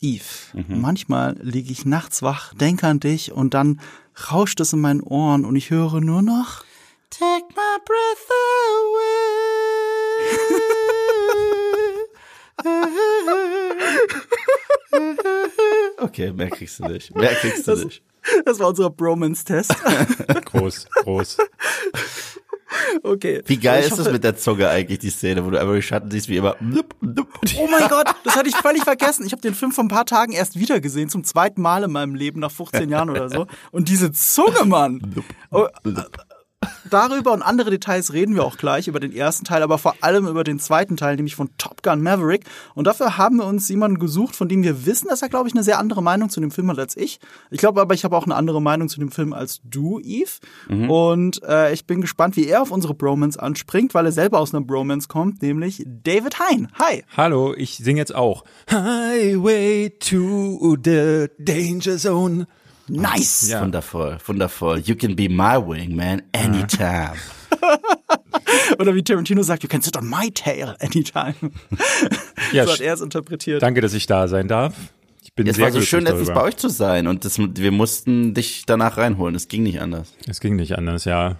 Eve, manchmal liege ich nachts wach, denke an dich und dann rauscht es in meinen Ohren und ich höre nur noch Take my breath away. Okay, mehr kriegst du nicht. Mehr kriegst du Das- nicht. Das war unser Bromance-Test. Groß, groß. Okay. Wie geil Ich ist das mit der Zunge eigentlich, die Szene, wo du die Schatten siehst, wie immer. Oh mein Gott, das hatte ich völlig vergessen. Ich habe den Film vor ein paar Tagen erst wieder gesehen, zum zweiten Mal in meinem Leben, nach 15 Jahren oder so. Und diese Zunge, Mann. Oh, darüber und andere Details reden wir auch gleich, über den ersten Teil, aber vor allem über den zweiten Teil, nämlich von Top Gun Maverick. Und dafür haben wir uns jemanden gesucht, von dem wir wissen, dass er, glaube ich, eine sehr andere Meinung zu dem Film hat als ich. Ich glaube aber, ich habe auch eine andere Meinung zu dem Film als du, Eve. Und äh, ich bin gespannt, wie er auf unsere Bromance anspringt, weil er selber aus einer Bromance kommt, nämlich David Hein. Hi. Hallo, ich singe jetzt auch. Highway to the Danger Zone. Nice. Ja. Wundervoll, wundervoll. You can be my wingman anytime. Oder wie Tarantino sagt, you can sit on my tail anytime. Ja, so hat er es interpretiert. Danke, dass ich da sein darf. Ich bin Es sehr war so schön, letztens bei euch zu sein und das, wir mussten dich danach reinholen. Es ging nicht anders. Es ging nicht anders, ja.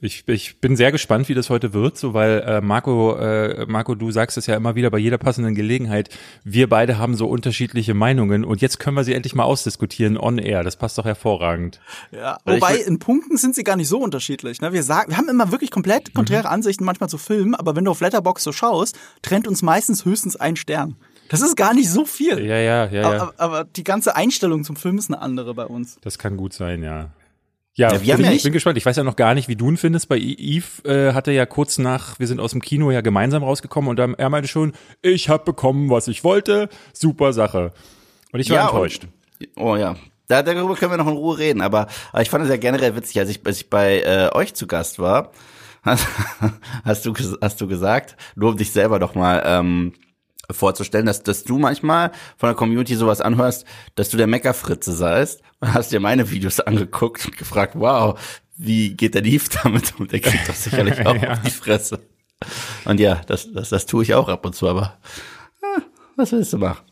Ich, ich bin sehr gespannt, wie das heute wird, so weil äh, Marco, äh, Marco, du sagst es ja immer wieder bei jeder passenden Gelegenheit. Wir beide haben so unterschiedliche Meinungen und jetzt können wir sie endlich mal ausdiskutieren on air. Das passt doch hervorragend. Ja, ich wobei in Punkten sind sie gar nicht so unterschiedlich. Ne? Wir sagen, wir haben immer wirklich komplett konträre Ansichten manchmal zu Filmen, aber wenn du auf Letterbox so schaust, trennt uns meistens höchstens ein Stern. Das ist gar nicht so viel. Ja, ja, ja, ja. Aber, aber die ganze Einstellung zum Film ist eine andere bei uns. Das kann gut sein, ja. Ja, Ja, wir haben bin, ja ich bin gespannt. Ich weiß ja noch gar nicht, wie du ihn findest. Bei Eve äh, hatte ja kurz nach, wir sind aus dem Kino ja gemeinsam rausgekommen und dann, er meinte schon, ich habe bekommen, was ich wollte. Super Sache. Und ich war Ja, enttäuscht. Und, oh ja. Da, darüber können wir noch in Ruhe reden, aber, aber ich fand es ja generell witzig, als ich, als ich bei äh, euch zu Gast war, hast, hast, du, hast du gesagt, nur um dich selber doch mal ähm, vorzustellen, dass, dass du manchmal von der Community sowas anhörst, dass du der Meckerfritze seist und hast dir meine Videos angeguckt und gefragt, wow, wie geht der Eve damit um? Der kriegt doch sicherlich auch Ja. auf die Fresse. Und ja, das, das, das tue ich auch ab und zu, aber ah, was willst du machen?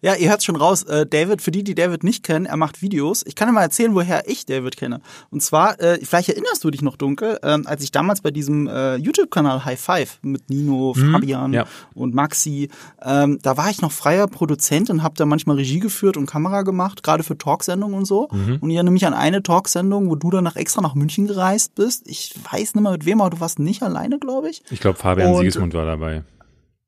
Ja, ihr hört schon raus, äh, David, für die, die David nicht kennen, er macht Videos. Ich kann dir mal erzählen, woher ich David kenne. Und zwar, äh, vielleicht erinnerst du dich noch dunkel, ähm, als ich damals bei diesem äh, YouTube-Kanal High Five mit Nino, Fabian ja. und Maxi, ähm, da war ich noch freier Produzent und habe da manchmal Regie geführt und Kamera gemacht, gerade für Talksendungen und so. Und ich erinnere mich an eine Talksendung, wo du danach extra nach München gereist bist. Ich weiß nicht mehr mit wem, aber du warst nicht alleine, glaube ich. Ich glaube, Fabian Und- Siegesmund war dabei.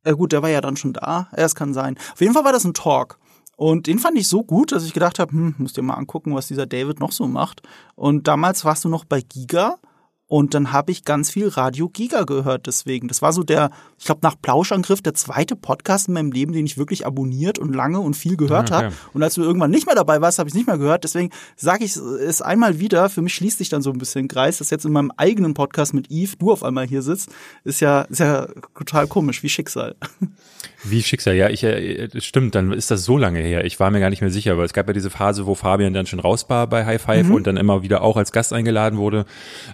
Ja gut, der war ja dann schon da. Ja, es kann sein. Auf jeden Fall war das ein Talk. Und den fand ich so gut, dass ich gedacht habe, hm, musst dir mal angucken, was dieser David noch so macht. Und damals warst du noch bei Giga und dann habe ich ganz viel Radio Giga gehört deswegen. Das war so der, ich glaube nach Plauschangriff der zweite Podcast in meinem Leben, den ich wirklich abonniert und lange und viel gehört Ah, okay. habe. Und als du irgendwann nicht mehr dabei warst, habe ich es nicht mehr gehört. Deswegen sage ich es einmal wieder. Für mich schließt sich dann so ein bisschen ein Kreis, dass jetzt in meinem eigenen Podcast mit Eve du auf einmal hier sitzt. Ist ja, ist ja total komisch, wie Schicksal. Wie Schicksal, ja, ich, äh, das stimmt, dann ist das so lange her. Ich war mir gar nicht mehr sicher, weil es gab ja diese Phase, wo Fabian dann schon raus war bei High Five und dann immer wieder auch als Gast eingeladen wurde.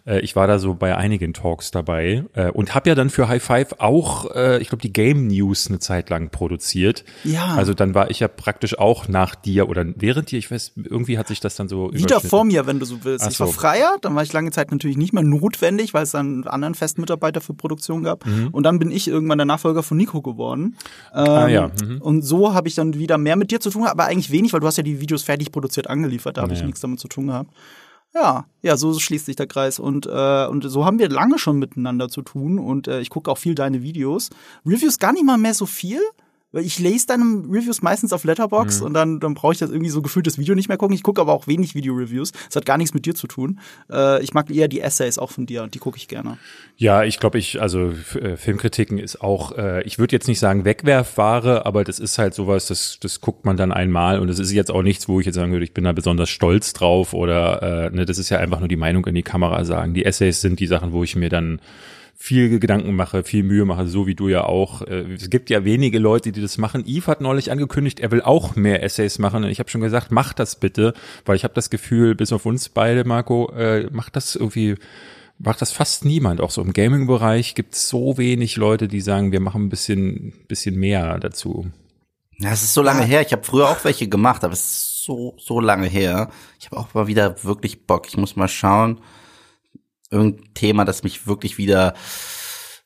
Äh, ich war da so bei einigen Talks dabei äh, und habe ja dann für High Five auch, äh, ich glaube, die Game News eine Zeit lang produziert. Ja. Also dann war ich ja praktisch auch nach dir oder während dir, ich weiß, irgendwie hat sich das dann so Wieder vor mir, wenn du so willst. Ach Ich war so. Freier, dann war ich lange Zeit natürlich nicht mehr notwendig, weil es dann einen anderen Festmitarbeiter für Produktion gab. Mhm. Und dann bin ich irgendwann der Nachfolger von Nico geworden. Ähm, Ah, ja, mhm. Und so habe ich dann wieder mehr mit dir zu tun, aber eigentlich wenig, weil du hast ja die Videos fertig produziert angeliefert, da habe ich Ja. nichts damit zu tun gehabt. Ja, ja, so schließt sich der Kreis und äh, und so haben wir lange schon miteinander zu tun und äh, ich gucke auch viel deine Videos. Reviews gar nicht mal mehr so viel, weil ich lese deine Reviews meistens auf Letterbox Mhm. und dann dann brauche ich das irgendwie so gefühlt das Video nicht mehr gucken. Ich gucke aber auch wenig Video-Reviews. Das hat gar nichts mit dir zu tun. Äh, ich mag eher die Essays auch von dir und die gucke ich gerne. Ja, ich glaube, ich, also äh, Filmkritiken ist auch, äh, ich würde jetzt nicht sagen Wegwerfware, aber das ist halt sowas, das, das guckt man dann einmal und das ist jetzt auch nichts, wo ich jetzt sagen würde, ich bin da besonders stolz drauf oder äh, ne, das ist ja einfach nur die Meinung in die Kamera sagen. Die Essays sind die Sachen, wo ich mir dann viel Gedanken mache, viel Mühe mache, so wie du ja auch. Äh, Es gibt ja wenige Leute, die das machen. Yves hat neulich angekündigt, er will auch mehr Essays machen. Und ich habe schon gesagt, mach das bitte, weil ich habe das Gefühl, bis auf uns beide, Marco, äh, macht das irgendwie macht das fast niemand. Auch so im Gaming-Bereich gibt es so wenig Leute, die sagen, wir machen ein bisschen, bisschen mehr dazu. Ja, es ist so lange her. Ich habe früher auch welche gemacht, aber es ist so, so lange her. Ich habe auch mal wieder wirklich Bock. Ich muss mal schauen. Irgendein Thema, das mich wirklich wieder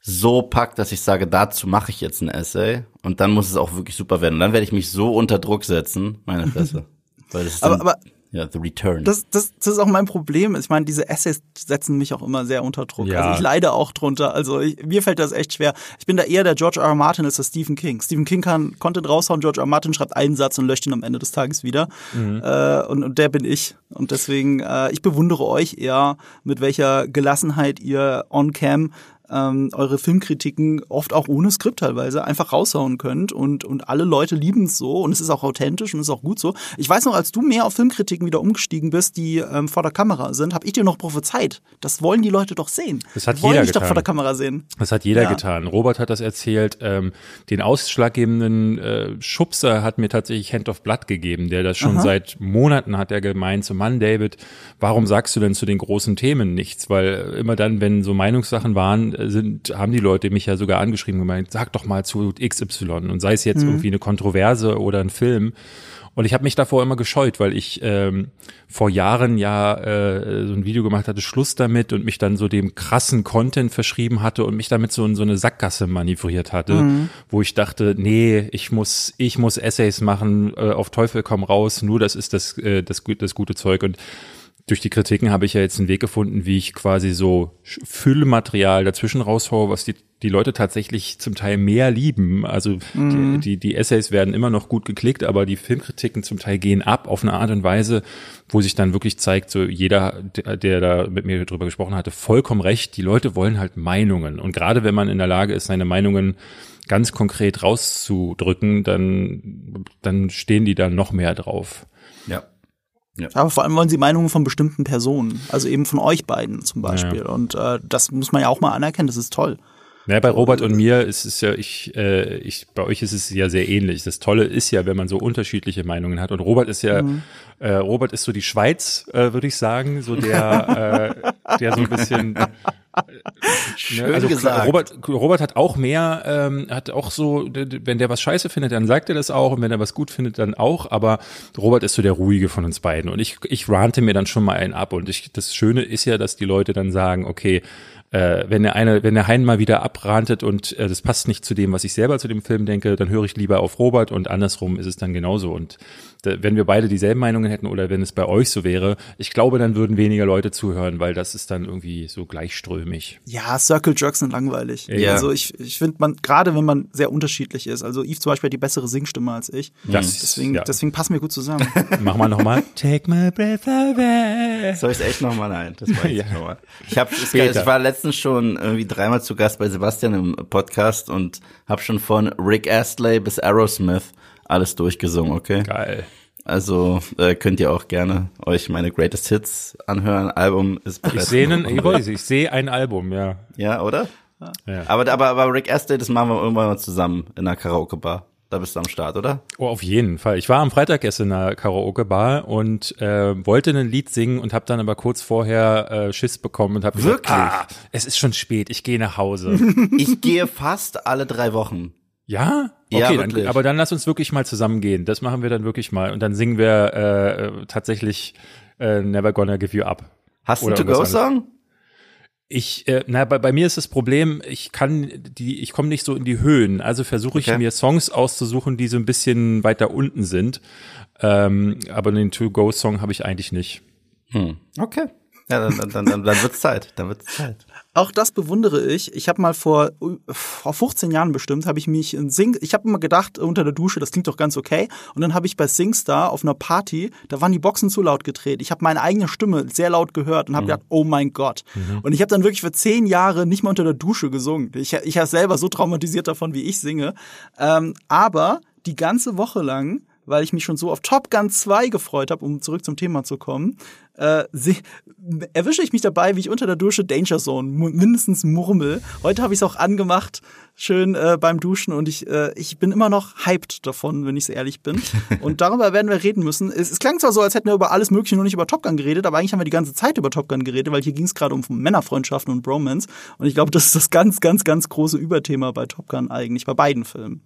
so packt, dass ich sage, dazu mache ich jetzt ein Essay. Und dann muss es auch wirklich super werden. Und dann werde ich mich so unter Druck setzen, meine Fresse. Weil das ist dann, Aber, aber ja, The Return. das, das, das ist auch mein Problem. Ich meine, diese Essays setzen mich auch immer sehr unter Druck. Ja. Also ich leide auch drunter. Also ich, mir fällt das echt schwer. Ich bin da eher der George R. R. Martin als der Stephen King. Stephen King kann Content raushauen, George R. R. Martin schreibt einen Satz und löscht ihn am Ende des Tages wieder. Äh, und, und der bin ich. Und deswegen, äh, ich bewundere euch eher, mit welcher Gelassenheit ihr on cam ähm, eure Filmkritiken oft auch ohne Skript teilweise einfach raushauen könnt und und alle Leute lieben es so und es ist auch authentisch und es ist auch gut so. Ich weiß noch, als du mehr auf Filmkritiken wieder umgestiegen bist, die ähm, vor der Kamera sind, habe ich dir noch prophezeit. Das wollen die Leute doch sehen. Das hat die wollen jeder dich doch getan. vor der Kamera sehen. Das hat jeder Ja. getan. Robert hat das erzählt. Ähm, den ausschlaggebenden äh, Schubser hat mir tatsächlich Hand of Blood gegeben, der das schon seit Monaten hat er gemeint, so Mann, David, warum sagst du denn zu den großen Themen nichts? Weil immer dann, wenn so Meinungssachen waren, äh, sind, haben die Leute mich ja sogar angeschrieben und gemeint, sag doch mal zu XY und sei es jetzt irgendwie eine Kontroverse oder ein Film. Und ich habe mich davor immer gescheut, weil ich ähm, vor Jahren ja äh, so ein Video gemacht hatte, Schluss damit und mich dann so dem krassen Content verschrieben hatte und mich damit so in so eine Sackgasse manövriert hatte, wo ich dachte, nee, ich muss, ich muss Essays machen, äh, auf Teufel komm raus, nur das ist das, äh, das, das gute Zeug. Und durch die Kritiken habe ich ja jetzt einen Weg gefunden, wie ich quasi so Füllmaterial dazwischen raushaue, was die, die Leute tatsächlich zum Teil mehr lieben. Also die, die, die Essays werden immer noch gut geklickt, aber die Filmkritiken zum Teil gehen ab auf eine Art und Weise, wo sich dann wirklich zeigt, so jeder, der, der da mit mir drüber gesprochen hatte, vollkommen recht. Die Leute wollen halt Meinungen. Und gerade wenn man in der Lage ist, seine Meinungen ganz konkret rauszudrücken, dann, dann stehen die da noch mehr drauf. ja. Aber vor allem wollen sie Meinungen von bestimmten Personen, also eben von euch beiden zum Beispiel. Und äh, das muss man ja auch mal anerkennen. Das ist toll. Ja, bei Robert und mir ist es ja, ich, äh, ich, bei euch ist es ja sehr ähnlich. Das Tolle ist ja, wenn man so unterschiedliche Meinungen hat. Und Robert ist ja, äh, Robert ist so die Schweiz, äh, würde ich sagen, so der, äh, der so ein bisschen. Äh, Schön also gesagt. Robert, Robert hat auch mehr, ähm, hat auch so, wenn der was scheiße findet, dann sagt er das auch und wenn er was gut findet, dann auch. Aber Robert ist so der ruhige von uns beiden und ich, ich rante mir dann schon mal einen ab und ich, das Schöne ist ja, dass die Leute dann sagen, okay, äh, wenn der eine, wenn der Hein mal wieder abrantet und äh, das passt nicht zu dem, was ich selber zu dem Film denke, dann höre ich lieber auf Robert und andersrum ist es dann genauso. Und da, wenn wir beide dieselben Meinungen hätten oder wenn es bei euch so wäre, ich glaube, dann würden weniger Leute zuhören, weil das ist dann irgendwie so gleichströmig. Ja, Circle Jerks sind langweilig. Ja. Also ich, ich finde man, gerade wenn man sehr unterschiedlich ist, also Yves zum Beispiel hat die bessere Singstimme als ich. Das- deswegen, ja. deswegen passen wir gut zusammen. Mach mal nochmal. Take my breath away. Soll ich echt nochmal? Nein, das war ich Ja. nochmal. Ich, hab, es- ich war letztens schon irgendwie dreimal zu Gast bei Sebastian im Podcast und habe schon von Rick Astley bis Aerosmith alles durchgesungen, okay? Geil. Also äh, könnt ihr auch gerne euch meine Greatest Hits anhören. Album ist Ich sehe einen, ich, weiß, ich sehe ein Album, ja. Ja, oder? Ja. Aber, aber, aber Rick Astley, das machen wir irgendwann mal zusammen in einer Karaoke-Bar. Da bist du am Start, oder? Oh, auf jeden Fall. Ich war am Freitag erst in einer Karaoke-Bar und äh, wollte ein Lied singen und habe dann aber kurz vorher äh, Schiss bekommen und habe gesagt, Wirklich? ah, es ist schon spät, ich gehe nach Hause. Ich gehe fast alle drei Wochen. Ja? Ja, Okay, dann, wirklich. aber dann lass uns wirklich mal zusammen gehen. Das machen wir dann wirklich mal. Und dann singen wir äh, tatsächlich äh, Never Gonna Give You Up. Hast du einen To-Go-Song? Ich, äh, na, bei, bei mir ist das Problem, ich kann die, ich komme nicht so in die Höhen. Also versuche ich Okay. mir Songs auszusuchen, die so ein bisschen weiter unten sind. Ähm, aber den To-Go-Song habe ich eigentlich nicht. Hm. Okay. Ja, dann, dann, dann, dann, dann wird's Zeit. Dann wird's Zeit. Auch das bewundere ich. Ich habe mal vor, vor 15 Jahren bestimmt, habe ich mich in Sing, ich habe immer gedacht, unter der Dusche, das klingt doch ganz okay. Und dann habe ich bei Singstar auf einer Party, da waren die Boxen zu laut gedreht. Ich habe meine eigene Stimme sehr laut gehört und habe gedacht, oh mein Gott. Und ich habe dann wirklich für zehn Jahre nicht mal unter der Dusche gesungen. Ich, ich war selber so traumatisiert davon, wie ich singe. Ähm, aber die ganze Woche lang weil ich mich schon so auf Top Gun 2 gefreut habe, um zurück zum Thema zu kommen, äh, seh- erwische ich mich dabei, wie ich unter der Dusche Danger Zone mindestens murmel. Heute habe ich es auch angemacht, schön äh, beim Duschen und ich, äh, ich bin immer noch hyped davon, wenn ich so ehrlich bin. Und darüber werden wir reden müssen. Es, es klang zwar so, als hätten wir über alles Mögliche nur nicht über Top Gun geredet, aber eigentlich haben wir die ganze Zeit über Top Gun geredet, weil hier ging es gerade um Männerfreundschaften und Bromance. Und ich glaube, das ist das ganz, ganz, ganz große Überthema bei Top Gun eigentlich, bei beiden Filmen.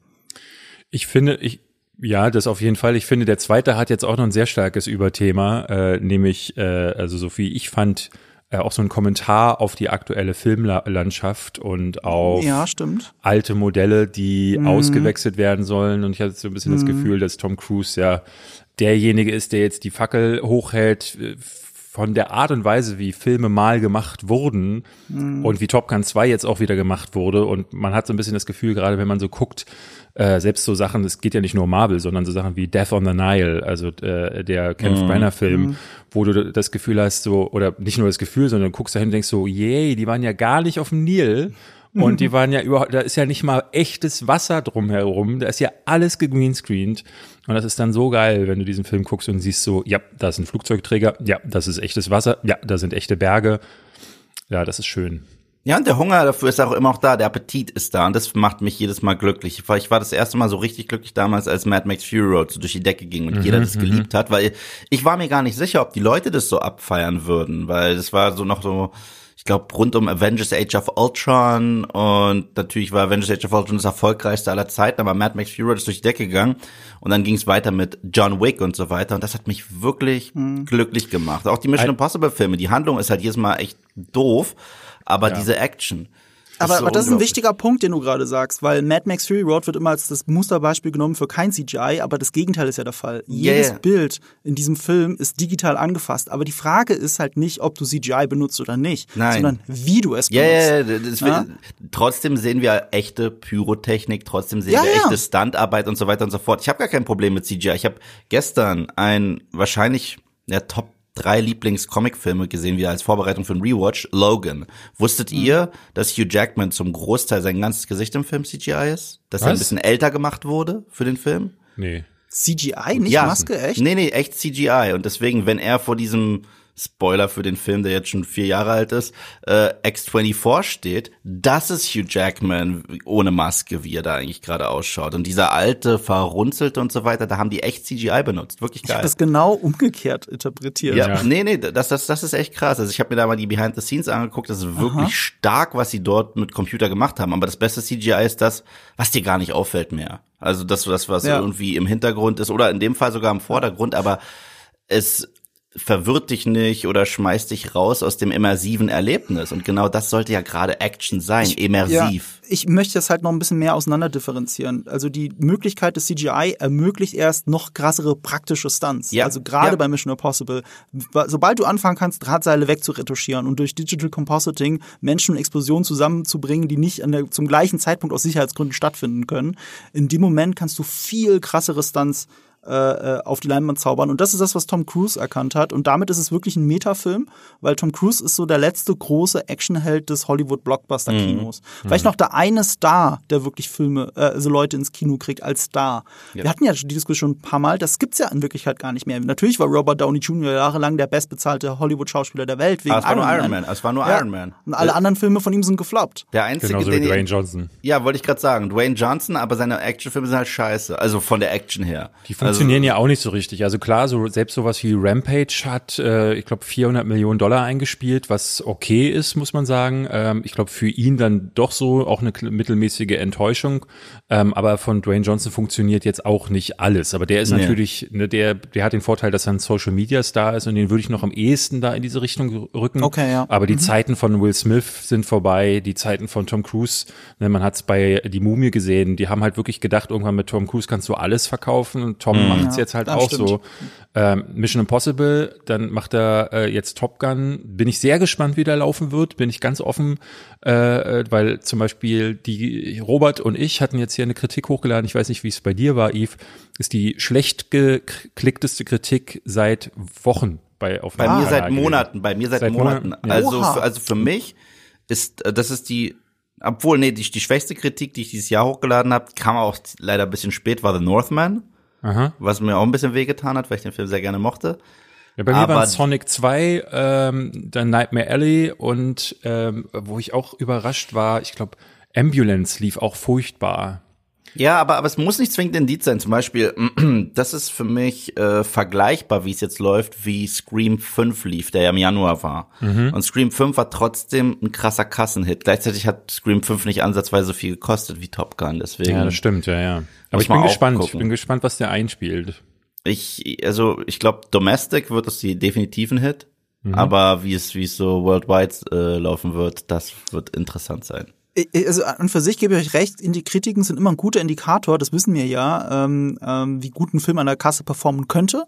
Ich finde, ich, Ja, das auf jeden Fall. Ich finde, der zweite hat jetzt auch noch ein sehr starkes Überthema, äh, nämlich, äh, also so wie ich fand, äh, auch so ein Kommentar auf die aktuelle Filmlandschaft und auf Ja, stimmt. alte Modelle, die ausgewechselt werden sollen. Und ich hatte so ein bisschen das Gefühl, dass Tom Cruise ja derjenige ist, der jetzt die Fackel hochhält äh, von der Art und Weise, wie Filme mal gemacht wurden und wie Top Gun 2 jetzt auch wieder gemacht wurde. Und man hat so ein bisschen das Gefühl, gerade wenn man so guckt, äh, selbst so Sachen, es geht ja nicht nur um Marvel, sondern so Sachen wie Death on the Nile, also äh, der Kenneth Branagh Film, wo du das Gefühl hast, so, oder nicht nur das Gefühl, sondern du guckst dahin und denkst so, yay, die waren ja gar nicht auf dem Nil. Und die waren ja überhaupt, da ist ja nicht mal echtes Wasser drumherum, da ist ja alles gegreenscreent. Und das ist dann so geil, wenn du diesen Film guckst und siehst so, ja, da ist ein Flugzeugträger, ja, das ist echtes Wasser, ja, da sind echte Berge. Ja, das ist schön. Ja, und der Hunger dafür ist auch immer noch da, der Appetit ist da und das macht mich jedes Mal glücklich. Ich war, das erste Mal so richtig glücklich damals, als Mad Max Fury Road so durch die Decke ging und jeder das geliebt hat, weil ich war mir gar nicht sicher, ob die Leute das so abfeiern würden, weil das war so noch so, ich glaube, rund um Avengers Age of Ultron und natürlich war Avengers Age of Ultron das erfolgreichste aller Zeiten, aber Mad Max Fury Road ist durch die Decke gegangen und dann ging es weiter mit John Wick und so weiter und das hat mich wirklich glücklich gemacht. Auch die Mission Impossible Filme, die Handlung ist halt jedes Mal echt doof, aber diese Action. Aber, so aber das ist ein wichtiger Punkt, den du gerade sagst, weil Mad Max Fury Road wird immer als das Musterbeispiel genommen für kein CGI, aber das Gegenteil ist ja der Fall. Jedes yeah. Bild in diesem Film ist digital angefasst, aber die Frage ist halt nicht, ob du CGI benutzt oder nicht, Nein. sondern wie du es Ja, benutzt. ja, ja, Ja? trotzdem sehen wir echte Pyrotechnik, trotzdem sehen Ja, wir ja. echte Stuntarbeit und so weiter und so fort. Ich habe gar kein Problem mit CGI. Ich habe gestern ein wahrscheinlich der Top drei Lieblings-Comic-Filme gesehen, wieder als Vorbereitung für einen Rewatch, Logan. Wusstet Hm. ihr, dass Hugh Jackman zum Großteil sein ganzes Gesicht im Film CGI ist? Dass er ein Was? bisschen älter gemacht wurde für den Film? Nee. CGI, nicht Maske, echt? Nee, nee, echt CGI. Und deswegen, wenn er vor diesem Spoiler für den Film, der jetzt schon vier Jahre alt ist, äh, X24 steht, das ist Hugh Jackman ohne Maske, wie er da eigentlich gerade ausschaut. Und dieser alte, verrunzelte und so weiter, da haben die echt CGI benutzt. Wirklich Ich habe geil. das genau umgekehrt interpretiert. Ja, Ja. nee, nee, das, das, das ist echt krass. Also ich habe mir da mal die Behind the Scenes angeguckt. Das ist wirklich stark, was sie dort mit Computer gemacht haben. Aber das beste CGI ist das, was dir gar nicht auffällt mehr. Also das, das was Ja. irgendwie im Hintergrund ist oder in dem Fall sogar im Vordergrund. Aber es verwirrt dich nicht oder schmeißt dich raus aus dem immersiven Erlebnis. Und genau das sollte ja gerade Action sein, immersiv. Ja, ich möchte das halt noch ein bisschen mehr auseinander differenzieren. Also die Möglichkeit des CGI ermöglicht erst noch krassere praktische Stunts. Ja, Also gerade ja. bei Mission Impossible. Sobald du anfangen kannst, Drahtseile wegzuretuschieren und durch Digital Compositing Menschen und Explosionen zusammenzubringen, die nicht der, zum gleichen Zeitpunkt aus Sicherheitsgründen stattfinden können, in dem Moment kannst du viel krassere Stunts äh, äh, auf die Leinwand zaubern. Und das ist das, was Tom Cruise erkannt hat. Und damit ist es wirklich ein Metafilm, weil Tom Cruise ist so der letzte große Actionheld des Hollywood-Blockbuster-Kinos. Vielleicht noch der eine Star, der wirklich Filme, äh, also Leute ins Kino kriegt als Star. Wir hatten ja die Diskussion ein paar Mal, das gibt's ja in Wirklichkeit gar nicht mehr. Natürlich war Robert Downey Jr. jahrelang der bestbezahlte Hollywood-Schauspieler der Welt wegen Aber es war nur Iron Iron Man. Man. Es war nur Ja. Iron Man. Und alle anderen Filme von ihm sind gefloppt. Der einzige, Genauso wie Dwayne Johnson. ja, wollte ich gerade sagen, Dwayne Johnson, aber seine Actionfilme sind halt scheiße. Also von der Action her. Die funktionieren ja auch nicht so richtig. Also klar, so selbst sowas wie Rampage hat, äh, ich glaube, 400 Millionen Dollar eingespielt, was okay ist, muss man sagen. Ähm, ich glaube, für ihn dann doch so auch eine mittelmäßige Enttäuschung. Ähm, aber von Dwayne Johnson funktioniert jetzt auch nicht alles. Aber der ist Nee. natürlich, ne, der, der hat den Vorteil, dass er ein Social Media Star ist und den würde ich noch am ehesten da in diese Richtung rücken. Okay, ja. Aber die Zeiten von Will Smith sind vorbei, die Zeiten von Tom Cruise, ne, man hat es bei Die Mumie gesehen, die haben halt wirklich gedacht, irgendwann mit Tom Cruise kannst du alles verkaufen und Tom macht's jetzt halt auch stimmt. so. Ähm, Mission Impossible, dann macht er äh, jetzt Top Gun. Bin ich sehr gespannt, wie der laufen wird. Bin ich ganz offen, äh, äh, weil zum Beispiel die Robert und ich hatten jetzt hier eine Kritik hochgeladen. Ich weiß nicht, wie es bei dir war, Yves. Ist die schlecht geklickteste Kritik seit Wochen bei auf Bei mir seit. Monaten, bei mir seit, Seit Monaten. Monaten, ja. Also, für, also für mich ist, äh, das ist die, obwohl, nee, die, die schwächste Kritik, die ich dieses Jahr hochgeladen habe, kam auch leider ein bisschen spät, war The Northman, Aha. was mir auch ein bisschen wehgetan hat, weil ich den Film sehr gerne mochte. Ja, bei mir Aber- waren Sonic 2, ähm, dann Nightmare Alley und ähm, wo ich auch überrascht war, ich glaube, Ambulance lief auch furchtbar. Ja, aber, aber es muss nicht zwingend Indiz sein. Zum Beispiel, das ist für mich äh, vergleichbar, wie es jetzt läuft, wie Scream 5 lief, der ja im Januar war. Mhm. Und Scream 5 war trotzdem ein krasser Kassenhit. Gleichzeitig hat Scream 5 nicht ansatzweise so viel gekostet wie Top Gun. Deswegen ja, das stimmt, ja, ja. Aber ich bin gespannt. Gucken. Ich bin gespannt, was der einspielt. Ich, also ich glaube, Domestic wird es die definitiven Hit. Mhm. Aber wie es, wie es so worldwide äh, laufen wird, das wird interessant sein also an für sich gebe ich euch recht, die Kritiken sind immer ein guter Indikator, das wissen wir ja, ähm, ähm, wie gut ein Film an der Kasse performen könnte.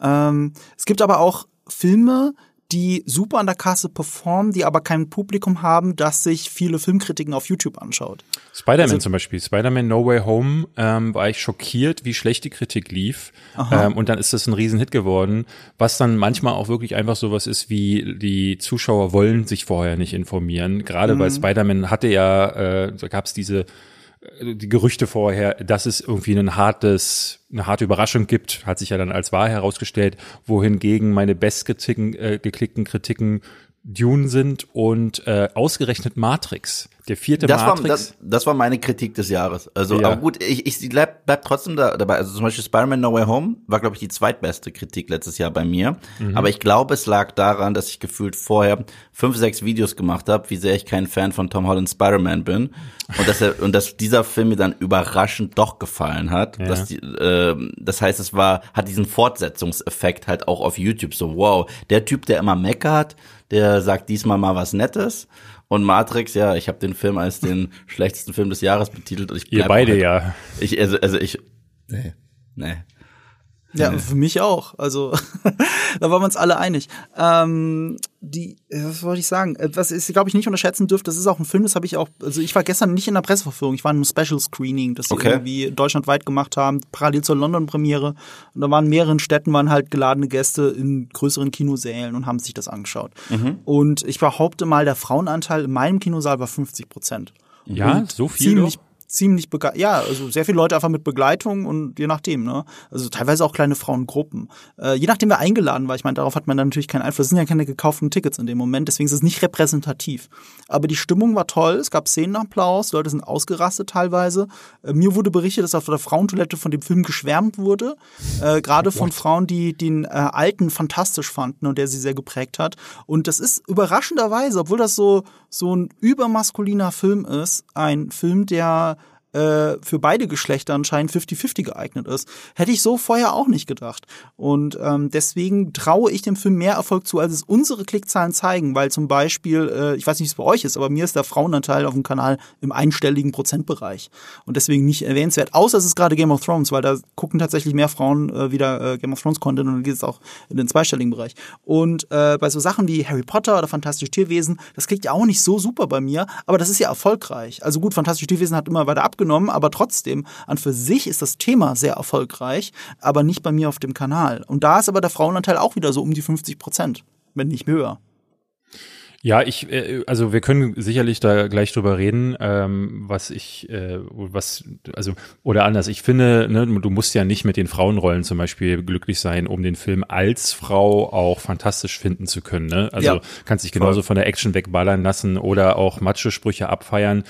Ähm, es gibt aber auch Filme, die super an der Kasse performen, die aber kein Publikum haben, das sich viele Filmkritiken auf YouTube anschaut. Spider-Man also, zum Beispiel. Spider-Man No Way Home ähm, war ich schockiert, wie schlecht die Kritik lief. Ähm, und dann ist das ein Riesenhit geworden, was dann manchmal auch wirklich einfach sowas ist, wie die Zuschauer wollen sich vorher nicht informieren. Gerade mhm. bei Spider-Man hatte ja, äh, da gab es diese die Gerüchte vorher, dass es irgendwie ein hartes, eine harte Überraschung gibt, hat sich ja dann als wahr herausgestellt, wohingegen meine bestgeklickten äh, Kritiken Dune sind und äh, ausgerechnet Matrix. Der vierte das Matrix. War, das, das war meine Kritik des Jahres. Also, ja. aber gut, ich, ich bleib, bleib trotzdem da, dabei. Also zum Beispiel Spider-Man No Way Home war, glaube ich, die zweitbeste Kritik letztes Jahr bei mir. Mhm. Aber ich glaube, es lag daran, dass ich gefühlt vorher fünf, sechs Videos gemacht habe, wie sehr ich kein Fan von Tom Holland Spider-Man bin. Und dass, er, und dass dieser Film mir dann überraschend doch gefallen hat. Ja. Dass die, äh, das heißt, es war, hat diesen Fortsetzungseffekt halt auch auf YouTube. So, wow, der Typ, der immer meckert, der sagt diesmal mal was Nettes. Und Matrix, ja, ich habe den Film als den schlechtesten Film des Jahres betitelt. Und ich Ihr beide halt, ja. Ich, also, also ich, nee, nee. Ja, für mich auch. Also da waren wir uns alle einig. Ähm, die, was wollte ich sagen? Äh, was ich glaube ich nicht unterschätzen dürft, das ist auch ein Film, das habe ich auch, also ich war gestern nicht in der Presseverführung, ich war in einem Special Screening, das sie okay. irgendwie deutschlandweit gemacht haben, parallel zur London-Premiere. Und da waren in mehreren Städten waren halt geladene Gäste in größeren Kinosälen und haben sich das angeschaut. Mhm. Und ich behaupte mal, der Frauenanteil in meinem Kinosaal war 50 Prozent. Ja, und so viel. Ziemlich, doch? Ziemlich begeistert. Ja, also sehr viele Leute einfach mit Begleitung und je nachdem, ne? Also teilweise auch kleine Frauengruppen. Äh, je nachdem, wer eingeladen war. Ich meine, darauf hat man dann natürlich keinen Einfluss. Es sind ja keine gekauften Tickets in dem Moment, deswegen ist es nicht repräsentativ. Aber die Stimmung war toll, es gab Szenenapplaus, Leute sind ausgerastet teilweise. Äh, mir wurde berichtet, dass auf der Frauentoilette von dem Film geschwärmt wurde. Äh, Gerade von Frauen, die den äh, alten fantastisch fanden und der sie sehr geprägt hat. Und das ist überraschenderweise, obwohl das so, so ein übermaskuliner Film ist, ein Film, der äh, für beide Geschlechter anscheinend 50-50 geeignet ist. Hätte ich so vorher auch nicht gedacht. Und ähm, deswegen traue ich dem Film mehr Erfolg zu, als es unsere Klickzahlen zeigen, weil zum Beispiel, äh, ich weiß nicht, wie es bei euch ist, aber mir ist der Frauenanteil auf dem Kanal im einstelligen Prozentbereich. Und deswegen nicht erwähnenswert, außer es ist gerade Game of Thrones, weil da gucken tatsächlich mehr Frauen äh, wieder äh, Game of Thrones Content und dann geht es auch in den zweistelligen Bereich. Und äh, bei so Sachen wie Harry Potter oder Fantastische Tierwesen, das klickt ja auch nicht so super bei mir, aber das ist ja erfolgreich. Also gut, Fantastische Tierwesen hat immer weiter abgenommen abgenommen, aber trotzdem, an für sich ist das Thema sehr erfolgreich, aber nicht bei mir auf dem Kanal. Und da ist aber der Frauenanteil auch wieder so um die 50 Prozent, wenn nicht höher. Ja, ich, äh, also wir können sicherlich da gleich drüber reden, ähm, was ich, äh, was, also, oder anders. Ich finde, ne, du musst ja nicht mit den Frauenrollen zum Beispiel glücklich sein, um den Film als Frau auch fantastisch finden zu können. Ne? Also ja, kannst dich genauso voll. von der Action wegballern lassen oder auch Macho-Sprüche abfeiern.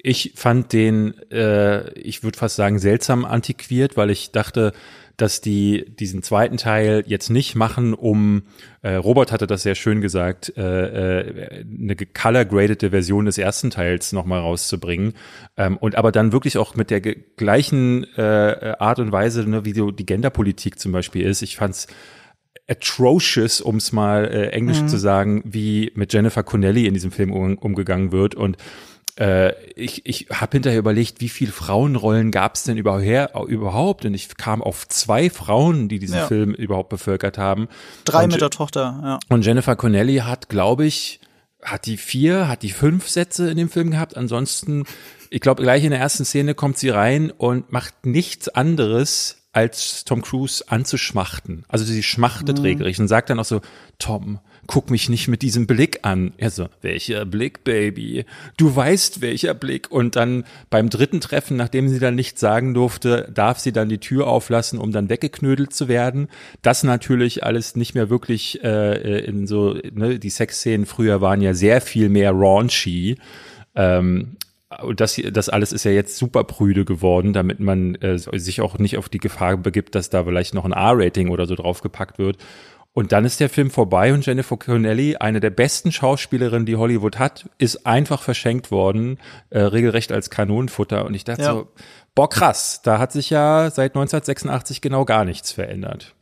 Ich fand den, äh, ich würde fast sagen, seltsam antiquiert, weil ich dachte, dass die diesen zweiten Teil jetzt nicht machen, um äh, Robert hatte das sehr schön gesagt, äh, äh, eine color-gradete Version des ersten Teils nochmal rauszubringen ähm, und aber dann wirklich auch mit der gleichen äh, Art und Weise, ne, wie so die Genderpolitik zum Beispiel ist. Ich fand's atrocious, um es mal äh, englisch mhm. zu sagen, wie mit Jennifer Connelly in diesem Film um, umgegangen wird und äh, ich, ich habe hinterher überlegt, wie viele Frauenrollen gab es denn überhaupt? Und ich kam auf zwei Frauen, die diesen ja. Film überhaupt bevölkert haben. Drei und, mit der Tochter, ja. Und Jennifer Connelly hat, glaube ich, hat die vier, hat die fünf Sätze in dem Film gehabt. Ansonsten, ich glaube, gleich in der ersten Szene kommt sie rein und macht nichts anderes, als Tom Cruise anzuschmachten. Also sie schmachtet mhm. regelrecht und sagt dann auch so, Tom, guck mich nicht mit diesem Blick an. Er so, welcher Blick, Baby? Du weißt, welcher Blick. Und dann beim dritten Treffen, nachdem sie dann nichts sagen durfte, darf sie dann die Tür auflassen, um dann weggeknödelt zu werden. Das natürlich alles nicht mehr wirklich äh, in so, ne, die Sexszenen früher waren ja sehr viel mehr raunchy. Ähm, und das, das alles ist ja jetzt super prüde geworden, damit man äh, sich auch nicht auf die Gefahr begibt, dass da vielleicht noch ein R-Rating oder so draufgepackt wird. Und dann ist der Film vorbei und Jennifer Connelly, eine der besten Schauspielerinnen, die Hollywood hat, ist einfach verschenkt worden, äh, regelrecht als Kanonenfutter. Und ich dachte Ja. so, boah krass, da hat sich ja seit 1986 genau gar nichts verändert.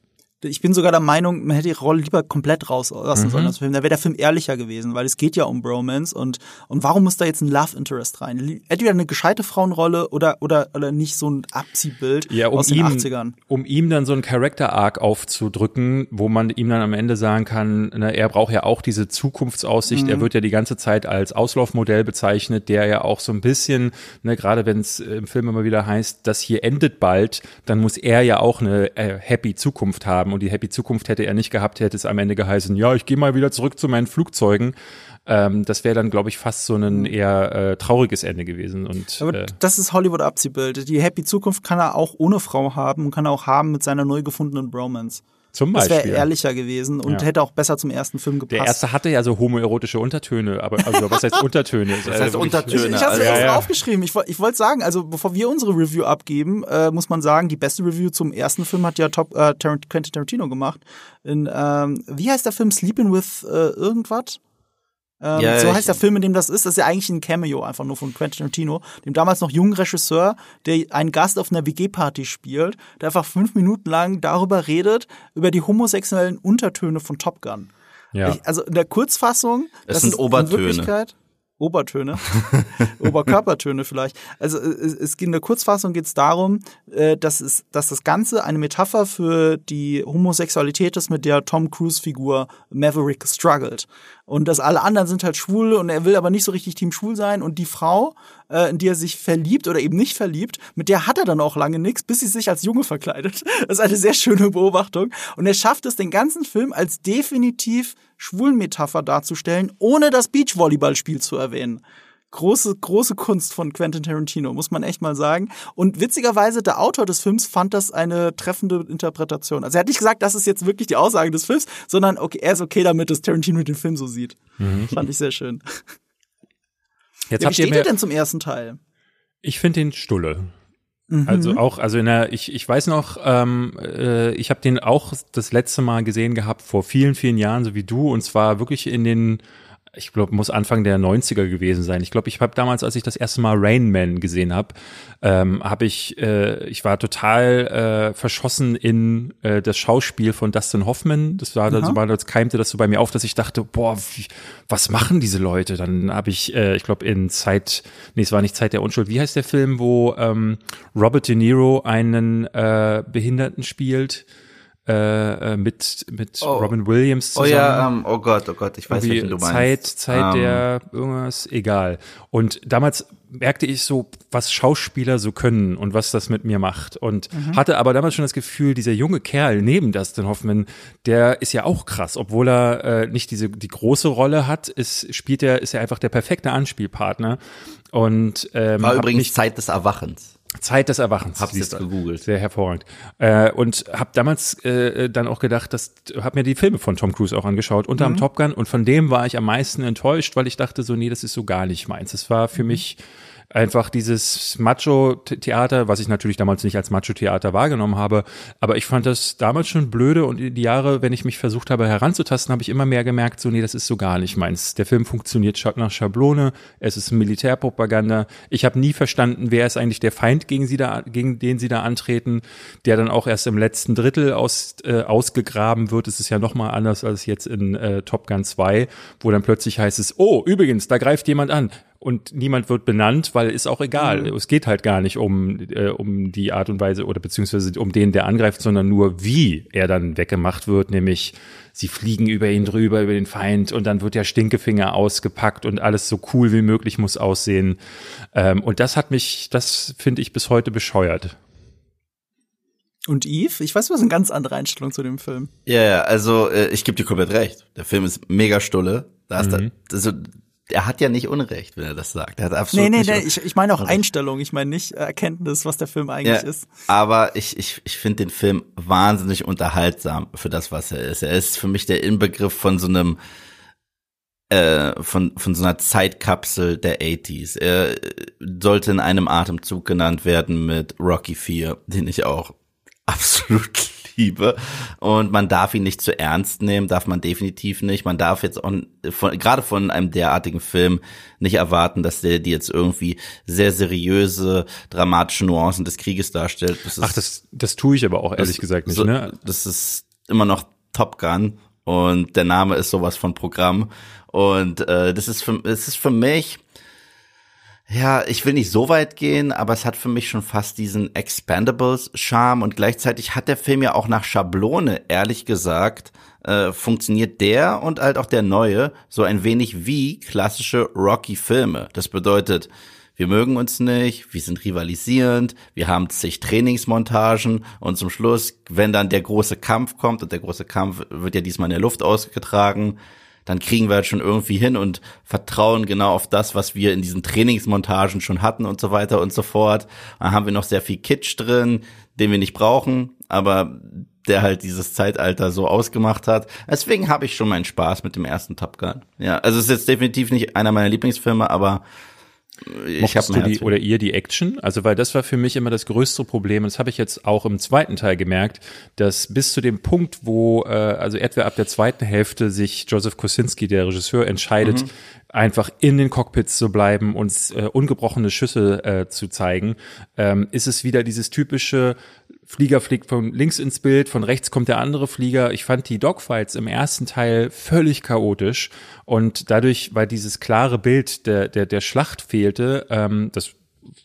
Ich bin sogar der Meinung, man hätte ihre Rolle lieber komplett rauslassen Mhm. sollen aus dem Film. Da wäre der Film ehrlicher gewesen, weil es geht ja um Bromance und, und warum muss da jetzt ein Love Interest rein? Entweder eine gescheite Frauenrolle oder, oder, oder nicht so ein Abziehbild Ja, um aus den ihm, 80ern. um ihm dann so einen Character Arc aufzudrücken, wo man ihm dann am Ende sagen kann, na, er braucht ja auch diese Zukunftsaussicht. Mhm. Er wird ja die ganze Zeit als Auslaufmodell bezeichnet, der ja auch so ein bisschen, ne, gerade wenn es im Film immer wieder heißt, das hier endet bald, dann muss er ja auch eine äh, happy Zukunft haben und die happy Zukunft hätte er nicht gehabt, hätte es am Ende geheißen, ja, ich gehe mal wieder zurück zu meinen Flugzeugen. Ähm, das wäre dann, glaube ich, fast so ein eher äh, trauriges Ende gewesen. Und Aber äh, das ist Hollywood Abziehbild. Die Happy Zukunft kann er auch ohne Frau haben und kann er auch haben mit seiner neu gefundenen Bromance. Zum Das Beispiel. wäre ehrlicher gewesen und Ja. hätte auch besser zum ersten Film gepasst. Der erste hatte ja so homoerotische Untertöne, aber also was heißt Untertöne? Das heißt Untertöne. Ich, ich habe also, es Ja, ja. aufgeschrieben. Ich, ich wollte sagen, also bevor wir unsere Review abgeben, äh, muss man sagen, die beste Review zum ersten Film hat ja Top, äh, Tarant Quentin Tarantino gemacht. In, ähm, wie heißt der Film? Sleeping with äh, irgendwas? Ähm, Ja, so ich- heißt der Film, in dem das ist. Das ist ja eigentlich ein Cameo einfach nur von Quentin Tarantino, dem damals noch jungen Regisseur, der einen Gast auf einer WG-Party spielt, der einfach fünf Minuten lang darüber redet, über die homosexuellen Untertöne von Top Gun. Ja. Ich, also in der Kurzfassung, Es das sind ist Obertöne. In Wirklichkeit, Obertöne, Oberkörpertöne vielleicht. Also es, es in der Kurzfassung geht es darum, äh, dass, es, dass das Ganze eine Metapher für die Homosexualität ist, mit der Tom Cruise-Figur Maverick struggelt. Und dass alle anderen sind halt schwul und er will aber nicht so richtig Team schwul sein. Und die Frau, äh, in die er sich verliebt oder eben nicht verliebt, mit der hat er dann auch lange nichts, bis sie sich als Junge verkleidet. Das ist eine sehr schöne Beobachtung. Und er schafft es, den ganzen Film als definitiv schwulen Metapher darzustellen, ohne das Beachvolleyballspiel zu erwähnen. Große, große Kunst von Quentin Tarantino, muss man echt mal sagen. Und witzigerweise, der Autor des Films fand das eine treffende Interpretation. Also er hat nicht gesagt, das ist jetzt wirklich die Aussage des Films, sondern okay, er ist okay damit, dass Tarantino den Film so sieht. Fand ich sehr schön. Jetzt Ja, wie steht ihr denn zum ersten Teil? ich finde den Stulle. Mhm. Also auch, also in der, ich, ich weiß noch, ähm, äh, ich habe den auch das letzte Mal gesehen gehabt vor vielen, vielen Jahren, so wie du, und zwar wirklich in den, ich glaube, muss Anfang der 90er gewesen sein. Ich glaube, ich habe damals, als ich das erste Mal Rain Man gesehen habe, ähm, habe ich, äh, ich war total äh, verschossen in äh, das Schauspiel von Dustin Hoffman. Das war, das war, das keimte das so bei mir auf, dass ich dachte, boah, wie, was machen diese Leute? Dann habe ich, äh, ich glaube, in Zeit, nee, es war nicht Zeit der Unschuld. Wie heißt der Film, wo ähm, Robert De Niro einen äh, Behinderten spielt? Äh, äh, mit mit Oh. Robin Williams oh zusammen. ja, ähm, oh Gott, oh Gott, ich weiß wie du Zeit, meinst. Zeit Ähm, der irgendwas, egal. Und damals merkte ich so, was Schauspieler so können und was das mit mir macht. Und Mhm. hatte aber damals schon das Gefühl, dieser junge Kerl neben Dustin Hoffman, der ist ja auch krass, obwohl er äh, nicht diese die große Rolle hat, ist, spielt er, ist er einfach der perfekte Anspielpartner. Und ähm, War übrigens Zeit des Erwachens. Zeit des Erwachens. Jetzt du. gegoogelt. Sehr hervorragend. Äh, und habe damals äh, dann auch gedacht, dass habe mir die Filme von Tom Cruise auch angeschaut, unter Mhm. dem Top Gun und von dem war ich am meisten enttäuscht, weil ich dachte so, nee, das ist so gar nicht meins. Es war Mhm. für mich einfach dieses Macho-Theater, was ich natürlich damals nicht als Macho-Theater wahrgenommen habe, aber ich fand das damals schon blöde und die Jahre, wenn ich mich versucht habe heranzutasten, habe ich immer mehr gemerkt, so nee, das ist so gar nicht meins. Der Film funktioniert nach Schablone, es ist Militärpropaganda. Ich habe nie verstanden, wer ist eigentlich der Feind, gegen sie da, gegen den sie da antreten, der dann auch erst im letzten Drittel aus, äh, ausgegraben wird. Es ist ja noch mal anders als jetzt in äh, Top Gun 2, wo dann plötzlich heißt es, oh, übrigens, da greift jemand an und niemand wird benannt, weil ist auch egal. Es geht halt gar nicht um, äh, um die Art und Weise oder beziehungsweise um den, der angreift, sondern nur wie er dann weggemacht wird, nämlich sie fliegen über ihn drüber, über den Feind und dann wird der Stinkefinger ausgepackt und alles so cool wie möglich muss aussehen. Ähm, und das hat mich, das finde ich bis heute bescheuert. Und Eve? Ich weiß, du hast eine ganz andere Einstellung zu dem Film. Ja, ja, also äh, ich gebe dir komplett recht. Der Film ist mega stulle. Da hast Mhm. du, also, er hat ja nicht Unrecht, wenn er das sagt. Er hat absolut Nee, nee, nee, Unrecht. ich, ich meine auch Einstellung. Ich meine nicht Erkenntnis, was der Film eigentlich Ja, ist. aber ich, ich, ich finde den Film wahnsinnig unterhaltsam für das, was er ist. Er ist für mich der Inbegriff von so einem äh, von, von so einer Zeitkapsel der 80s. Er sollte in einem Atemzug genannt werden mit Rocky 4, den ich auch absolut liebe. Und man darf ihn nicht zu ernst nehmen, darf man definitiv nicht. Man darf jetzt auch von, gerade von einem derartigen Film nicht erwarten, dass der die jetzt irgendwie sehr seriöse, dramatische Nuancen des Krieges darstellt. Das Ach, das, das tue ich aber auch ehrlich das, gesagt nicht. So, ne? Das ist immer noch Top Gun und der Name ist sowas von Programm. Und äh, das ist für, das ist für mich ja, ich will nicht so weit gehen, aber es hat für mich schon fast diesen Expendables-Charme und gleichzeitig hat der Film ja auch nach Schablone, ehrlich gesagt, äh, funktioniert der und halt auch der neue so ein wenig wie klassische Rocky-Filme. Das bedeutet, wir mögen uns nicht, wir sind rivalisierend, wir haben zig Trainingsmontagen und zum Schluss, wenn dann der große Kampf kommt und der große Kampf wird ja diesmal in der Luft ausgetragen, dann kriegen wir halt schon irgendwie hin und vertrauen genau auf das, was wir in diesen Trainingsmontagen schon hatten und so weiter und so fort. Dann haben wir noch sehr viel Kitsch drin, den wir nicht brauchen, aber der halt dieses Zeitalter so ausgemacht hat. Deswegen habe ich schon meinen Spaß mit dem ersten Top Gun. Ja, also es ist jetzt definitiv nicht einer meiner Lieblingsfilme, aber ich habe die oder ihr die Action? Also weil das war für mich immer das größte Problem. Und das habe ich jetzt auch im zweiten Teil gemerkt, dass bis zu dem Punkt, wo äh, also etwa ab der zweiten Hälfte sich Joseph Kosinski, der Regisseur, entscheidet, mhm. einfach in den Cockpits zu bleiben und äh, ungebrochene Schüsse äh, zu zeigen, ähm, ist es wieder dieses typische Flieger fliegt von links ins Bild, von rechts kommt der andere Flieger. Ich fand die Dogfights im ersten Teil völlig chaotisch und dadurch, weil dieses klare Bild der, der, der Schlacht fehlte, ähm, das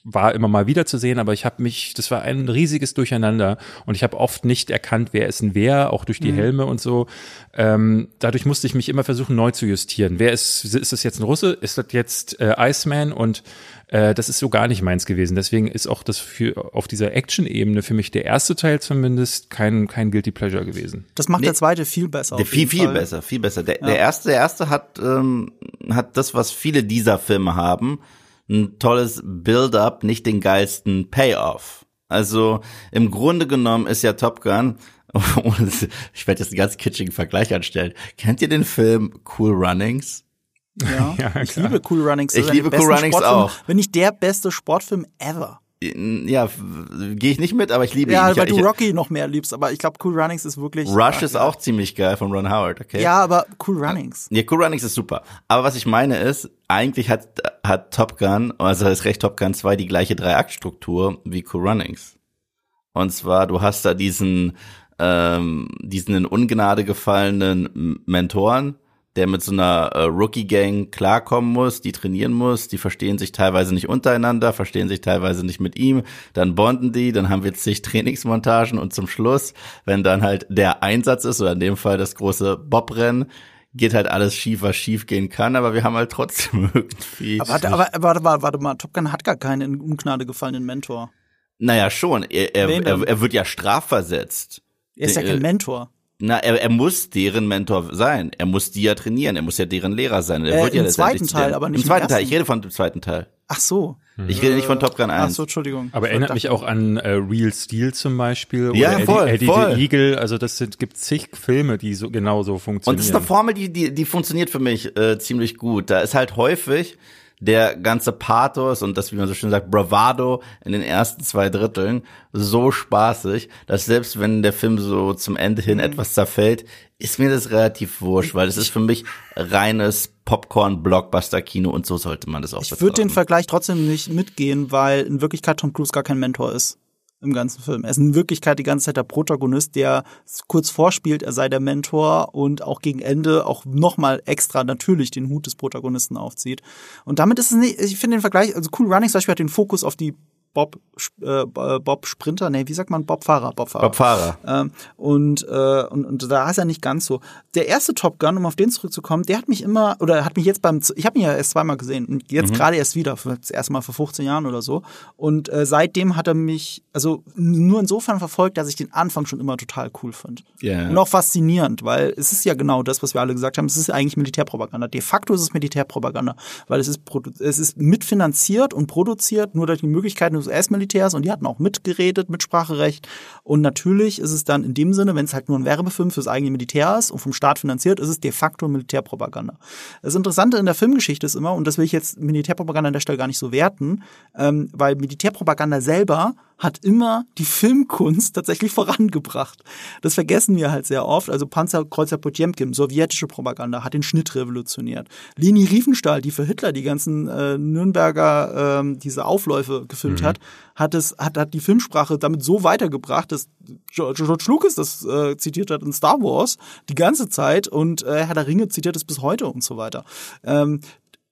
war immer mal wieder zu sehen, aber ich habe mich, das war ein riesiges Durcheinander und ich habe oft nicht erkannt, wer ist denn wer, auch durch die mhm. Helme und so. Ähm, dadurch musste ich mich immer versuchen, neu zu justieren. Wer ist, ist das jetzt ein Russe? Ist das jetzt äh, Iceman? Und äh, das ist so gar nicht meins gewesen. Deswegen ist auch das für auf dieser Action-Ebene für mich der erste Teil zumindest kein, kein Guilty Pleasure gewesen. Das macht nee, der zweite viel besser. Der viel, viel Fall. besser, viel besser. Der, ja. der erste, der erste hat, ähm, hat das, was viele dieser Filme haben ein tolles Build-up, nicht den geilsten Payoff. Also im Grunde genommen ist ja Top Gun, ich werde jetzt einen ganz kitschigen Vergleich anstellen. Kennt ihr den Film Cool Runnings? Ja, ja ich liebe Cool Runnings. Ich liebe Cool Runnings auch. Wenn nicht der beste Sportfilm ever ja, gehe ich nicht mit, aber ich liebe ja, ihn. Ja, weil du Rocky noch mehr liebst, aber ich glaube, Cool Runnings ist wirklich. Rush ist auch ziemlich geil von Ron Howard, okay? Ja, aber Cool Runnings. Ja, Cool Runnings ist super. Aber was ich meine ist, eigentlich hat, hat Top Gun, also ist recht Top Gun 2 die gleiche Dreiaktstruktur wie Cool Runnings. Und zwar, du hast da diesen, ähm, diesen in Ungnade gefallenen Mentoren, der mit so einer äh, Rookie-Gang klarkommen muss, die trainieren muss, die verstehen sich teilweise nicht untereinander, verstehen sich teilweise nicht mit ihm, dann bonden die, dann haben wir zig Trainingsmontagen und zum Schluss, wenn dann halt der Einsatz ist, oder in dem Fall das große Bobrennen, geht halt alles schief, was schief gehen kann, aber wir haben halt trotzdem irgendwie. Aber, warte, aber warte, warte, warte mal, Top Gun hat gar keinen in Ungnade gefallenen Mentor. Naja, schon. Er, er, er, er wird ja strafversetzt. Er ist ja kein Mentor. Na, er, er muss deren Mentor sein. Er muss die ja trainieren. Er muss ja deren Lehrer sein. Er äh, wird ja Im zweiten Teil, aber nicht im zweiten Teil. Ich rede von dem zweiten Teil. Ach so. Ich rede nicht von Top Gun 1. Ach so, Entschuldigung. Aber erinnert mich auch an äh, Real Steel zum Beispiel. Oder ja, voll, Eddie, Eddie voll. the Eagle. Also das sind, gibt zig Filme, die so genau so funktionieren. Und das ist eine Formel, die, die, die funktioniert für mich äh, ziemlich gut. Da ist halt häufig der ganze Pathos und das, wie man so schön sagt, Bravado in den ersten zwei Dritteln so spaßig, dass selbst wenn der Film so zum Ende hin mhm. etwas zerfällt, ist mir das relativ wurscht, weil es ist für mich reines Popcorn-Blockbuster-Kino und so sollte man das auch Ich würde den Vergleich trotzdem nicht mitgehen, weil in Wirklichkeit Tom Cruise gar kein Mentor ist im ganzen Film. Er ist in Wirklichkeit die ganze Zeit der Protagonist, der kurz vorspielt, er sei der Mentor und auch gegen Ende auch nochmal extra natürlich den Hut des Protagonisten aufzieht. Und damit ist es nicht, ich finde den Vergleich, also Cool Running zum Beispiel hat den Fokus auf die Bob, äh, Bob Sprinter, nee, wie sagt man, Bob Fahrer, Bob Fahrer. Bob Fahrer. Ähm, und, äh, und, und da ist er nicht ganz so. Der erste Top Gun, um auf den zurückzukommen, der hat mich immer, oder hat mich jetzt beim, ich habe ihn ja erst zweimal gesehen und jetzt mhm. gerade erst wieder, das erste Mal vor 15 Jahren oder so. Und äh, seitdem hat er mich, also nur insofern verfolgt, dass ich den Anfang schon immer total cool fand. Yeah. Und auch faszinierend, weil es ist ja genau das, was wir alle gesagt haben, es ist eigentlich Militärpropaganda. De facto ist es Militärpropaganda, weil es ist, es ist mitfinanziert und produziert, nur durch die Möglichkeiten US-Militärs und die hatten auch mitgeredet, Mitspracherecht. Und natürlich ist es dann in dem Sinne, wenn es halt nur ein Werbefilm fürs eigene Militär ist und vom Staat finanziert, ist es de facto Militärpropaganda. Das Interessante in der Filmgeschichte ist immer, und das will ich jetzt Militärpropaganda an der Stelle gar nicht so werten, ähm, weil Militärpropaganda selber hat immer die Filmkunst tatsächlich vorangebracht. Das vergessen wir halt sehr oft. Also Panzerkreuzer Potemkin, sowjetische Propaganda, hat den Schnitt revolutioniert. Leni Riefenstahl, die für Hitler die ganzen äh, Nürnberger äh, diese Aufläufe gefilmt mhm. hat, hat es hat, hat die Filmsprache damit so weitergebracht, dass George Lucas das äh, zitiert hat in Star Wars die ganze Zeit und äh, Herr der Ringe zitiert es bis heute und so weiter. Ähm,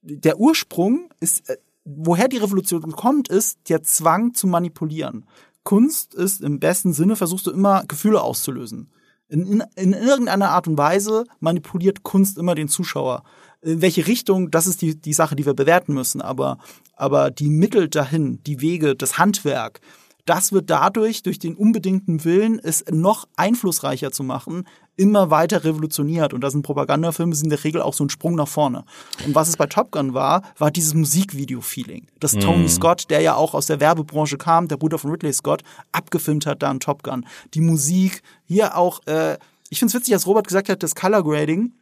der Ursprung ist äh, woher die Revolution kommt, ist der Zwang zu manipulieren. Kunst ist im besten Sinne, versuchst du immer Gefühle auszulösen. In, in, in irgendeiner Art und Weise manipuliert Kunst immer den Zuschauer. In welche Richtung, das ist die, die Sache, die wir bewerten müssen. Aber, aber die Mittel dahin, die Wege, das Handwerk, das wird dadurch, durch den unbedingten Willen, es noch einflussreicher zu machen, immer weiter revolutioniert. Und da sind Propagandafilme sind in der Regel auch so ein Sprung nach vorne. Und was es bei Top Gun war, war dieses Musikvideo-Feeling. Das Tony mm. Scott, der ja auch aus der Werbebranche kam, der Bruder von Ridley Scott, abgefilmt hat da in Top Gun. Die Musik, hier auch, äh, ich finde es witzig, dass Robert gesagt hat, das Color Grading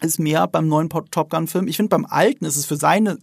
ist mehr beim neuen Top Gun Film. Ich finde beim alten ist es für seine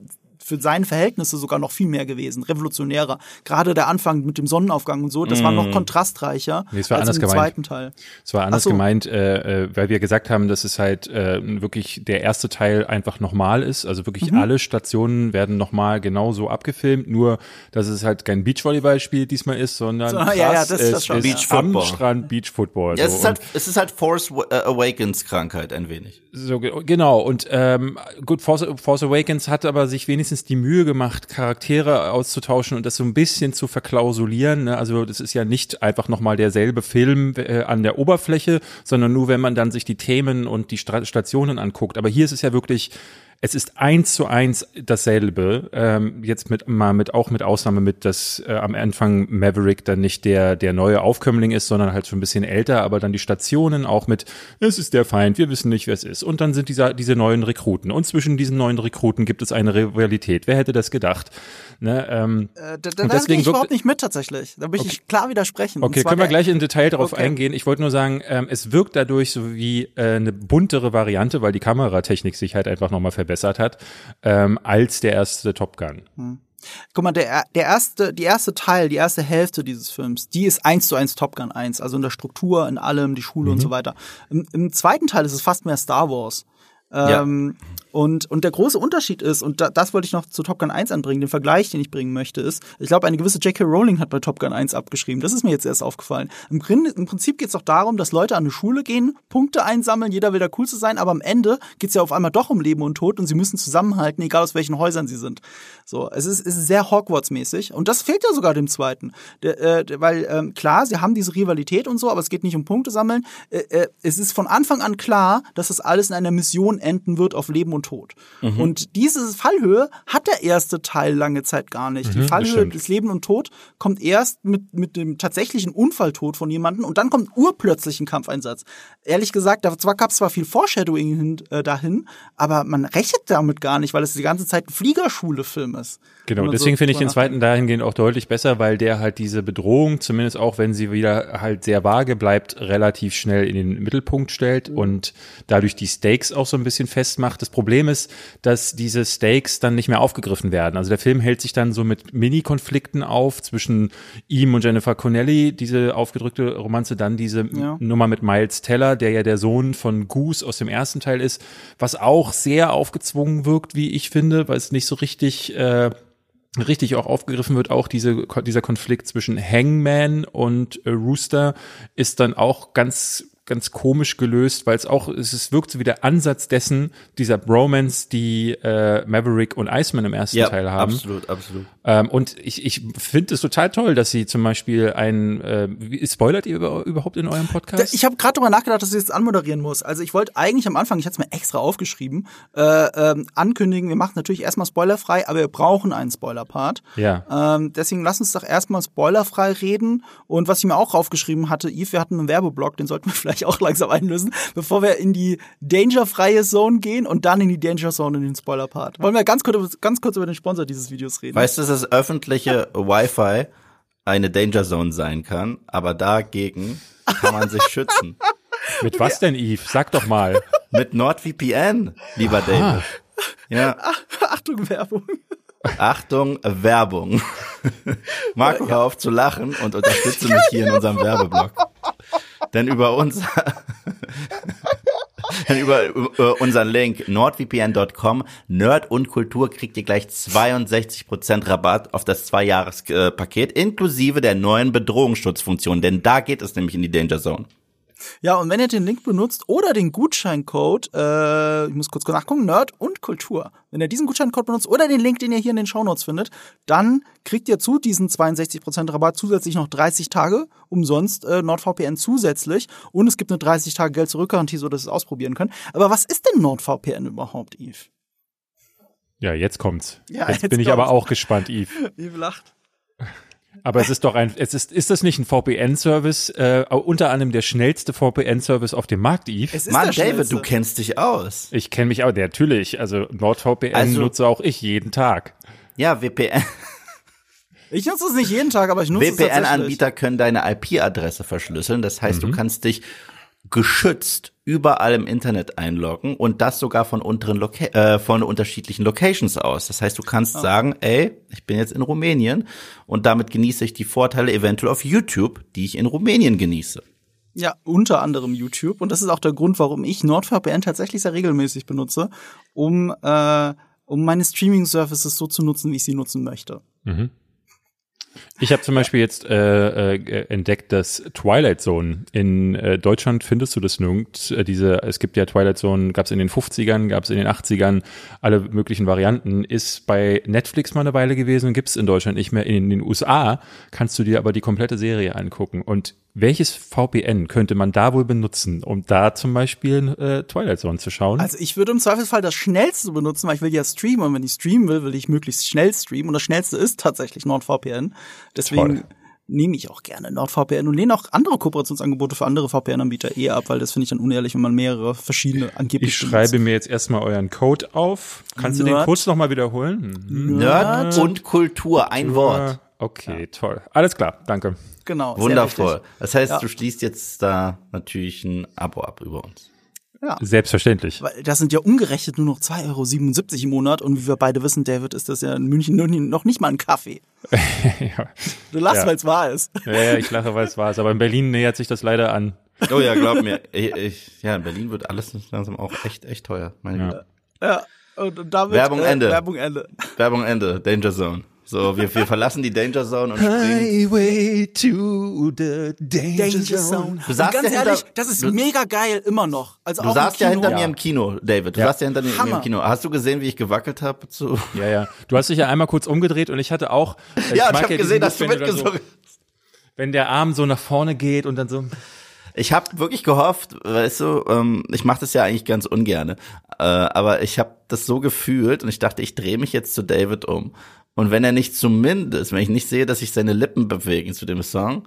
für seine Verhältnisse sogar noch viel mehr gewesen, revolutionärer. Gerade der Anfang mit dem Sonnenaufgang und so, das mm. war noch mhm. kontrastreicher nee, es war als anders im gemeint. zweiten Teil. Es war anders so. gemeint, äh, äh, weil wir gesagt haben, dass es halt äh, wirklich der erste Teil einfach nochmal ist. Also wirklich mhm. alle Stationen werden nochmal genauso abgefilmt, nur dass es halt kein Beachvolleyballspiel diesmal ist, sondern so, krass, ja, ja, das, das schon, Beach am Strand Beach Football. Ja, so. es, ist halt, es ist halt Force äh, Awakens Krankheit ein wenig. So genau und ähm, gut Force, Force Awakens hat aber sich wenigstens die Mühe gemacht, Charaktere auszutauschen und das so ein bisschen zu verklausulieren. Ne? Also das ist ja nicht einfach nochmal derselbe Film äh, an der Oberfläche, sondern nur, wenn man dann sich die Themen und die Stationen anguckt. Aber hier ist es ja wirklich es ist eins zu eins dasselbe. Ähm, jetzt mit mal mit auch mit Ausnahme mit, dass äh, am Anfang Maverick dann nicht der der neue Aufkömmling ist, sondern halt schon ein bisschen älter, aber dann die Stationen auch mit es ist der Feind, wir wissen nicht, wer es ist. Und dann sind diese diese neuen Rekruten und zwischen diesen neuen Rekruten gibt es eine Rivalität. Wer hätte das gedacht? Ne, ähm, äh, da, da, und deswegen ich überhaupt nicht mit tatsächlich. Da möchte okay. ich klar widersprechen. Okay, können wir gleich in Detail darauf okay. eingehen. Ich wollte nur sagen, ähm, es wirkt dadurch so wie äh, eine buntere Variante, weil die Kameratechnik sich halt einfach nochmal verbessert hat, ähm, als der erste Top Gun. Hm. Guck mal, der, der erste, die erste Teil, die erste Hälfte dieses Films, die ist eins zu eins Top Gun 1, also in der Struktur, in allem, die Schule mhm. und so weiter. Im, Im zweiten Teil ist es fast mehr Star Wars. Ähm, ja. Und, und der große Unterschied ist, und da, das wollte ich noch zu Top Gun 1 anbringen, den Vergleich, den ich bringen möchte, ist, ich glaube, eine gewisse J.K. Rowling hat bei Top Gun 1 abgeschrieben. Das ist mir jetzt erst aufgefallen. Im, im Prinzip geht es doch darum, dass Leute an eine Schule gehen, Punkte einsammeln, jeder will da cool zu sein, aber am Ende geht es ja auf einmal doch um Leben und Tod und sie müssen zusammenhalten, egal aus welchen Häusern sie sind. So, es ist, ist sehr Hogwarts-mäßig und das fehlt ja sogar dem zweiten. Der, äh, weil, ähm, klar, sie haben diese Rivalität und so, aber es geht nicht um Punkte sammeln. Äh, äh, es ist von Anfang an klar, dass das alles in einer Mission enden wird auf Leben und Tod. Mhm. Und diese Fallhöhe hat der erste Teil lange Zeit gar nicht. Mhm, Die Fallhöhe des Leben und Tod kommt erst mit, mit dem tatsächlichen Unfalltod von jemandem und dann kommt urplötzlich ein Kampfeinsatz. Ehrlich gesagt, da zwar gab es zwar viel Foreshadowing hin, äh, dahin, aber man rechnet damit gar nicht, weil es die ganze Zeit ein Fliegerschule-Film ist. Genau, deswegen so finde ich den zweiten dahingehend auch deutlich besser, weil der halt diese Bedrohung, zumindest auch wenn sie wieder halt sehr vage bleibt, relativ schnell in den Mittelpunkt stellt mhm. und dadurch die Stakes auch so ein bisschen festmacht. Das Problem ist, dass diese Stakes dann nicht mehr aufgegriffen werden. Also der Film hält sich dann so mit Mini-Konflikten auf zwischen ihm und Jennifer Connelly, diese aufgedrückte Romanze, dann diese ja. Nummer mit Miles Teller, der ja der Sohn von Goose aus dem ersten Teil ist, was auch sehr aufgezwungen wirkt, wie ich finde, weil es nicht so richtig äh, richtig auch aufgegriffen wird, auch diese, dieser Konflikt zwischen Hangman und Rooster ist dann auch ganz ganz komisch gelöst, weil es auch, es, es wirkt so wie der Ansatz dessen, dieser Bromance, die äh, Maverick und Iceman im ersten ja, Teil haben. Absolut, absolut. Ähm, und ich, ich finde es total toll, dass sie zum Beispiel ein, äh, spoilert ihr über, überhaupt in eurem Podcast? Ich habe gerade darüber nachgedacht, dass ich jetzt anmoderieren muss. Also ich wollte eigentlich am Anfang, ich hatte es mir extra aufgeschrieben, äh, ähm, ankündigen, wir machen natürlich erstmal spoilerfrei, aber wir brauchen einen Spoiler-Part. Ja. Ähm, deswegen lass uns doch erstmal spoilerfrei reden. Und was ich mir auch aufgeschrieben hatte, Yves, wir hatten einen Werbeblock, den sollten wir vielleicht gleich auch langsam einlösen, bevor wir in die dangerfreie Zone gehen und dann in die Danger Zone in den Spoiler-Part. Wollen wir ganz kurz, ganz kurz über den Sponsor dieses Videos reden? Weißt du, dass das öffentliche Wi-Fi eine Danger Zone sein kann, aber dagegen kann man sich schützen. Mit was denn, Yves? Sag doch mal. Mit NordVPN, lieber David. Ja. Achtung, Werbung. Achtung, Werbung. Marco, hör auf zu lachen und unterstütze mich hier in unserem Werbeblock. Denn über uns, denn über, über unseren Link nordvpn.com, Nerd und Kultur kriegt ihr gleich 62% Rabatt auf das Zwei-Jahres-Paket inklusive der neuen Bedrohungsschutzfunktion, denn da geht es nämlich in die Danger Zone. Ja, und wenn ihr den Link benutzt oder den Gutscheincode, äh, ich muss kurz nachgucken, Nerd und Kultur. Wenn ihr diesen Gutscheincode benutzt oder den Link, den ihr hier in den Shownotes findet, dann kriegt ihr zu diesen 62% Rabatt zusätzlich noch 30 Tage umsonst äh, NordVPN zusätzlich und es gibt eine 30 Tage Geld zurückgarantie, so dass ihr es ausprobieren könnt. Aber was ist denn NordVPN überhaupt, Yves? Ja, jetzt kommt's. Ja, jetzt, jetzt bin ich kommt's. aber auch gespannt, Yves. Yves lacht. Aber es ist doch ein, es ist, ist das nicht ein VPN-Service, äh, unter anderem der schnellste VPN-Service auf dem Markt, Yves? Es ist Mann, David, schnellste. du kennst dich aus. Ich kenne mich auch, natürlich, also NordVPN Also- nutze auch ich jeden Tag. Ja, VPN. Ich nutze es nicht jeden Tag, aber ich nutze es tatsächlich. VPN-Anbieter können deine IP-Adresse verschlüsseln. Das heißt, du kannst dich geschützt überall im Internet einloggen und das sogar von unteren Loca äh, von unterschiedlichen Locations aus. Das heißt, du kannst sagen, ey, ich bin jetzt in Rumänien und damit genieße ich die Vorteile eventuell auf YouTube, die ich in Rumänien genieße. Ja, unter anderem YouTube. Und das ist auch der Grund, warum ich NordVPN tatsächlich sehr regelmäßig benutze, um, äh, um meine Streaming-Services so zu nutzen, wie ich sie nutzen möchte. Ich habe zum Beispiel jetzt äh, äh, entdeckt, dass Twilight Zone in äh, Deutschland findest du das nirgends. Äh, diese, es gibt ja Twilight Zone, gab es in den 50ern, gab es in den 80ern, alle möglichen Varianten. Ist bei Netflix mal eine Weile gewesen, gibt es in Deutschland nicht mehr. In den USA kannst du dir aber die komplette Serie angucken. Und welches VPN könnte man da wohl benutzen, um da zum Beispiel äh, Twilight Zone zu schauen? Also ich würde im Zweifelsfall das Schnellste benutzen, weil ich will ja streamen und wenn ich streamen will, will ich möglichst schnell streamen und das Schnellste ist tatsächlich NordVPN. Deswegen Toll. nehme ich auch gerne NordVPN und lehne auch andere Kooperationsangebote für andere VPN-Anbieter eher ab, weil das finde ich dann unehrlich, wenn man mehrere verschiedene angeblich ich schreibe mir jetzt erstmal euren Code auf. Kannst du den Nerd. Code nochmal wiederholen? Mhm. Nerd und Kultur, ein Wort. Okay, toll. Alles klar, danke. Genau. Wundervoll. Das heißt, Ja. du schließt jetzt da natürlich ein Abo ab über uns. Ja. Selbstverständlich. Weil das sind ja umgerechnet nur noch 2,77 Euro im Monat und wie wir beide wissen, David, ist das ja in München noch nicht mal ein Kaffee. ja. Du lachst, Ja. weil es wahr ist. Ja, ja, ich lache, weil es war. Aber in Berlin nähert sich das leider an. Oh ja, glaub mir. Ich, ich, ja, in Berlin wird alles langsam auch echt, echt teuer. Meine Ja. Güte. Ja. Und damit, Werbung äh, Ende. Werbung Ende. Werbung Ende. Danger Zone. So, wir, wir verlassen die Danger Zone und springen. Highway to the Danger Zone. Du saßt und ganz ja hinter- ehrlich, das ist du- mega geil, immer noch. Also Du auch saßt ja hinter mir im Kino, David. Du Ja. saßt ja hinter mir Hammer. im Kino. Hast du gesehen, wie ich gewackelt habe? Zu Ja, ja. Du hast dich ja einmal kurz umgedreht und ich hatte auch. äh, ja, mag ich habe gesehen, dass du mitgesungen So, wenn der Arm so nach vorne geht und dann so. Ich habe wirklich gehofft, weißt du, ähm, ich mache das ja eigentlich ganz ungerne, äh, aber ich habe das so gefühlt und ich dachte, ich drehe mich jetzt zu David um. Und wenn er nicht zumindest, wenn ich nicht sehe, dass sich seine Lippen bewegen zu dem Song,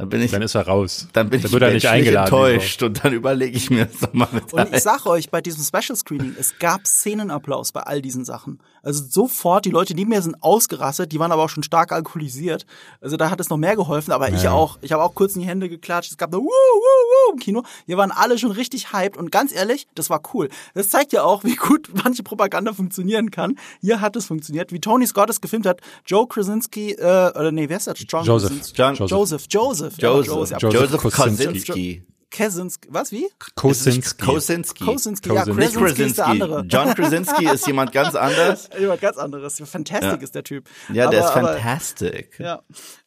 dann bin ich, Dann ist er raus. dann bin Dann ich wird er nicht eingeladen. enttäuscht und dann überlege ich mir das nochmal mit Und ich ein. sag euch, bei diesem Special Screening, es gab Szenenapplaus bei all diesen Sachen. Also sofort, die Leute neben mir sind ausgerastet, die waren aber auch schon stark alkoholisiert. Also da hat es noch mehr geholfen, aber ich Ja. auch. Ich habe auch kurz in die Hände geklatscht. Es gab da wuh, wuh, wuh im Kino. Wir waren alle schon richtig hyped und ganz ehrlich, das war cool. Das zeigt ja auch, wie gut manche Propaganda funktionieren kann. Hier hat es funktioniert. Wie Tony Scott es gefilmt hat. Joe Krasinski, äh, oder nee, wer ist das? John Joseph. John- Joseph. Joseph. Ja, Joseph, ja. Joseph Joseph Kosinski. Kosinski. Kaczynski. Was, wie? Kosinski. Kosinski. Kosinski. Ja, Kosinski. Nicht Krasinski ist der Krasinski. andere. John Krasinski ist jemand ganz anders. Jemand ganz anderes. Fantastic Ja. ist der Typ. Ja, der Aber- ist aber- fantastic. Ja.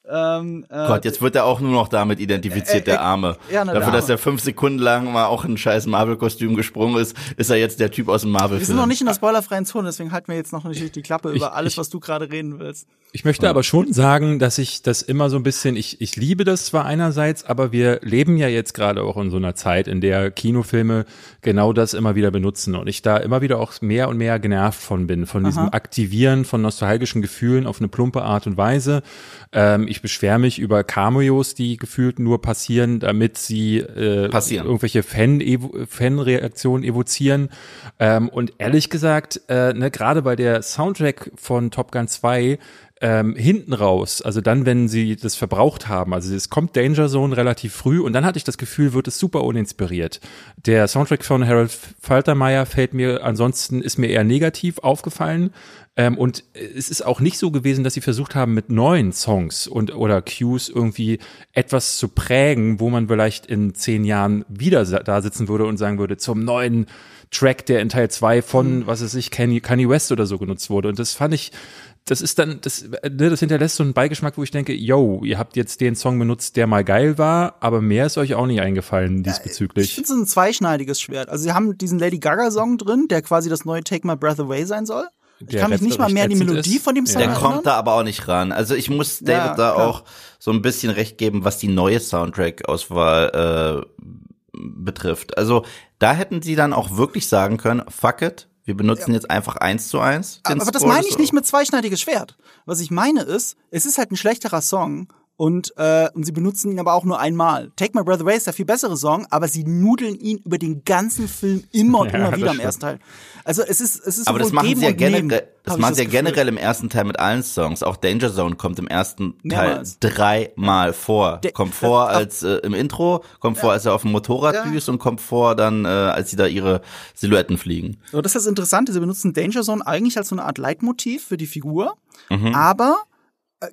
Ähm, äh, Gott, jetzt wird er auch nur noch damit identifiziert, Äh, äh, der Arme. ja, na, Dafür, der dass er fünf Sekunden lang mal auch in ein scheiß Marvel-Kostüm gesprungen ist, ist er jetzt der Typ aus dem Marvel-Film. wir sind noch nicht in der spoilerfreien Zone, deswegen halten wir jetzt noch natürlich die Klappe über alles, ich- was du gerade reden willst. Ich möchte aber schon sagen, dass ich das immer so ein bisschen, ich, ich liebe das zwar einerseits, aber wir leben ja jetzt gerade auch in so einer Zeit, in der Kinofilme genau das immer wieder benutzen und ich da immer wieder auch mehr und mehr genervt von bin, von diesem Aktivieren von nostalgischen Gefühlen auf eine plumpe Art und Weise. Ähm, ich beschwere mich über Cameos, die gefühlt nur passieren, damit sie äh, Passieren. irgendwelche Fan -Evo Fanreaktionen evozieren. Ähm, und ehrlich gesagt, äh, ne, gerade bei der Soundtrack von Top Gun 2 ähm, hinten raus, also dann, wenn sie das verbraucht haben, also es kommt Danger Zone relativ früh und dann hatte ich das Gefühl, wird es super uninspiriert. Der Soundtrack von Harold Faltermeier fällt mir ansonsten, ist mir eher negativ aufgefallen. Ähm, und es ist auch nicht so gewesen, dass sie versucht haben, mit neuen Songs und oder Cues irgendwie etwas zu prägen, wo man vielleicht in zehn Jahren wieder da sitzen würde und sagen würde, zum neuen Track, der in Teil zwei von, was weiß ich, Kanye, Kanye West oder so genutzt wurde. Und das fand ich, das ist dann, das, ne, das hinterlässt so einen Beigeschmack, wo ich denke, yo, ihr habt jetzt den Song benutzt, der mal geil war, aber mehr ist euch auch nicht eingefallen Ich diesbezüglich. finde es ein zweischneidiges Schwert. Also sie haben diesen Lady Gaga Song drin, der quasi das neue Take My Breath Away sein soll. Ich Der kann mich nicht mal mehr an die Melodie ätzend von dem ist. Song Der Ja. erinnern. kommt da aber auch nicht ran. Also ich muss David Ja, da klar. auch so ein bisschen recht geben, was die neue Soundtrack-Auswahl äh, betrifft. Also da hätten sie dann auch wirklich sagen können, fuck it, wir benutzen jetzt einfach eins zu eins. den Aber das meine ich nicht mit zweischneidiges Schwert. Was ich meine ist, es ist halt ein schlechterer Song und, äh, und sie benutzen ihn aber auch nur einmal. Take My Breath Away ist der viel bessere Song, aber sie nudeln ihn über den ganzen Film immer und Ja, immer wieder im ersten Teil. Also es ist, es ist Aber das machen sie ja generell, das machen sie ja generell im ersten Teil mit allen Songs. Auch Danger Zone kommt im ersten Mehrmals. Teil dreimal vor. Kommt vor als äh, im Intro, kommt vor, als er auf dem Motorrad Ja. düst und kommt vor dann, äh, als sie da ihre Silhouetten fliegen. So, das ist das Interessante. Sie benutzen Danger Zone eigentlich als so eine Art Leitmotiv für die Figur, Mhm. aber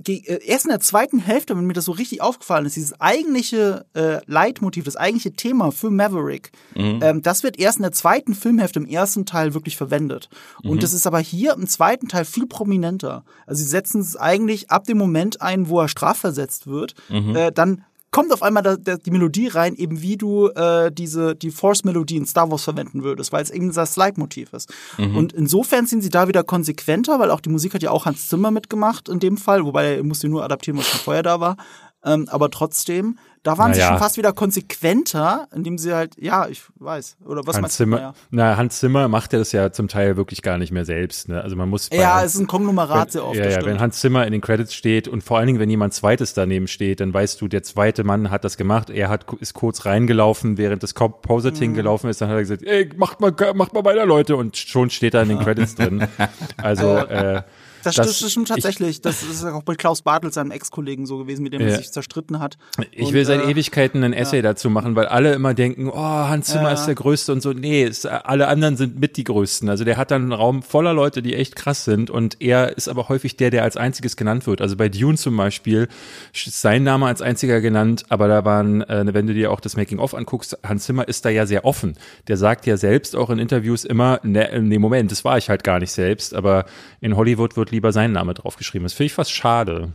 erst in der zweiten Hälfte, wenn mir das so richtig aufgefallen ist, dieses eigentliche äh, Leitmotiv, das eigentliche Thema für Maverick, Mhm. ähm, das wird erst in der zweiten Filmhälfte im ersten Teil wirklich verwendet. Mhm. Und das ist aber hier im zweiten Teil viel prominenter. Also sie setzen es eigentlich ab dem Moment ein, wo er strafversetzt wird, Mhm. äh, dann kommt auf einmal da, da, die Melodie rein, eben wie du äh, diese die Force-Melodie in Star Wars verwenden würdest, weil es eben das Leitmotiv ist. Und insofern sind sie da wieder konsequenter, weil auch die Musik hat ja auch Hans Zimmer mitgemacht in dem Fall, wobei er musste nur adaptieren, was schon vorher da war. Ähm, aber trotzdem, da waren sie Naja. schon fast wieder konsequenter, indem sie halt, ja, ich weiß. Oder was Hans meinst du? Zimmer, Ja, na, Hans Zimmer macht ja das ja zum Teil wirklich gar nicht mehr selbst. Ne? Also man muss ja Hans- es ist ein Konglomerat wenn, sehr oft. ja, ja, wenn Hans Zimmer in den Credits steht und vor allen Dingen, wenn jemand zweites daneben steht, dann weißt du, der zweite Mann hat das gemacht, er hat ist kurz reingelaufen, während das Mhm. Compositing gelaufen ist, dann hat er gesagt, ey, macht mal, macht mal weiter, Leute, und schon steht er in den Credits drin. Also äh, Das, Das- das, stimmt tatsächlich. das ist auch bei Klaus Bartels, seinem Ex-Kollegen, so gewesen, mit dem Ja. er sich zerstritten hat. Ich Und, will seit äh, Ewigkeiten ein Essay dazu machen, weil alle immer denken, oh, Hans Zimmer Ja. ist der Größte und so. Nee, es, alle anderen sind mit die Größten. Also der hat dann einen Raum voller Leute, die echt krass sind und er ist aber häufig der, der als einziges genannt wird. Also bei Dune zum Beispiel ist sein Name als einziger genannt, aber da waren, äh, wenn du dir auch das Making-of anguckst, Hans Zimmer ist da ja sehr offen. Der sagt ja selbst auch in Interviews immer, ne, nee, Moment, das war ich halt gar nicht selbst, aber in Hollywood wird lieber sein Name draufgeschrieben. Das finde ich fast schade.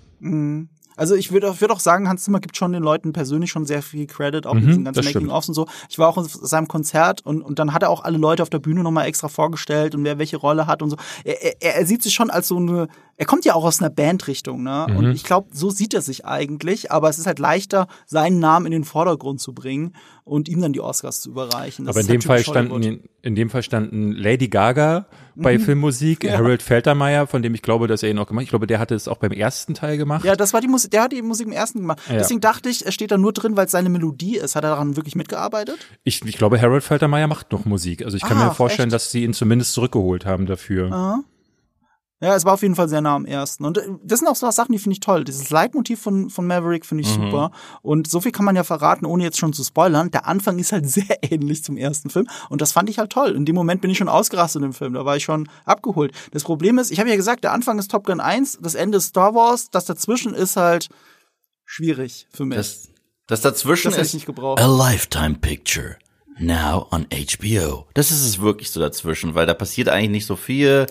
Also ich würde auch, würd auch sagen, Hans Zimmer gibt schon den Leuten persönlich schon sehr viel Credit, auch mit diesen ganzen Mhm, stimmt. Making-ofs und so. Ich war auch auf seinem Konzert und, und dann hat er auch alle Leute auf der Bühne nochmal extra vorgestellt und wer welche Rolle hat und so. Er, er, er sieht sich schon als so eine, er kommt ja auch aus einer Bandrichtung, ne? Mhm. Und ich glaube, so sieht er sich eigentlich, aber es ist halt leichter, seinen Namen in den Vordergrund zu bringen und ihm dann die Oscars zu überreichen. Das Aber in dem halt Fall standen, in dem Fall standen Lady Gaga bei Filmmusik, Harold Feltermeier, von dem ich glaube, dass er ihn auch gemacht hat. Ich glaube, der hatte es auch beim ersten Teil gemacht. Ja, das war die Musik, der hat die Musik im ersten gemacht. Ja. Deswegen dachte ich, er steht da nur drin, weil es seine Melodie ist. Hat er daran wirklich mitgearbeitet? Ich, ich glaube, Harold Feltermeier macht noch Musik. Also ich kann Ah, mir vorstellen, echt? dass sie ihn zumindest zurückgeholt haben dafür. Ja, es war auf jeden Fall sehr nah am ersten. Und äh, das sind auch so Sachen, die finde ich toll. Dieses Leitmotiv von, von Maverick finde ich super. Und so viel kann man ja verraten, ohne jetzt schon zu spoilern. Der Anfang ist halt sehr ähnlich zum ersten Film. Und das fand ich halt toll. In dem Moment bin ich schon ausgerastet im Film. Da war ich schon abgeholt. Das Problem ist, ich habe ja gesagt, der Anfang ist Top Gun 1, das Ende ist Star Wars. Das dazwischen ist halt schwierig für mich. Das, das dazwischen Das ist nicht gebraucht. a lifetime picture. Now on HBO. Das ist es wirklich so dazwischen, weil da passiert eigentlich nicht so viel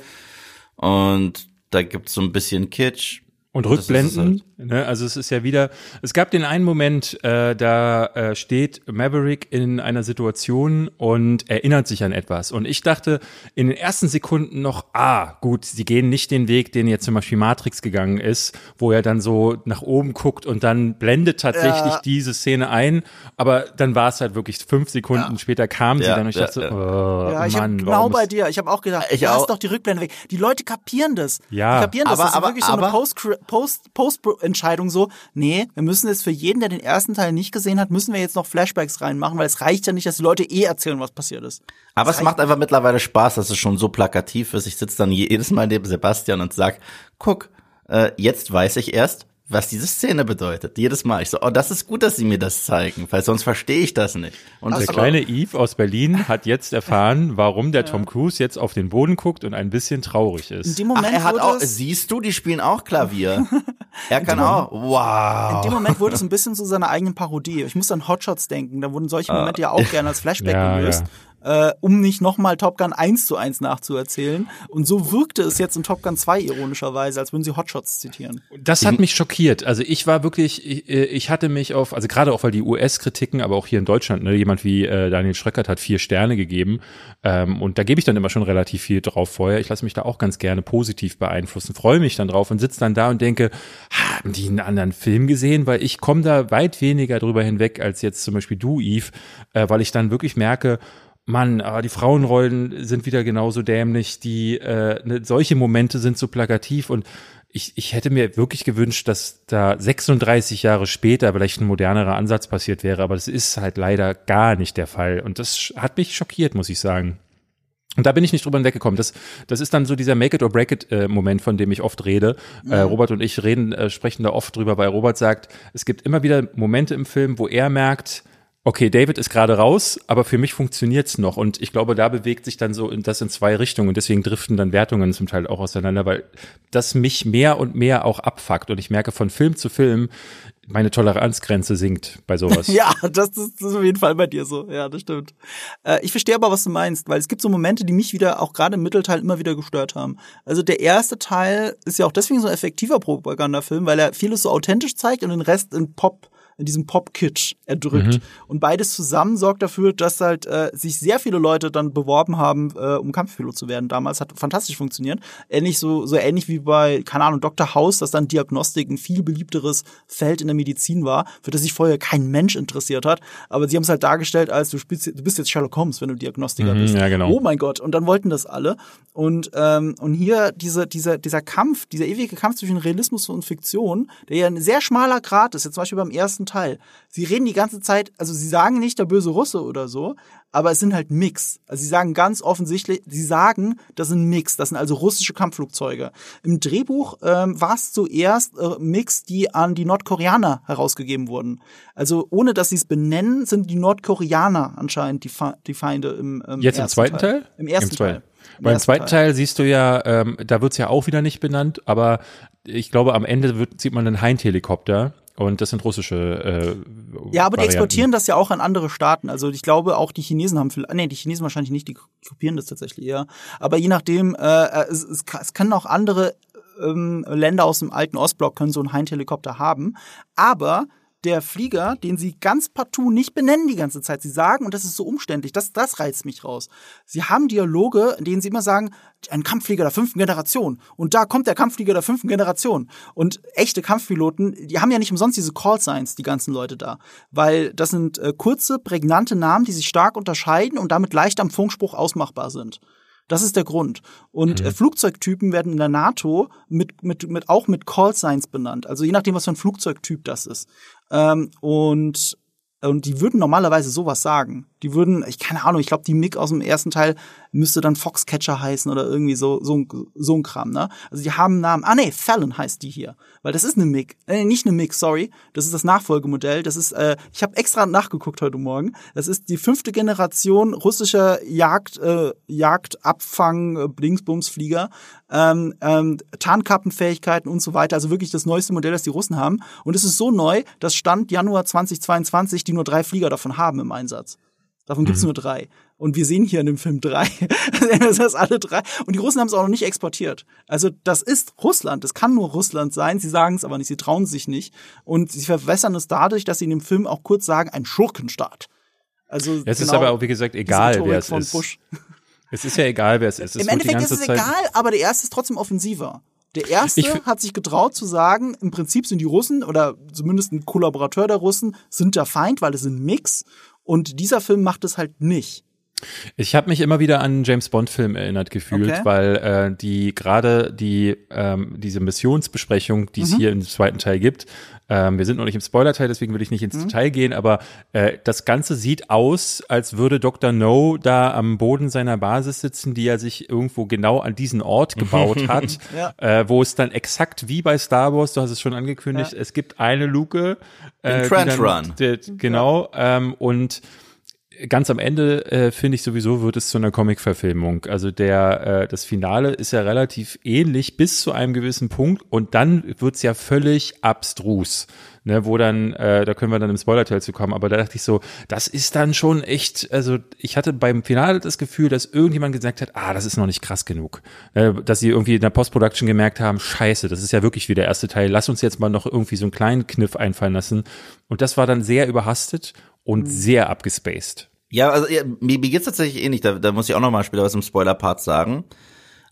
und da gibt's so ein bisschen Kitsch. Und es Rückblenden, ne? also es ist ja wieder, es gab den einen Moment, äh, da äh, steht Maverick in einer Situation und erinnert sich an etwas. Und ich dachte in den ersten Sekunden noch, ah, gut, sie gehen nicht den Weg, den jetzt zum Beispiel Matrix gegangen ist, wo er dann so nach oben guckt und dann blendet tatsächlich Ja. diese Szene ein. Aber dann war es halt wirklich fünf Sekunden später kam sie Ja, dann und ich ja, dachte, ja. oh, Ja, ich Mann, hab genau bei dir. Ich habe auch gedacht, Ich lass auch. doch die Rückblende weg. Die Leute kapieren das. Ja. Die kapieren das. Aber- das ist aber- wirklich so eine aber- Post, Post-Entscheidung so, nee, wir müssen jetzt für jeden, der den ersten Teil nicht gesehen hat, müssen wir jetzt noch Flashbacks reinmachen, weil es reicht ja nicht, dass die Leute eh erzählen, was passiert ist. Aber es macht einfach mittlerweile Spaß, dass es schon so plakativ ist. Ich sitze dann jedes Mal neben Sebastian und sag, guck, äh, jetzt weiß ich erst, was diese Szene bedeutet. Jedes Mal. Ich so, oh, das ist gut, dass sie mir das zeigen, weil sonst verstehe ich das nicht. Und der kleine Eve aus Berlin hat jetzt erfahren, warum der Tom Cruise jetzt auf den Boden guckt und ein bisschen traurig ist. In dem Moment Ach, er hat auch, siehst du, die spielen auch Klavier. er kann auch. Wow. In dem Moment wurde es ein bisschen zu seiner eigenen Parodie. Ich muss an Hotshots denken. Da wurden solche Momente ja auch gerne als Flashback ja, gelöst. Ja äh, um nicht nochmal Top Gun 1 zu 1 nachzuerzählen. Und so wirkte es jetzt in Top Gun 2 ironischerweise, als würden sie Hotshots zitieren. Das hat mich schockiert. Also ich war wirklich, ich, äh, ich hatte mich auf, also gerade auch weil die US-Kritiken, aber auch hier in Deutschland, ne, jemand wie äh, Daniel Schröckert hat vier Sterne gegeben. Ähm, und da gebe ich dann immer schon relativ viel drauf vorher. Ich lasse mich da auch ganz gerne positiv beeinflussen, freue mich dann drauf und sitze dann da und denke, haben die einen anderen Film gesehen? Weil ich komme da weit weniger drüber hinweg als jetzt zum Beispiel du, Eve, äh, weil ich dann wirklich merke, Mann, aber die Frauenrollen sind wieder genauso dämlich, die äh, ne, solche Momente sind so plakativ und ich, ich hätte mir wirklich gewünscht, dass da 36 Jahre später vielleicht ein modernerer Ansatz passiert wäre, aber das ist halt leider gar nicht der Fall und das hat mich schockiert, muss ich sagen. Und da bin ich nicht drüber hinweggekommen. Das, das ist dann so dieser Make it or break it äh, Moment, von dem ich oft rede. Ja. Äh, Robert und ich reden, äh, sprechen da oft drüber, weil Robert sagt, es gibt immer wieder Momente im Film, wo er merkt, okay, David ist gerade raus, aber für mich funktioniert's noch. Und ich glaube, da bewegt sich dann so das in zwei Richtungen. Und deswegen driften dann Wertungen zum Teil auch auseinander, weil das mich mehr und mehr auch abfuckt. Und ich merke von Film zu Film, meine Toleranzgrenze sinkt bei sowas. ja, das ist, das ist auf jeden Fall bei dir so. Ja, das stimmt. Äh, ich verstehe aber, was du meinst, weil es gibt so Momente, die mich wieder, auch gerade im Mittelteil, immer wieder gestört haben. Also der erste Teil ist ja auch deswegen so ein effektiver Propagandafilm, weil er vieles so authentisch zeigt und den Rest in Pop in diesem Pop-Kitsch erdrückt. Mhm. Und beides zusammen sorgt dafür, dass halt äh, sich sehr viele Leute dann beworben haben, äh, um Kampfpilot zu werden. Damals hat fantastisch funktioniert. Ähnlich so, so ähnlich wie bei, keine Ahnung, Dr. House, dass dann Diagnostik ein viel beliebteres Feld in der Medizin war, für das sich vorher kein Mensch interessiert hat. Aber sie haben es halt dargestellt, als du, spielst, du bist jetzt Sherlock Holmes, wenn du Diagnostiker mhm, bist. Ja, genau. Oh mein Gott. Und dann wollten das alle. Und, ähm, und hier diese, dieser, dieser Kampf, dieser ewige Kampf zwischen Realismus und Fiktion, der ja ein sehr schmaler Grad ist, jetzt zum Beispiel beim ersten ersten Teil. Sie reden die ganze Zeit, also sie sagen nicht der böse Russe oder so, aber es sind halt Mix. Also sie sagen ganz offensichtlich, sie sagen, das sind Mix, das sind also russische Kampfflugzeuge. Im Drehbuch ähm, war es zuerst äh, Mix, die an die Nordkoreaner herausgegeben wurden. Also ohne dass sie es benennen, sind die Nordkoreaner anscheinend die, Fe die Feinde im, im Jetzt im zweiten Teil? Teil? Im ersten Im Teil. Im Beim zweiten Teil. Teil siehst du ja, ähm, da wird's ja auch wieder nicht benannt, aber ich glaube, am Ende wird, sieht man einen Hind-Helikopter und das sind russische. Äh, ja, aber die exportieren das ja auch an andere Staaten. Also ich glaube, auch die Chinesen haben viel. Nee, die Chinesen wahrscheinlich nicht, die kopieren das tatsächlich eher. Aber je nachdem, äh, es, es, es können auch andere ähm, Länder aus dem alten Ostblock können so einen Hind-Helikopter haben. Aber der Flieger, den sie ganz partout nicht benennen die ganze Zeit. Sie sagen, und das ist so umständlich, das, das reizt mich raus. Sie haben Dialoge, in denen sie immer sagen, ein Kampfflieger der fünften Generation. Und da kommt der Kampfflieger der fünften Generation. Und echte Kampfpiloten, die haben ja nicht umsonst diese Call-Signs, die ganzen Leute da. Weil das sind äh, kurze, prägnante Namen, die sich stark unterscheiden und damit leicht am Funkspruch ausmachbar sind. Das ist der Grund. Und mhm. äh, Flugzeugtypen werden in der NATO mit, mit, mit, auch mit Call Signs benannt. Also je nachdem, was für ein Flugzeugtyp das ist. Ähm, und und die würden normalerweise sowas sagen. Die würden, ich keine Ahnung, ich glaube, die Mick aus dem ersten Teil müsste dann Foxcatcher heißen oder irgendwie so so so ein Kram, ne? Also die haben einen Namen. Ah nee, Fallon heißt die hier, weil das ist eine Mick. Äh, nicht eine Mick, sorry. Das ist das Nachfolgemodell. Das ist äh, ich habe extra nachgeguckt heute Morgen. Das ist die fünfte Generation russischer Jagd äh, Jagdabfang äh, Blingsbumsflieger. Ähm, ähm, Tarnkappenfähigkeiten und so weiter. Also wirklich das neueste Modell, das die Russen haben. Und es ist so neu, dass Stand Januar 2022 die nur drei Flieger davon haben im Einsatz. Davon gibt's mhm. nur drei. Und wir sehen hier in dem Film drei. das heißt alle drei. Und die Russen haben es auch noch nicht exportiert. Also das ist Russland. Das kann nur Russland sein. Sie sagen es aber nicht. Sie trauen sich nicht. Und sie verwässern es dadurch, dass sie in dem Film auch kurz sagen, ein Schurkenstaat. Also es genau, ist aber auch, wie gesagt, egal, wer es ist. Bush. Es ist ja egal, wer es ist. Es Im Endeffekt ist es Zeit egal, aber der erste ist trotzdem offensiver. Der erste hat sich getraut zu sagen, im Prinzip sind die Russen oder zumindest ein Kollaborateur der Russen sind der Feind, weil es sind Mix. Und dieser Film macht es halt nicht. Ich habe mich immer wieder an einen James Bond Film erinnert gefühlt, Okay. weil äh, die gerade die ähm, diese Missionsbesprechung, die es Mhm. hier im zweiten Teil gibt, ähm, wir sind noch nicht im Spoiler-Teil, deswegen will ich nicht ins Mhm. Detail gehen, aber äh, das Ganze sieht aus, als würde Dr. No da am Boden seiner Basis sitzen, die er sich irgendwo genau an diesen Ort gebaut hat, Ja. äh, wo es dann exakt wie bei Star Wars, du hast es schon angekündigt, Ja. es gibt eine Luke, äh, Trench Run. genau, ähm, und ganz am Ende äh, finde ich sowieso wird es zu einer Comic-Verfilmung. Also der äh, das Finale ist ja relativ ähnlich bis zu einem gewissen Punkt und dann wird's ja völlig abstrus. Ne, wo dann, äh, da können wir dann im Spoiler-Teil zu kommen, aber da dachte ich so, das ist dann schon echt, also ich hatte beim Finale das Gefühl, dass irgendjemand gesagt hat, ah, das ist noch nicht krass genug. Äh, dass sie irgendwie in der Post-Production gemerkt haben, scheiße, das ist ja wirklich wie der erste Teil, lass uns jetzt mal noch irgendwie so einen kleinen Kniff einfallen lassen. Und das war dann sehr überhastet und sehr abgespaced. Ja, also ja, mir, mir geht's tatsächlich ähnlich. Da, da muss ich auch noch mal später was im Spoiler-Part sagen.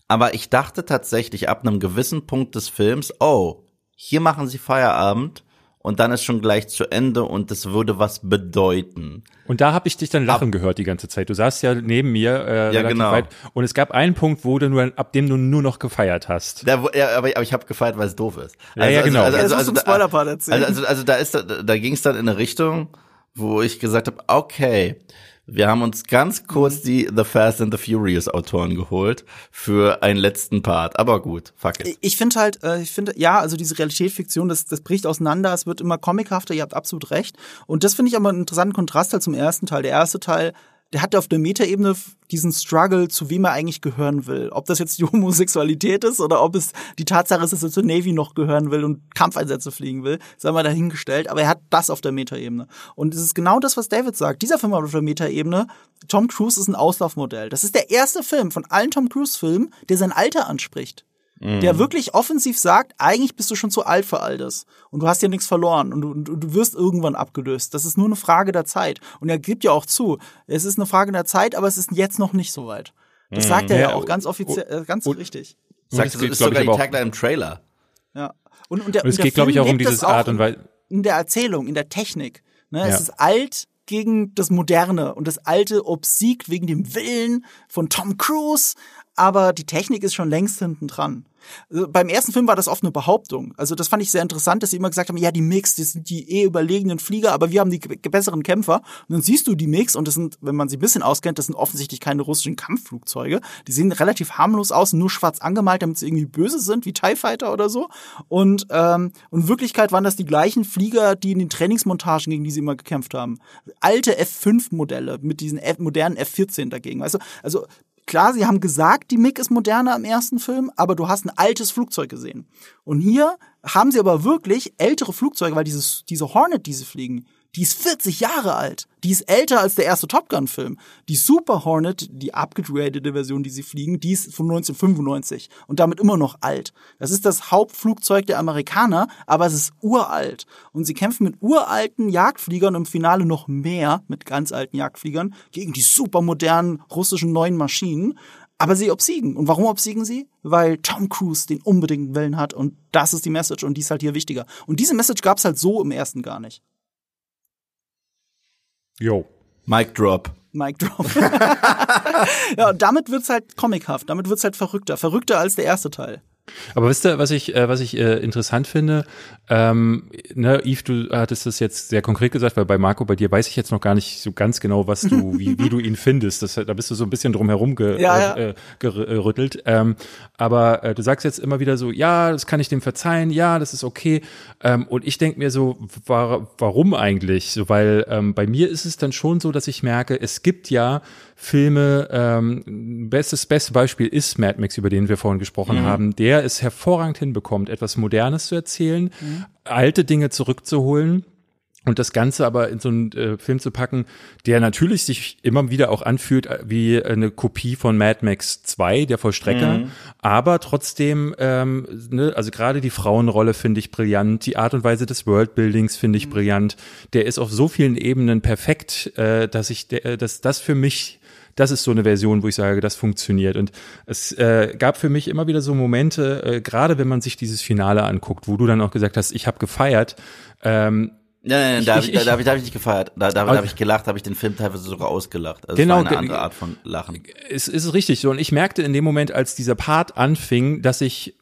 Aber ich dachte tatsächlich ab einem gewissen Punkt des Films, oh, hier machen sie Feierabend und dann ist schon gleich zu Ende und das würde was bedeuten. Und da habe ich dich dann lachen gehört die ganze Zeit. Du saßt ja neben mir äh, relativ genau. weit und es gab einen Punkt, wo du nur, ab dem du nur noch gefeiert hast. Da, wo- ja, aber, aber ich habe gefeiert, weil es doof ist. Ja, ja, genau. Ja, das musst du im da- Spoiler-Part erzählen. Also, also, also da ist da, da ging es dann in eine Richtung, wo ich gesagt habe, okay, wir haben uns ganz kurz Mhm. die The Fast and the Furious Autoren geholt für einen letzten Part. Aber gut, fuck it. ich finde halt, äh, ich finde, ja, also diese Realität-Fiktion, das, das bricht auseinander, es wird immer comichafter, ihr habt absolut recht. Und das finde ich aber einen interessanten Kontrast halt zum ersten Teil. Der erste Teil, der hatte auf der Metaebene diesen Struggle, zu wem er eigentlich gehören will. Ob das jetzt die Homosexualität ist oder ob es die Tatsache ist, dass er zur Navy noch gehören will und Kampfeinsätze fliegen will, sei mal dahingestellt. Aber er hat das auf der Metaebene. Und es ist genau das, was David sagt. Dieser Film hat auf der Metaebene, Tom Cruise ist ein Auslaufmodell. Das ist der erste Film von allen Tom Cruise-Filmen, der sein Alter anspricht der wirklich offensiv sagt, eigentlich bist du schon zu alt für all das. Und du hast ja nichts verloren und du, und du wirst irgendwann abgelöst. Das ist nur eine Frage der Zeit. Und er gibt ja auch zu, es ist eine Frage der Zeit, aber es ist jetzt noch nicht so weit. Das sagt er ja, Ja, auch ganz offiziell, äh, ganz richtig. Sagt, es das geht, ist sogar die Tagline im Trailer. Ja. Und, und, der, Und es und geht, glaube ich, auch um dieses Art und in- Weise. in der Erzählung, in der Technik. Ne? Ja. Es ist alt gegen das Moderne und das Alte obsiegt wegen dem Willen von Tom Cruise, aber die Technik ist schon längst hinten dran. Also beim ersten Film war das oft eine Behauptung. Also das fand ich sehr interessant, dass sie immer gesagt haben, ja, die Mix, das sind die eh überlegenen Flieger, aber wir haben die besseren Kämpfer. Und dann siehst du die Mix und das sind, wenn man sie ein bisschen auskennt, das sind offensichtlich keine russischen Kampfflugzeuge. Die sehen relativ harmlos aus, nur schwarz angemalt, damit sie irgendwie böse sind, wie TIE Fighter oder so. Und, ähm, und in Wirklichkeit waren das die gleichen Flieger, die in den Trainingsmontagen, gegen die sie immer gekämpft haben. Alte F5-Modelle mit diesen F modernen F14 dagegen. Du? Also klar, sie haben gesagt, die MiG ist moderner im ersten Film, aber du hast ein altes Flugzeug gesehen. Und hier haben sie aber wirklich ältere Flugzeuge, weil dieses, diese Hornet, die sie fliegen, die ist 40 Jahre alt. Die ist älter als der erste Top Gun-Film. Die Super Hornet, die abgegradete Version, die sie fliegen, die ist von 1995 und damit immer noch alt. Das ist das Hauptflugzeug der Amerikaner, aber es ist uralt. Und sie kämpfen mit uralten Jagdfliegern im Finale noch mehr mit ganz alten Jagdfliegern gegen die supermodernen russischen neuen Maschinen. Aber sie obsiegen. Und warum obsiegen sie? Weil Tom Cruise den unbedingten Willen hat und das ist die Message und die ist halt hier wichtiger. Und diese Message gab es halt so im ersten gar nicht. Jo. Mic Drop. Mic Drop. ja, und damit wird's halt comichaft, damit wird's halt verrückter. Verrückter als der erste Teil. Aber wisst ihr, was ich, äh, was ich äh, interessant finde? Ähm, ne, Yves, du hattest das jetzt sehr konkret gesagt, weil bei Marco, bei dir weiß ich jetzt noch gar nicht so ganz genau, was du, wie, wie du ihn findest. Das, da bist du so ein bisschen drum herum ge, Ja, ja. Äh, gerüttelt. Ähm, aber äh, du sagst jetzt immer wieder so, ja, das kann ich dem verzeihen, ja, das ist okay. Ähm, und ich denk mir so, war, warum eigentlich? So, weil ähm, bei mir ist es dann schon so, dass ich merke, es gibt ja Filme, ähm, bestes beste Beispiel ist Mad Max, über den wir vorhin gesprochen haben, der es hervorragend hinbekommt, etwas Modernes zu erzählen, alte Dinge zurückzuholen und das Ganze aber in so einen äh, Film zu packen, der natürlich sich immer wieder auch anfühlt äh, wie eine Kopie von Mad Max 2, der Vollstrecker, aber trotzdem, ähm, ne, also gerade die Frauenrolle finde ich brillant, die Art und Weise des Worldbuildings finde ich brillant, der ist auf so vielen Ebenen perfekt, äh, dass ich, der, äh, dass das für mich das ist so eine Version, wo ich sage, das funktioniert. Und es äh, gab für mich immer wieder so Momente, äh, gerade wenn man sich dieses Finale anguckt, wo du dann auch gesagt hast, ich habe gefeiert, ähm, Nein, nein, da habe ich- da, hab ich, da hab ich nicht gefeiert. Da, da, da habe ich gelacht, habe ich den Film teilweise sogar ausgelacht. Also Genau, es war eine andere Art von Lachen. es ist richtig so. Und ich merkte in dem Moment, als dieser Part anfing, dass ich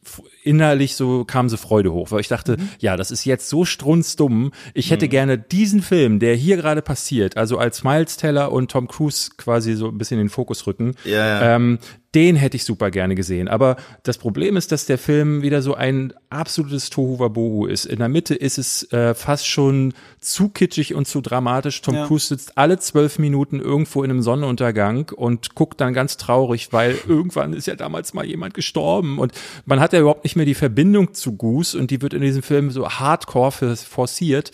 innerlich so kam so Freude hoch, weil ich dachte, Mhm. ja, das ist jetzt so strunzdumm. Ich hätte gerne diesen Film, der hier gerade passiert, also als Miles Teller und Tom Cruise quasi so ein bisschen in den Fokus rücken, Ja, ja. Ähm, den hätte ich super gerne gesehen. Aber das Problem ist, dass der Film wieder so ein absolutes Tohuwabohu ist. In der Mitte ist es äh, fast schon zu kitschig und zu dramatisch. Tom Ja. Cruise sitzt alle zwölf Minuten irgendwo in einem Sonnenuntergang und guckt dann ganz traurig, weil irgendwann ist ja damals mal jemand gestorben und man hat ja überhaupt nicht mehr die Verbindung zu Goose und die wird in diesem Film so hardcore forciert.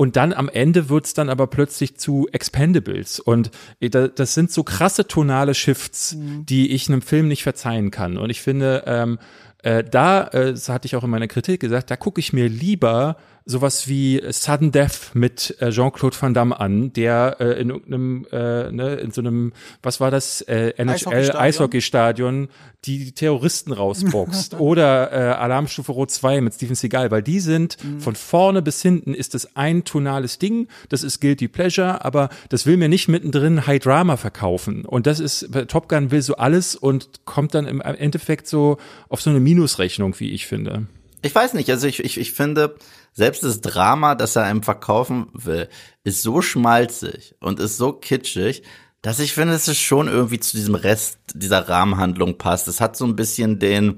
Und dann am Ende wird's dann aber plötzlich zu Expendables. Und da- das sind so krasse tonale Shifts, die ich einem Film nicht verzeihen kann. Und ich finde, ähm, äh, da, äh, das hatte ich auch in meiner Kritik gesagt, da gucke ich mir lieber sowas wie Sudden Death mit äh, Jean-Claude Van Damme an, der äh, in irgendeinem, äh, ne, in so einem, was war das, äh, NHL Eishockeystadion. Eishockeystadion, die Terroristen rausboxt. Oder äh, Alarmstufe Rot 2 mit Steven Seagal, weil die sind von vorne bis hinten ist es ein tonales Ding, das ist Guilty Pleasure, aber das will mir nicht mittendrin High Drama verkaufen. Und das ist, Top Gun will so alles und kommt dann im Endeffekt so auf so eine Minusrechnung, wie ich finde. Ich weiß nicht, also ich, ich, ich finde, selbst das Drama, das er einem verkaufen will, ist so schmalzig und ist so kitschig, dass ich finde, dass es schon irgendwie zu diesem Rest dieser Rahmenhandlung passt. Es hat so ein bisschen den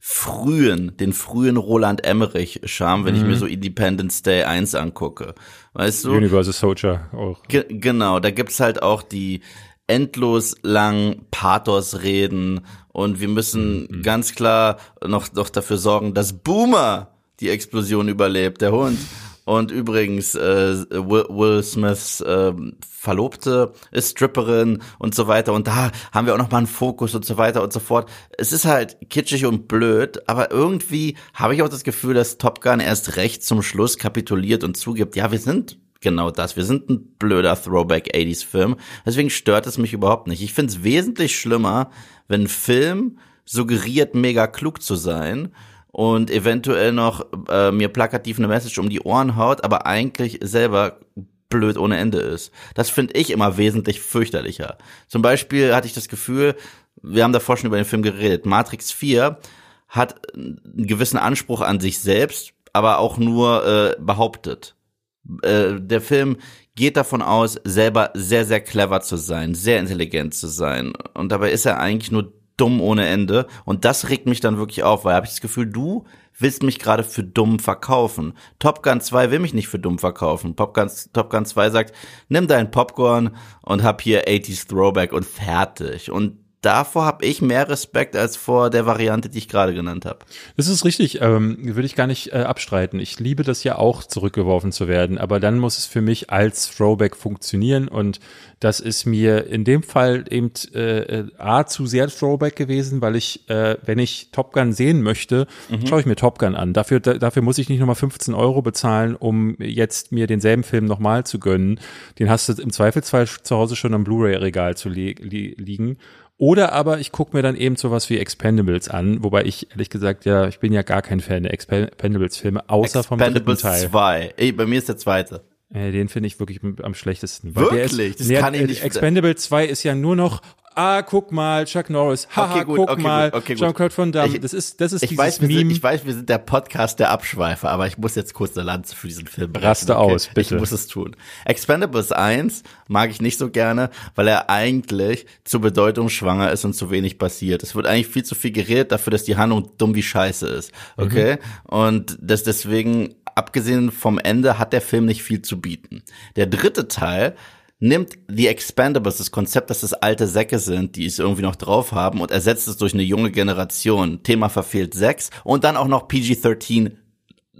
frühen, den frühen Roland Emmerich-Charme, wenn ich mir so Independence Day 1 angucke. Weißt du? Universal Soldier auch. Ge genau, da gibt's halt auch die endlos lang Pathos-Reden und wir müssen ganz klar noch, noch dafür sorgen, dass Boomer die Explosion überlebt, der Hund. Und übrigens, äh, Will, Smiths äh, Verlobte ist Stripperin und so weiter. Und da haben wir auch noch mal einen Fokus und so weiter und so fort. Es ist halt kitschig und blöd, aber irgendwie habe ich auch das Gefühl, dass Top Gun erst recht zum Schluss kapituliert und zugibt, ja, wir sind genau das. Wir sind ein blöder Throwback 80s Film. Deswegen stört es mich überhaupt nicht. Ich finde es wesentlich schlimmer, wenn ein Film suggeriert, mega klug zu sein und eventuell noch äh, mir plakativ eine Message um die Ohren haut, aber eigentlich selber blöd ohne Ende ist. Das finde ich immer wesentlich fürchterlicher. Zum Beispiel hatte ich das Gefühl, wir haben davor schon über den Film geredet, Matrix 4 hat einen gewissen Anspruch an sich selbst, aber auch nur äh, behauptet äh, der Film geht davon aus, selber sehr, sehr clever zu sein, sehr intelligent zu sein. Und dabei ist er eigentlich nur dumm ohne Ende. Und das regt mich dann wirklich auf, weil habe ich das Gefühl, du willst mich gerade für dumm verkaufen. Top Gun 2 will mich nicht für dumm verkaufen. Top Gun, Top Gun 2 sagt, nimm dein Popcorn und hab hier 80s Throwback und fertig. Und davor habe ich mehr Respekt als vor der Variante, die ich gerade genannt habe. Das ist richtig, ähm, würde ich gar nicht äh, abstreiten. Ich liebe das ja auch, zurückgeworfen zu werden, aber dann muss es für mich als Throwback funktionieren und das ist mir in dem Fall eben äh, äh, A zu sehr Throwback gewesen, weil ich, äh, wenn ich Top Gun sehen möchte, schaue ich mir Top Gun an. Dafür, da, dafür muss ich nicht nochmal 15 Euro bezahlen, um jetzt mir denselben Film nochmal zu gönnen. Den hast du im Zweifelsfall zu Hause schon am Blu-ray-Regal zu li li liegen. Oder aber ich gucke mir dann eben sowas wie Expendables an, wobei ich ehrlich gesagt ja, ich bin ja gar kein Fan der Expendables-Filme, außer vom dritten Expendables Teil. 2. Ey, bei mir ist der zweite. Äh, den finde ich wirklich am schlechtesten. Wirklich? Ist, Das der, kann ich äh, nicht- Expendables 2 ist ja nur noch, ah, guck mal, Chuck Norris, haha, Okay, gut, guck okay, mal, okay. Jean-Claude Van Damme. Ich- das ist, das ist Ich dieses weiß, wir Meme. sind, ich weiß, wir sind der Podcast der Abschweifer, aber ich muss jetzt kurz eine Lanze für diesen Film brechen. Raste aus, bitte. Ich muss es tun. Expendables 1 mag ich nicht so gerne, weil er eigentlich zu bedeutungsschwanger ist und zu wenig passiert. Es wird eigentlich viel zu viel geredet dafür, dass die Handlung dumm wie Scheiße ist. Okay? Und das deswegen, abgesehen vom Ende, hat der Film nicht viel zu bieten. Der dritte Teil nimmt The Expendables, das Konzept, dass es alte Säcke sind, die es irgendwie noch drauf haben und ersetzt es durch eine junge Generation. Thema verfehlt 6 und dann auch noch PG-13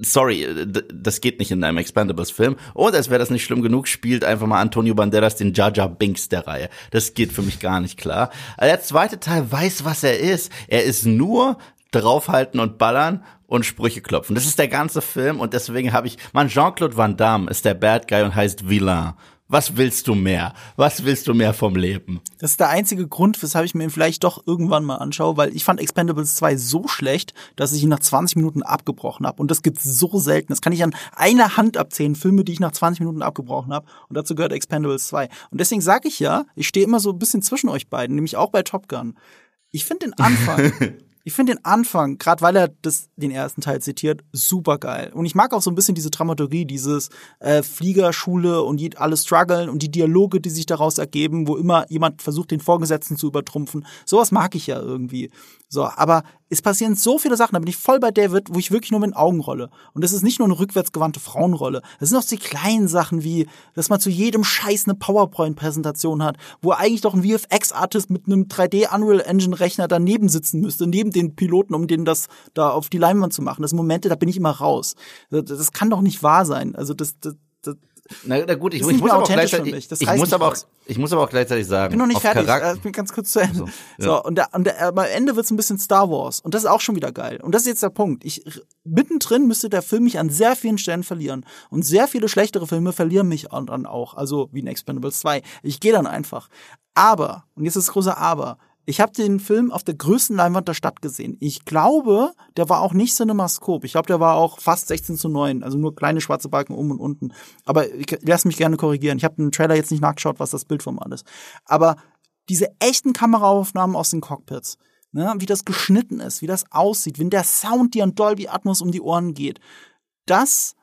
sorry, das geht nicht in einem Expendables-Film. Und als wäre das nicht schlimm genug, spielt einfach mal Antonio Banderas den Jar Binks der Reihe. Das geht für mich gar nicht klar. Der zweite Teil weiß, was er ist. Er ist nur draufhalten und ballern und Sprüche klopfen. Das ist der ganze Film und deswegen habe ich, man, Jean-Claude Van Damme ist der Bad Guy und heißt Villain. Was willst du mehr? Was willst du mehr vom Leben? Das ist der einzige Grund, weshalb ich mir ihn vielleicht doch irgendwann mal anschaue, weil ich fand Expendables 2 so schlecht, dass ich ihn nach 20 Minuten abgebrochen habe. Und das gibt's so selten. Das kann ich an einer Hand abzählen, Filme, die ich nach 20 Minuten abgebrochen habe. Und dazu gehört Expendables 2. Und deswegen sage ich ja, ich stehe immer so ein bisschen zwischen euch beiden, nämlich auch bei Top Gun. Ich finde den Anfang Ich finde den Anfang, gerade weil er das, den ersten Teil zitiert, super geil. Und ich mag auch so ein bisschen diese Dramaturgie, dieses äh, Fliegerschule und die alle strugglen und die Dialoge, die sich daraus ergeben, wo immer jemand versucht, den Vorgesetzten zu übertrumpfen. Sowas mag ich ja irgendwie. So, aber es passieren so viele Sachen, da bin ich voll bei David, wo ich wirklich nur mit den Augen rolle. Und das ist nicht nur eine rückwärtsgewandte Frauenrolle. Das sind auch die kleinen Sachen wie, dass man zu jedem Scheiß eine PowerPoint-Präsentation hat, wo eigentlich doch ein VFX-Artist mit einem 3D Unreal Engine-Rechner daneben sitzen müsste, neben den Piloten, um den das da auf die Leinwand zu machen. Das sind Momente, da bin ich immer raus. Das, kann doch nicht wahr sein. Also das, das na, na gut, ich, ich muss aber auch gleichzeitig, ich reißt muss aber auch, ich muss aber auch gleichzeitig sagen, Ich bin noch nicht fertig. Charakter- Äh, ich bin ganz kurz zu Ende. So, So, ja. und, der, und der, am Ende wird's ein bisschen Star Wars. Und das ist auch schon wieder geil. Und das ist jetzt der Punkt. Ich, mittendrin müsste der Film mich an sehr vielen Stellen verlieren. Und sehr viele schlechtere Filme verlieren mich an- dann auch. Also wie in Expendables 2. Ich gehe dann einfach. Aber, und jetzt ist das große Aber, ich habe den Film auf der größten Leinwand der Stadt gesehen. Ich glaube, der war auch nicht Cinemascope. Ich glaube, der war auch fast 16 zu 9. Also nur kleine schwarze Balken oben und unten. Aber ich, lass mich gerne korrigieren. Ich habe den Trailer jetzt nicht nachgeschaut, was das Bildformat ist. Aber diese echten Kameraaufnahmen aus den Cockpits, ne, wie das geschnitten ist, wie das aussieht, wenn der Sound dir an Dolby Atmos um die Ohren geht, das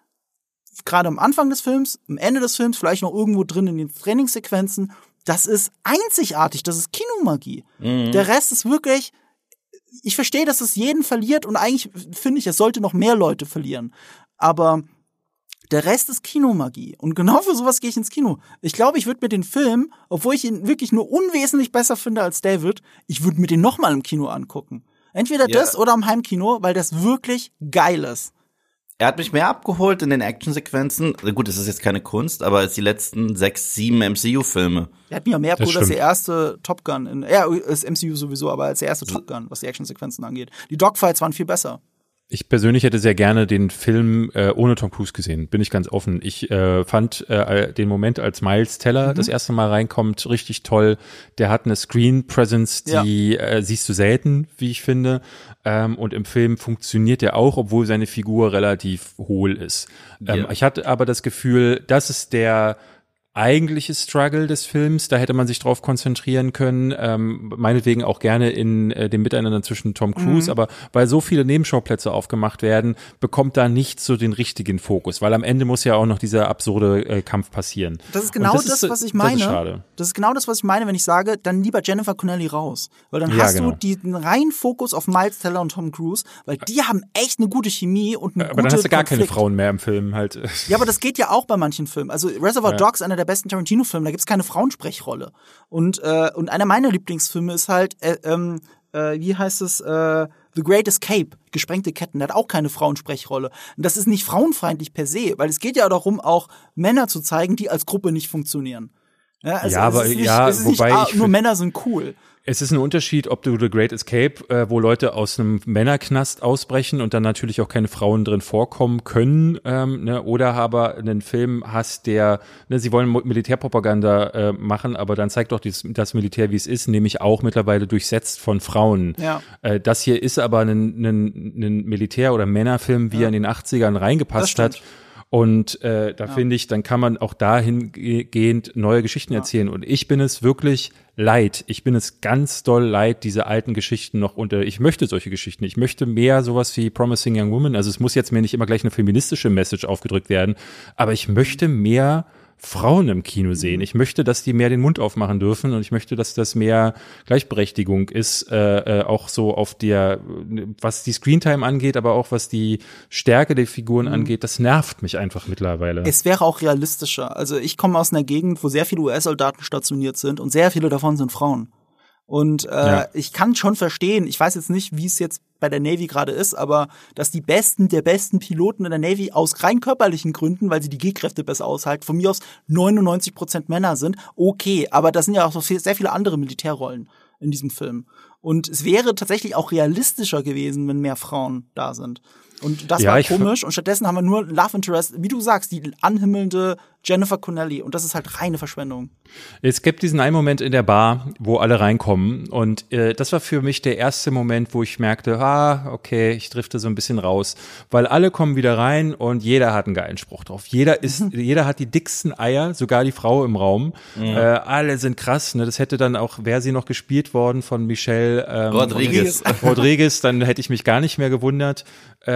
gerade am Anfang des Films, am Ende des Films, vielleicht noch irgendwo drin in den Trainingssequenzen, das ist einzigartig, das ist Kinomagie. Der Rest ist wirklich, ich verstehe, dass es jeden verliert und eigentlich finde ich, es sollte noch mehr Leute verlieren. Aber der Rest ist Kinomagie. Und genau für sowas gehe ich ins Kino. Ich glaube, ich würde mir den Film, obwohl ich ihn wirklich nur unwesentlich besser finde als David, ich würde mir den nochmal im Kino angucken. Entweder Ja. das oder am Heimkino, weil das wirklich geil ist. Er hat mich mehr abgeholt in den Actionsequenzen. Gut, es ist jetzt keine Kunst, aber als die letzten sechs, sieben MCU-Filme. Er hat mir mehr Das abgeholt als der erste Top Gun. In, ja, das MCU sowieso, aber als der erste Top Gun, was die Actionsequenzen angeht. Die Dogfights waren viel besser. Ich persönlich hätte sehr gerne den Film äh, ohne Tom Cruise gesehen, bin ich ganz offen. Ich äh, fand äh, den Moment, als Miles Teller Mhm. das erste Mal reinkommt, richtig toll. Der hat eine Screen Presence, die äh, siehst du selten, wie ich finde. Ähm, und im Film funktioniert er auch, obwohl seine Figur relativ hohl ist. Ähm, Ja. Ich hatte aber das Gefühl, das ist der eigentliche Struggle des Films, da hätte man sich drauf konzentrieren können, ähm, meinetwegen auch gerne in äh, dem Miteinander zwischen Tom Mhm. Cruise, aber weil so viele Nebenschauplätze aufgemacht werden, bekommt da nicht so den richtigen Fokus, weil am Ende muss ja auch noch dieser absurde äh, Kampf passieren. Das ist genau ist das, so- was ich Das meine. ist schade. Das ist genau das, was ich meine, wenn ich sage, dann lieber Jennifer Connelly raus. Weil dann Ja, hast genau. du den reinen Fokus auf Miles Teller und Tom Cruise, weil die haben echt eine gute Chemie und eine Aber gute dann hast du gar keine Konflikt. Frauen mehr im Film halt. Ja, aber das geht ja auch bei manchen Filmen. Also Reservoir Ja. Dogs, einer der besten Tarantino-Filme, da gibt's keine Frauensprechrolle. Und, äh, und einer meiner Lieblingsfilme ist halt, äh, ähm, äh, wie heißt es, äh, The Great Escape, gesprengte Ketten, der hat auch keine Frauensprechrolle. Und das ist nicht frauenfeindlich per se, weil es geht ja darum, auch Männer zu zeigen, die als Gruppe nicht funktionieren. Ja, also Ja, aber- es ist nicht, ja, es ist nicht, wobei ah, nur find- Männer sind cool. Es ist ein Unterschied, ob du The Great Escape, äh, wo Leute aus einem Männerknast ausbrechen und dann natürlich auch keine Frauen drin vorkommen können, ähm, ne, oder aber einen Film hast, der, ne, sie wollen Militärpropaganda äh, machen, aber dann zeigt doch dies, das Militär, wie es ist, nämlich auch mittlerweile durchsetzt von Frauen. Ja. Äh, das hier ist aber ein, ein, ein Militär- oder Männerfilm, wie er in den 80ern Das reingepasst hat. Und äh, da finde ich, dann kann man auch dahingehend neue Geschichten erzählen. Und ich bin es wirklich leid. Ich bin es ganz doll leid, diese alten Geschichten noch unter. Ich möchte solche Geschichten. Ich möchte mehr sowas wie Promising Young Woman. Also es muss jetzt mir nicht immer gleich eine feministische Message aufgedrückt werden, aber ich möchte mehr Frauen im Kino sehen. Ich möchte, dass die mehr den Mund aufmachen dürfen und ich möchte, dass das mehr Gleichberechtigung ist, äh, äh, auch so auf der, was die Screentime angeht, aber auch was die Stärke der Figuren angeht. Das nervt mich einfach mittlerweile. Es wäre auch realistischer. Also ich komme aus einer Gegend, wo sehr viele US-Soldaten stationiert sind und sehr viele davon sind Frauen. Und äh, Ja. ich kann schon verstehen, ich weiß jetzt nicht, wie es jetzt bei der Navy gerade ist, aber dass die besten der besten Piloten in der Navy aus rein körperlichen Gründen, weil sie die G-Kräfte besser aushalten, von mir aus 99 Prozent Männer sind, okay. Aber das sind ja auch so viel, sehr viele andere Militärrollen in diesem Film. Und es wäre tatsächlich auch realistischer gewesen, wenn mehr Frauen da sind. Und das Ja, war komisch. Und stattdessen haben wir nur Love Interest, wie du sagst, die anhimmelnde Jennifer Connelly. Und das ist halt reine Verschwendung. Es gibt diesen einen Moment in der Bar, wo alle reinkommen und äh, das war für mich der erste Moment, wo ich merkte, ah, okay, ich drifte so ein bisschen raus, weil alle kommen wieder rein und jeder hat einen geilen Spruch drauf. Jeder ist, Mhm. jeder hat die dicksten Eier, sogar die Frau im Raum. Äh, alle sind krass, ne? Das hätte dann auch, wäre sie noch gespielt worden von Michelle ähm, Rodriguez. Rodriguez, dann hätte ich mich gar nicht mehr gewundert.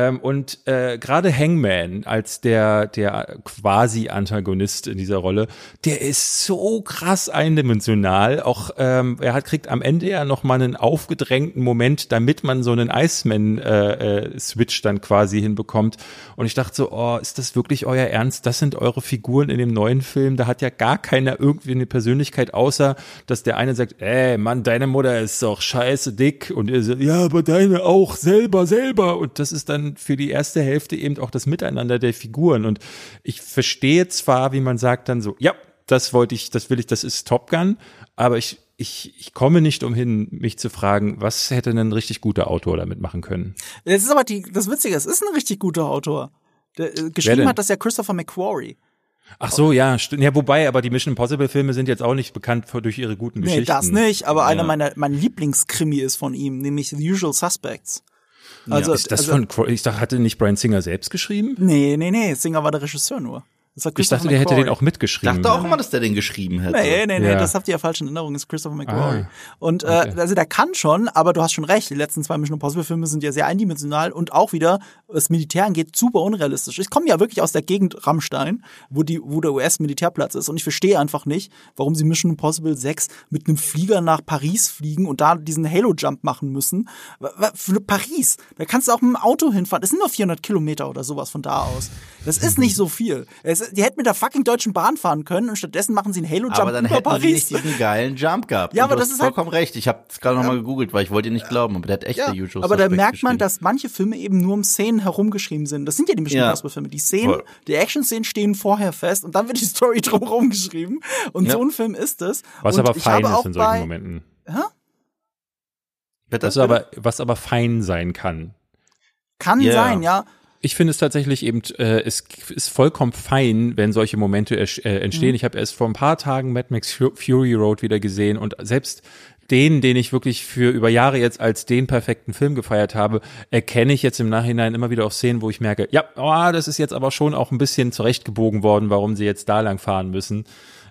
Ähm, und äh, gerade Hangman als der der quasi Antagonist in dieser Rolle, der ist so krass eindimensional. Auch ähm, er hat kriegt am Ende ja noch mal einen aufgedrängten Moment, damit man so einen Iceman äh, äh, dann quasi hinbekommt. Und ich dachte so, oh, ist das wirklich euer Ernst? Das sind eure Figuren in dem neuen Film. Da hat ja gar keiner irgendwie eine Persönlichkeit, außer dass der eine sagt, ey, Mann, deine Mutter ist doch scheiße dick. Und er sagt, ja, aber deine auch selber, selber. Und das ist dann für die erste Hälfte eben auch das Miteinander der Figuren. Und ich verstehe zwar, wie man sagt dann so, ja, das wollte ich, das will ich, das ist Top Gun, aber ich, ich, ich komme nicht umhin, mich zu fragen, was hätte ein richtig guter Autor damit machen können? Das ist aber die, das Witzige, es ist ein richtig guter Autor. Der, äh, geschrieben hat das ja Christopher McQuarrie. Ach so, ja, stimmt. Ja, wobei, aber die Mission Impossible Filme sind jetzt auch nicht bekannt für- durch ihre guten Nee, Geschichten. das nicht, aber einer Ja. meiner, mein Lieblingskrimi ist von ihm, nämlich The Usual Suspects. Also, ist das also von, ich dachte, hatte nicht Brian Singer selbst geschrieben? Nee, nee, nee, Singer war der Regisseur nur. Das war Ich dachte, der hätte den auch mitgeschrieben. dachte auch immer, dass der den geschrieben hätte. Nee, nee, nee, Ja. das habt ihr ja falsch in Erinnerung, das ist Christopher McQuarrie. Ah, und äh, okay. also der kann schon, aber du hast schon recht, die letzten zwei Mission Impossible Filme sind ja sehr eindimensional und auch wieder, was Militär angeht, super unrealistisch. Ich komme ja wirklich aus der Gegend Rammstein, wo die, wo der US-Militärplatz ist und ich verstehe einfach nicht, warum sie Mission Impossible 6 mit einem Flieger nach Paris fliegen und da diesen Halo-Jump machen müssen. Für Paris, da kannst du auch mit dem Auto hinfahren. Das sind nur 400 Kilometer oder sowas von da aus. Das ist nicht so viel. Es, die hätten mit der fucking Deutschen Bahn fahren können und stattdessen machen sie einen Halo-Jump Aber dann über hätten sie Paris. nicht diesen geilen Jump gehabt. Ja, Und aber du das hast ist halt- vollkommen recht. Ich habe es gerade noch mal gegoogelt, weil ich wollte dir nicht glauben, aber der hat echt Ja, der Usual aber da merkt man, dass manche Filme eben nur um Szenen herumgeschrieben sind. Das sind ja die Mission Ja. Filme. Die Szenen, Voll. die Action-Szenen stehen vorher fest und dann wird die Story drumherum geschrieben. Und Ja. so ein Film ist es. Was und aber ich fein ist in solchen bei, Momenten. Bitte? Was aber, was aber fein sein kann. Kann Ja. sein, ja. Ich finde es tatsächlich eben, äh, es ist vollkommen fein, wenn solche Momente äh, entstehen. Ich habe erst vor ein paar Tagen Mad Max Fu- Fury Road wieder gesehen und selbst den, den ich wirklich für über Jahre jetzt als den perfekten Film gefeiert habe, erkenne ich jetzt im Nachhinein immer wieder auf Szenen, wo ich merke, ja, oh, das ist jetzt aber schon auch ein bisschen zurechtgebogen worden, warum sie jetzt da lang fahren müssen.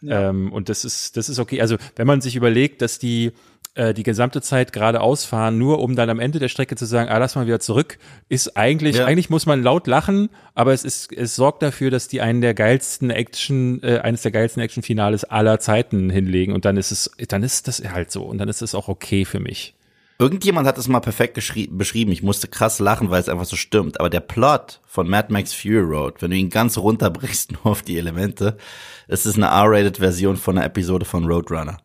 Ähm, und das ist, das ist okay. Also wenn man sich überlegt, dass die äh, die gesamte Zeit geradeaus fahren, nur um dann am Ende der Strecke zu sagen, ah, lass mal wieder zurück, ist eigentlich, Ja. eigentlich muss man laut lachen, aber es ist, es sorgt dafür, dass die einen der geilsten Action, äh, eines der geilsten Action-Finales aller Zeiten hinlegen und dann ist es, dann ist das halt so und dann ist es auch okay für mich. Irgendjemand hat es mal perfekt beschrieben. Ich musste krass lachen, weil es einfach so stimmt. Aber der Plot von Mad Max Fury Road, wenn du ihn ganz runterbrichst nur auf die Elemente, es ist eine R-rated-Version von einer Episode von Roadrunner.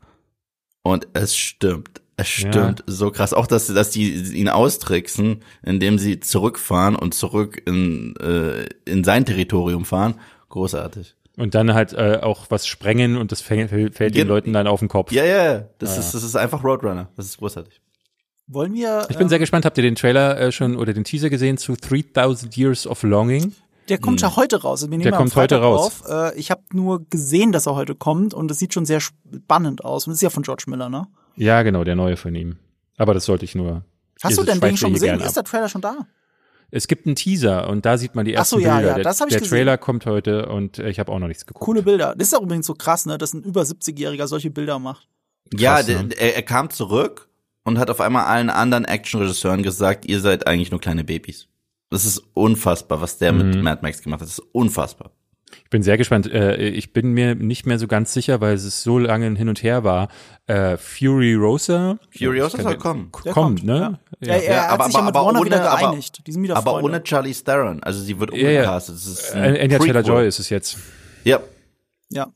Und es stimmt. Es stimmt so krass. Auch, dass, dass die ihn austricksen, indem sie zurückfahren und zurück in, äh, in sein Territorium fahren. Großartig. Und dann halt äh, auch was sprengen und das fällt, fällt den Leuten dann auf den Kopf. Ja, ja, ja. Das, ist, das ist einfach Roadrunner. Das ist großartig. Wollen wir. Ich bin ähm, sehr gespannt, habt ihr den Trailer äh, schon oder den Teaser gesehen zu 3000 Years of Longing? Der kommt ja heute raus. Wir nehmen Der kommt heute raus. Auf. Äh, ich habe nur gesehen, dass er heute kommt und es sieht schon sehr spannend aus. Und es ist ja von George Miller, ne? Ja, genau, der neue von ihm. Aber das sollte ich nur. Hast du denn den schon gesehen? Ist der Trailer schon da? Es gibt einen Teaser und da sieht man die Ach so, ersten ja, Bilder. ja, der das hab ich der gesehen. Trailer kommt heute und äh, ich habe auch noch nichts geguckt. Coole Bilder. Das ist auch übrigens so krass, ne, dass ein über 70-Jähriger solche Bilder macht. Ja, Krass, der, ne? er, er kam zurück und hat auf einmal allen anderen Actionregisseuren gesagt, ihr seid eigentlich nur kleine Babys. Das ist unfassbar, was der Mhm. mit Mad Max gemacht hat. Das ist unfassbar. Ich bin sehr gespannt. Äh, ich bin mir nicht mehr so ganz sicher, weil es so lange ein hin und her war. Äh, Fury Rosa. Furiosa Ich soll kommen. Der Kommt, ne? Ja. Hat sich ja mit Warner wieder geeinigt. Die sind wieder aber Freunde. ohne Charlie Theron. Also sie wird Ja, ja. umgecastet. Ein Äh, Anya Prequel. Taylor-Joy ist es jetzt. Ja, ja.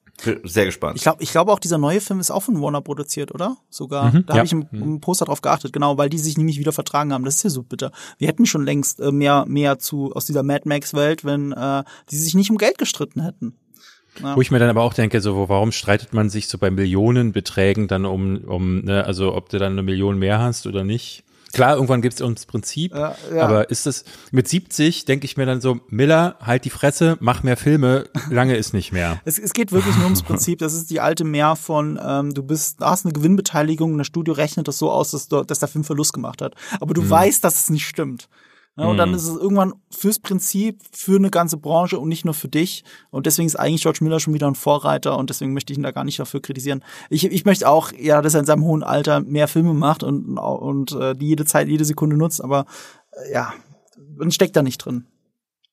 Sehr gespannt. Ich glaube ich glaube auch, dieser neue Film ist auch von Warner produziert, oder? Sogar. Mhm, da ja. habe ich im, im Poster drauf geachtet, genau, weil die sich nämlich wieder vertragen haben. Das ist ja so bitter. Wir hätten schon längst äh, mehr, mehr zu aus dieser Mad Max-Welt, wenn äh, die sich nicht um Geld gestritten hätten. Ja. Wo ich mir dann aber auch denke, so, warum streitet man sich so bei Millionenbeträgen dann um, um, ne, also ob du dann eine Million mehr hast oder nicht? Klar, irgendwann gibt es uns Prinzip, Ja, ja. aber ist das mit 70 denke ich mir dann so, Miller, halt die Fresse, mach mehr Filme, lange ist nicht mehr. Es, es geht wirklich nur ums Prinzip. Das ist die alte Mehr von, ähm, du bist, hast eine Gewinnbeteiligung und das Studio rechnet das so aus, dass, du, dass der Film Verlust gemacht hat. Aber du weißt, dass es nicht stimmt. Ja, und dann ist es irgendwann fürs Prinzip, für eine ganze Branche und nicht nur für dich. Und deswegen ist eigentlich George Miller schon wieder ein Vorreiter und deswegen möchte ich ihn da gar nicht dafür kritisieren. Ich, ich möchte auch, ja, dass er in seinem hohen Alter mehr Filme macht und, und äh, die jede Zeit, jede Sekunde nutzt, aber äh, ja, man steckt da nicht drin.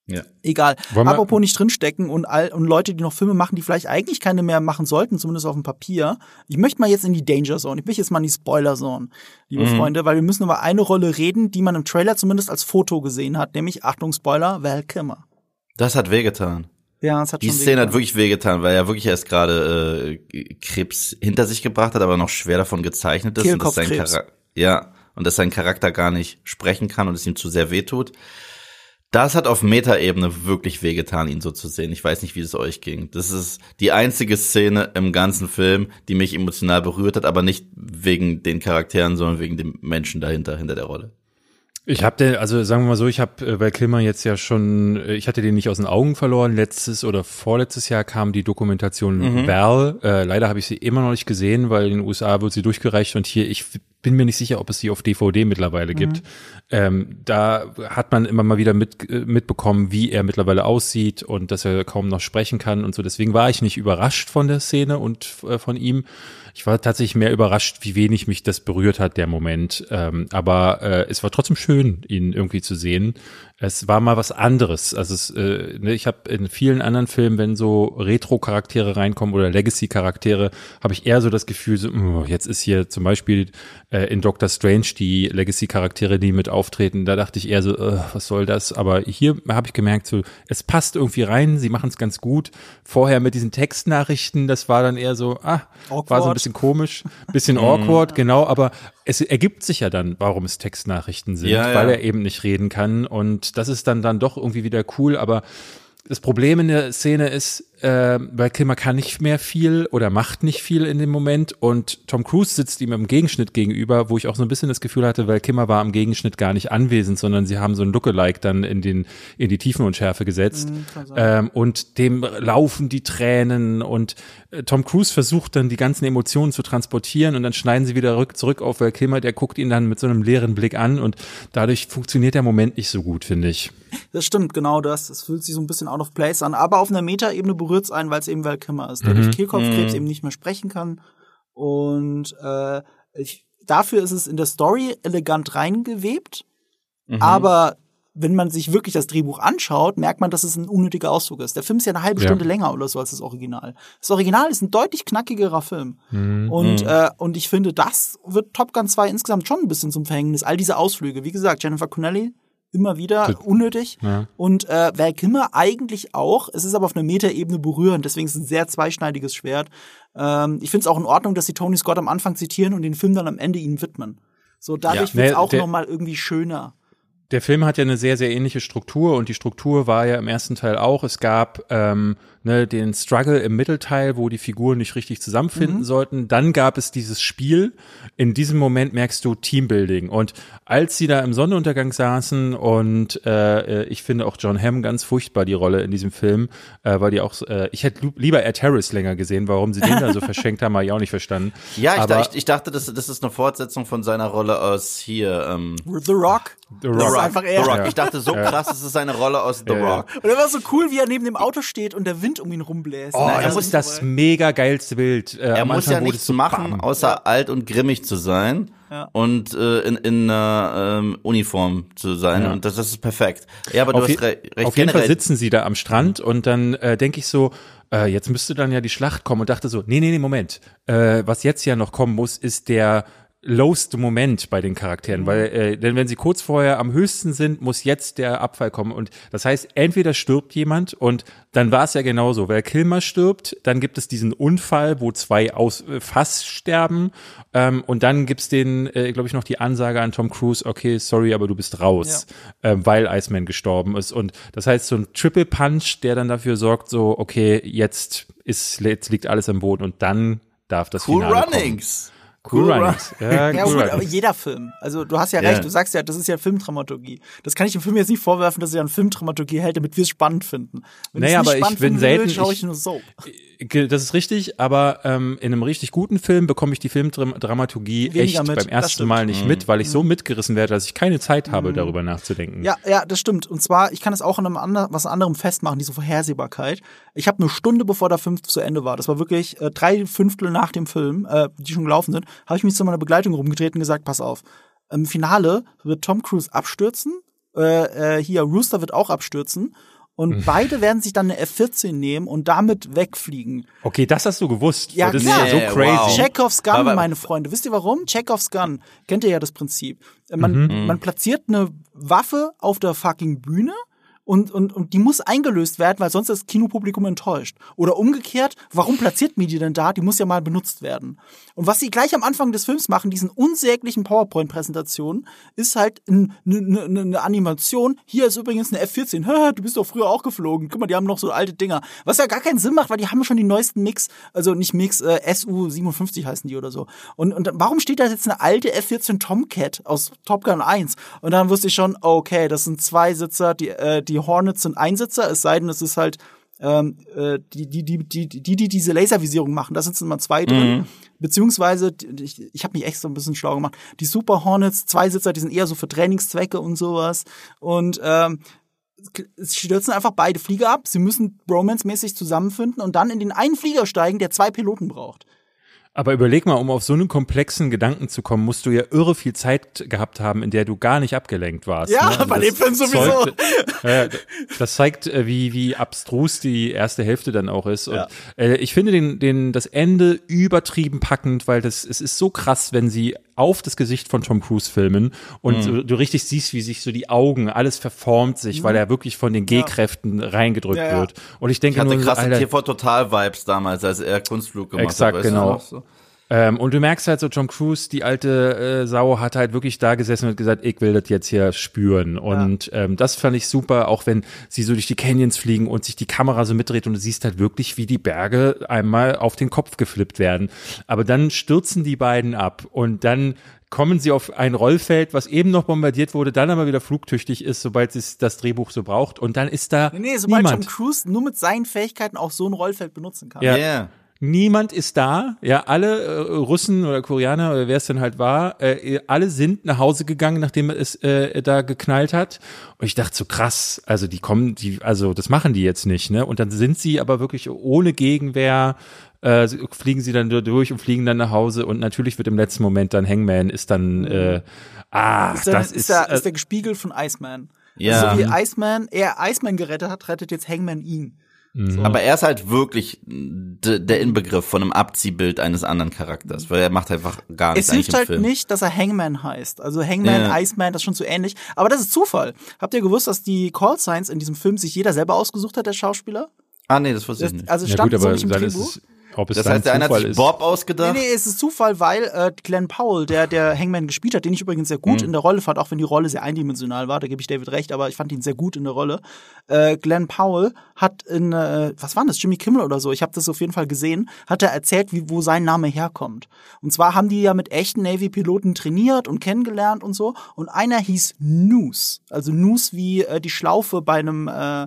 Ja. Egal. Apropos nicht drinstecken und, all, und Leute, die noch Filme machen, die vielleicht eigentlich keine mehr machen sollten, zumindest auf dem Papier. Ich möchte mal jetzt in die Danger Zone. Ich möchte jetzt mal in die Spoiler Zone, liebe Freunde, weil wir müssen über eine Rolle reden, die man im Trailer zumindest als Foto gesehen hat, nämlich, Achtung, Spoiler, Val Kilmer. Das hat wehgetan. Ja, es hat Die schon Szene hat wehgetan. wirklich wehgetan, weil er wirklich erst gerade äh, Krebs hinter sich gebracht hat, aber noch schwer davon gezeichnet ist. Und dass sein Kehlkopfkrebs. Chara- ja, und dass sein Charakter gar nicht sprechen kann und es ihm zu sehr wehtut. Das hat auf Metaebene wirklich wehgetan, ihn so zu sehen. Ich weiß nicht, wie es euch ging. Das ist die einzige Szene im ganzen Film, die mich emotional berührt hat, aber nicht wegen den Charakteren, sondern wegen dem Menschen dahinter, hinter der Rolle. Ich habe den, also sagen wir mal so, ich habe äh, bei Kilmer jetzt ja schon, äh, ich hatte den nicht aus den Augen verloren. Letztes oder vorletztes Jahr kam die Dokumentation Val. Äh, leider habe ich sie immer noch nicht gesehen, weil in den USA wird sie durchgereicht und hier, ich bin mir nicht sicher, ob es sie auf DVD mittlerweile gibt. Ähm, da hat man immer mal wieder mit, äh, mitbekommen, wie er mittlerweile aussieht und dass er kaum noch sprechen kann und so. Deswegen war ich nicht überrascht von der Szene und äh, von ihm. Ich war tatsächlich mehr überrascht, wie wenig mich das berührt hat, der Moment. Ähm, aber äh, es war trotzdem schön, ihn irgendwie zu sehen. Es war mal was anderes. Also es, äh, ne, ich habe in vielen anderen Filmen, wenn so Retro-Charaktere reinkommen oder Legacy-Charaktere, habe ich eher so das Gefühl, so, oh, jetzt ist hier zum Beispiel äh, in Doctor Strange die Legacy-Charaktere, die mit auftreten. Da dachte ich eher so, äh, was soll das? Aber hier habe ich gemerkt, so, es passt irgendwie rein. Sie machen es ganz gut. Vorher mit diesen Textnachrichten, das war dann eher so, ah, war so ein Awkward. bisschen komisch, bisschen awkward, genau, aber es ergibt sich ja dann, warum es Textnachrichten sind, Ja, ja. weil er eben nicht reden kann und das ist dann dann doch irgendwie wieder cool, aber das Problem in der Szene ist, äh, weil Kilmer kann nicht mehr viel oder macht nicht viel in dem Moment und Tom Cruise sitzt ihm im Gegenschnitt gegenüber, wo ich auch so ein bisschen das Gefühl hatte, weil Kilmer war im Gegenschnitt gar nicht anwesend, sondern sie haben so ein Lookalike dann in den in die Tiefenunschärfe gesetzt ähm, und dem laufen die Tränen und äh, Tom Cruise versucht dann die ganzen Emotionen zu transportieren und dann schneiden sie wieder rück, zurück auf Val Kilmer, der guckt ihn dann mit so einem leeren Blick an und dadurch funktioniert der Moment nicht so gut, finde ich. Das stimmt, genau das. Es fühlt sich so ein bisschen out of place an. Aber auf einer Metaebene berührt es einen, weil es eben Val Kilmer ist, der durch Kehlkopfkrebs eben nicht mehr sprechen kann. Und äh, ich, dafür ist es in der Story elegant reingewebt. Aber wenn man sich wirklich das Drehbuch anschaut, merkt man, dass es ein unnötiger Ausdruck ist. Der Film ist ja eine halbe Ja. Stunde länger oder so als das Original. Das Original ist ein deutlich knackigerer Film. Und, äh, und ich finde, das wird Top Gun 2 insgesamt schon ein bisschen zum Verhängnis. All diese Ausflüge. Wie gesagt, Jennifer Connelly immer wieder Das- unnötig. Ja. Und äh, Val Kilmer eigentlich auch. Es ist aber auf einer Metaebene berührend, deswegen ist es ein sehr zweischneidiges Schwert. Ähm, ich finde es auch in Ordnung, dass sie Tony Scott am Anfang zitieren und den Film dann am Ende ihnen widmen. So, dadurch Ja. wird es Nee, auch der- noch mal irgendwie schöner. Der Film hat ja eine sehr, sehr ähnliche Struktur und die Struktur war ja im ersten Teil auch, es gab ähm, ne, den Struggle im Mittelteil, wo die Figuren nicht richtig zusammenfinden sollten. Dann gab es dieses Spiel. In diesem Moment merkst du Teambuilding. Und als sie da im Sonnenuntergang saßen und äh, ich finde auch John Hamm ganz furchtbar die Rolle in diesem Film, äh, weil die auch, äh, ich hätte lieber Ed Harris länger gesehen, warum sie den da so verschenkt haben, habe ich auch nicht verstanden. Ja, ich, Aber ich, ich dachte, das, das ist eine Fortsetzung von seiner Rolle aus hier. Ähm, The Rock. The Das Rock. ist einfach er. The Rock. Ich dachte, so krass ist es seine Rolle aus The Ja, ja. Rock. Und er war so cool, wie er neben dem Auto steht und der Wind um ihn rumbläst. Oh, Nein, das ist das mega geilste Bild. Äh, Er am muss Anfang, ja wo nichts machen, bam. außer alt und grimmig zu sein Ja. und äh, in, in einer ähm, Uniform zu sein. Ja. Und das, das ist perfekt. Ja, aber du auf, hast re recht. auf jeden Fall sitzen sie da am Strand und dann äh, denke ich so, äh, jetzt müsste dann ja die Schlacht kommen und dachte so, nee, nee, nee, Moment. Äh, was jetzt ja noch kommen muss, ist der lowste Moment bei den Charakteren, Mhm. weil äh, denn wenn sie kurz vorher am höchsten sind, muss jetzt der Abfall kommen. Und das heißt, entweder stirbt jemand und dann war es ja genauso, weil Kilmer stirbt, dann gibt es diesen Unfall, wo zwei aus äh, fast sterben. Ähm, und dann gibt's den, äh, glaube ich, noch die Ansage an Tom Cruise, okay, sorry, aber du bist raus, ähm, weil Iceman gestorben ist. Und das heißt so ein Triple Punch, der dann dafür sorgt, so okay, jetzt ist jetzt liegt alles am Boden und dann darf das Cool Finale kommen. Runnings. Cool Runnings. Ja, Ja, cool gut, aber jeder Film. Also du hast ja Ja. recht, du sagst ja, das ist ja Filmdramaturgie. Das kann ich dem Film jetzt nicht vorwerfen, dass er an Filmdramaturgie hält, damit wir es spannend finden. Wenn Naja, aber ich spannend bin selten- will, schaue ich ich- nur Soap. Ge- Das ist richtig, aber ähm, in einem richtig guten Film bekomme ich die Filmdramaturgie Weniger echt mit, beim ersten. Mal nicht mit, weil ich so mitgerissen werde, dass ich keine Zeit habe, darüber nachzudenken. Ja, ja, das stimmt. Und zwar, ich kann es auch an einem ander, was anderem festmachen, diese Vorhersehbarkeit. Ich habe eine Stunde bevor der Film zu Ende war, das war wirklich äh, drei Fünftel nach dem Film, äh, die schon gelaufen sind, habe ich mich zu meiner Begleitung rumgedreht und gesagt, pass auf, im Finale wird Tom Cruise abstürzen, äh, äh, hier Rooster wird auch abstürzen und beide werden sich dann eine F-14 nehmen und damit wegfliegen. Okay, das hast du gewusst. Ja, das klar. ist ja Yeah, so crazy. wow. Chekhovs Gun, Aber- meine Freunde. Wisst ihr warum? Chekhovs Gun. Kennt ihr ja das Prinzip. Man, Mhm. man platziert eine Waffe auf der fucking Bühne und, und, und die muss eingelöst werden, weil sonst ist das Kinopublikum enttäuscht. Oder umgekehrt, warum platziert mir die denn da? Die muss ja mal benutzt werden. Und was sie gleich am Anfang des Films machen, diesen unsäglichen PowerPoint-Präsentationen, ist halt eine ne, ne, ne Animation. Hier ist übrigens eine F-14. Hä, Du bist doch früher auch geflogen. Guck mal, die haben noch so alte Dinger. Was ja gar keinen Sinn macht, weil die haben schon die neuesten Mix, also nicht Mix, äh, SU57 heißen die oder so. Und, und warum steht da jetzt eine alte F-14 Tomcat aus Top Gun 1? Und dann wusste ich schon, okay, das sind zwei Sitzer, die, äh, die Hornets sind Einsitzer, es sei denn, es ist halt ähm, äh, die, die, die, die, die, die diese Laservisierung machen, da sitzen immer zwei drin. Beziehungsweise, die- ich, ich habe mich echt so ein bisschen schlau gemacht, die Super Hornets, zwei Sitzer, die sind eher so für Trainingszwecke und sowas. Und ähm, es stürzen einfach beide Flieger ab. Sie müssen Bromance-mäßig zusammenfinden und dann in den einen Flieger steigen, der zwei Piloten braucht. Aber überleg mal, um auf so einen komplexen Gedanken zu kommen, musst du ja irre viel Zeit gehabt haben, in der du gar nicht abgelenkt warst. Ja, ne? Also bei dem Film sowieso. Zeugt, äh, das zeigt, wie, wie abstrus die erste Hälfte dann auch ist. Und Ja. äh, ich finde den, den, das Ende übertrieben packend, weil das, es ist so krass, wenn sie auf das Gesicht von Tom Cruise filmen und Mhm. so, du richtig siehst, wie sich so die Augen, alles verformt sich, weil er wirklich von den G-Kräften reingedrückt Mhm. Ja, ja. wird. Und ich denke Ich hatte nur so, krasse Alter, TV-Total-Vibes damals, als er Kunstflug gemacht Exakt, hat. du genau. so? Ähm, und du merkst halt so, Tom Cruise, die alte äh, Sau, hat halt wirklich da gesessen und gesagt, ich will das jetzt hier spüren. Und ähm, das fand ich super, auch wenn sie so durch die Canyons fliegen und sich die Kamera so mitdreht und du siehst halt wirklich, wie die Berge einmal auf den Kopf geflippt werden. Aber dann stürzen die beiden ab und dann kommen sie auf ein Rollfeld, was eben noch bombardiert wurde, dann aber wieder flugtüchtig ist, sobald es das Drehbuch so braucht. Und dann ist da Nee, nee, sobald niemand. Tom Cruise nur mit seinen Fähigkeiten auch so ein Rollfeld benutzen kann. Ja. Yeah. Niemand ist da, ja, alle äh, Russen oder Koreaner oder wer es denn halt war, äh, alle sind nach Hause gegangen, nachdem es äh, da geknallt hat. Und ich dachte so krass, also die kommen, die, also das machen die jetzt nicht, ne? Und dann sind sie aber wirklich ohne Gegenwehr, äh, fliegen sie dann durch und fliegen dann nach Hause und natürlich wird im letzten Moment dann Hangman ist dann, äh, ah, Ist, der, das ist, ist, der, äh, ist der gespiegelt von Iceman. Ja. Also so wie Iceman, er Iceman gerettet hat, rettet jetzt Hangman ihn. Aber er ist halt wirklich der Inbegriff von einem Abziehbild eines anderen Charakters, weil er macht einfach gar nichts Es hilft halt Film. nicht, dass er Hangman heißt. Also Hangman, Ja. Iceman, das ist schon zu ähnlich. Aber das ist Zufall. Habt ihr gewusst, dass die Call Signs in diesem Film sich jeder selber ausgesucht hat, der Schauspieler? Ah, nee, das wusste ich nicht. also ja stand gut, so aber nicht im dann ist Drehbuch. es, ob es Das heißt, der eine hat Zufall sich ist. Bob Nee, ausgedacht. nee, es ist Zufall, weil äh, Glenn Powell, der der Hangman gespielt hat, den ich übrigens sehr gut in der Rolle fand, auch wenn die Rolle sehr eindimensional war, da gebe ich David recht, aber ich fand ihn sehr gut in der Rolle. Äh, Glenn Powell hat in, äh, was war das, Jimmy Kimmel oder so, ich habe das auf jeden Fall gesehen, hat er erzählt, wie, wo sein Name herkommt. Und zwar haben die ja mit echten Navy-Piloten trainiert und kennengelernt und so. Und einer hieß Noose, also Noose wie äh, die Schlaufe bei einem äh,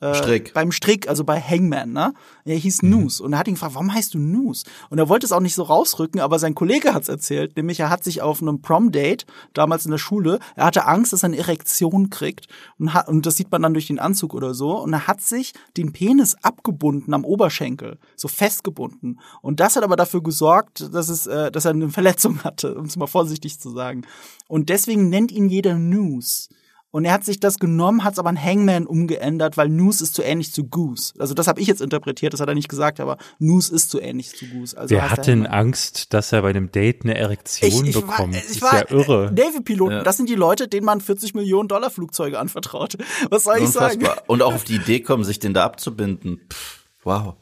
äh, Strick. beim Strick, also bei Hangman, ne? Er hieß Mhm. Noose. Und er hat ihn gefragt, warum heißt du Noose? Und er wollte es auch nicht so rausrücken, aber sein Kollege hat's erzählt, nämlich er hat sich auf einem Prom-Date, damals in der Schule, er hatte Angst, dass er eine Erektion kriegt. Und, hat, und das sieht man dann durch den Anzug oder so. Und er hat sich den Penis abgebunden am Oberschenkel, so festgebunden. Und das hat aber dafür gesorgt, dass, es, äh, dass er eine Verletzung hatte, um es mal vorsichtig zu sagen. Und deswegen nennt ihn jeder Noose. Und er hat sich das genommen, hat es aber an Hangman umgeändert, weil Noose ist zu ähnlich zu Goose. Also das habe ich jetzt interpretiert, das hat er nicht gesagt, aber Noose ist zu ähnlich zu Goose. Also Wer hat denn Angst, dass er bei einem Date eine Erektion ich, ich bekommt? War, das ich ist war ja irre. Navy-Piloten, Ja. das sind die Leute, denen man 40 Millionen Dollar Flugzeuge anvertraut. Was soll ich sagen? Unfassbar. Und auch auf die Idee kommen, sich den da abzubinden. Pff, wow.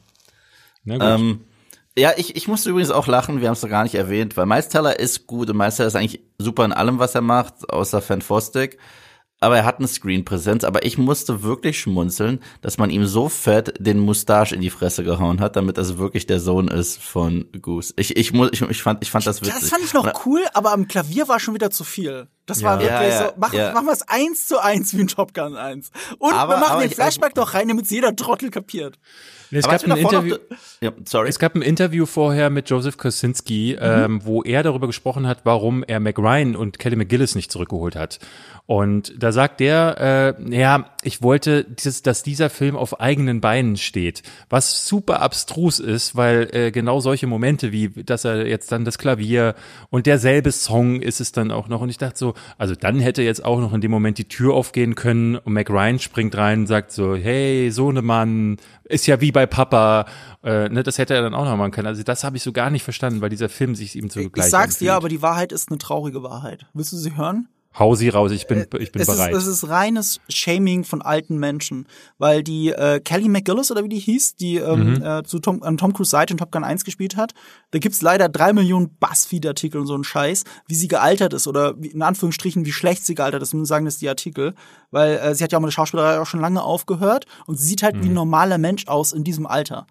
Na gut. Ähm, ja, ich, ich musste übrigens auch lachen, wir haben es doch gar nicht erwähnt, weil Miles Teller ist gut und Miles Teller ist eigentlich super in allem, was er macht, außer Fantastic. Aber er hat eine Screenpräsenz, aber ich musste wirklich schmunzeln, dass man ihm so fett den Mustache in die Fresse gehauen hat, damit das wirklich der Sohn ist von Goose. Ich, ich, muss, ich, ich, fand, ich fand das witzig. Das fand ich noch cool, aber am Klavier war schon wieder zu viel. Das war Ja. wirklich Ja, ja, so, mach, ja. machen wir es eins zu eins wie ein Top Gun 1. Und Aber- wir machen den ich- Flashback doch rein, damit es jeder Trottel kapiert. es, gab ein noch- Interview, ja, sorry. es gab ein Interview vorher mit Joseph Kosinski, ähm, wo er darüber gesprochen hat, warum er Mac Ryan und Kelly McGillis nicht zurückgeholt hat. Und da sagt er, äh, ja, ich wollte, dieses, dass dieser Film auf eigenen Beinen steht, was super abstrus ist, weil äh, genau solche Momente wie, dass er jetzt dann das Klavier und derselbe Song ist es dann auch noch. Und ich dachte so, also dann hätte jetzt auch noch in dem Moment die Tür aufgehen können und Mac Ryan springt rein und sagt so, hey, Sohnemann, ist ja wie bei Papa. Äh, ne, das hätte er dann auch noch machen können. Also das habe ich so gar nicht verstanden, weil dieser Film sich ihm so Ich gleich sag's dir, anfühlt. aber die Wahrheit ist eine traurige Wahrheit. Willst du sie hören? Hau sie raus, ich bin, ich bin es bereit. Ist, es ist reines Shaming von alten Menschen, weil die äh, Kelly McGillis oder wie die hieß, die ähm, Mhm. äh, zu Tom, an Tom Cruise Seite in Top Gun 1 gespielt hat, da gibt's leider drei Millionen Buzzfeed-Artikel und so einen Scheiß, wie sie gealtert ist oder wie, in Anführungsstrichen, wie schlecht sie gealtert ist, sagen das die Artikel, weil äh, sie hat ja auch mit der Schauspielerei auch schon lange aufgehört und sie sieht halt Mhm. wie ein normaler Mensch aus in diesem Alter.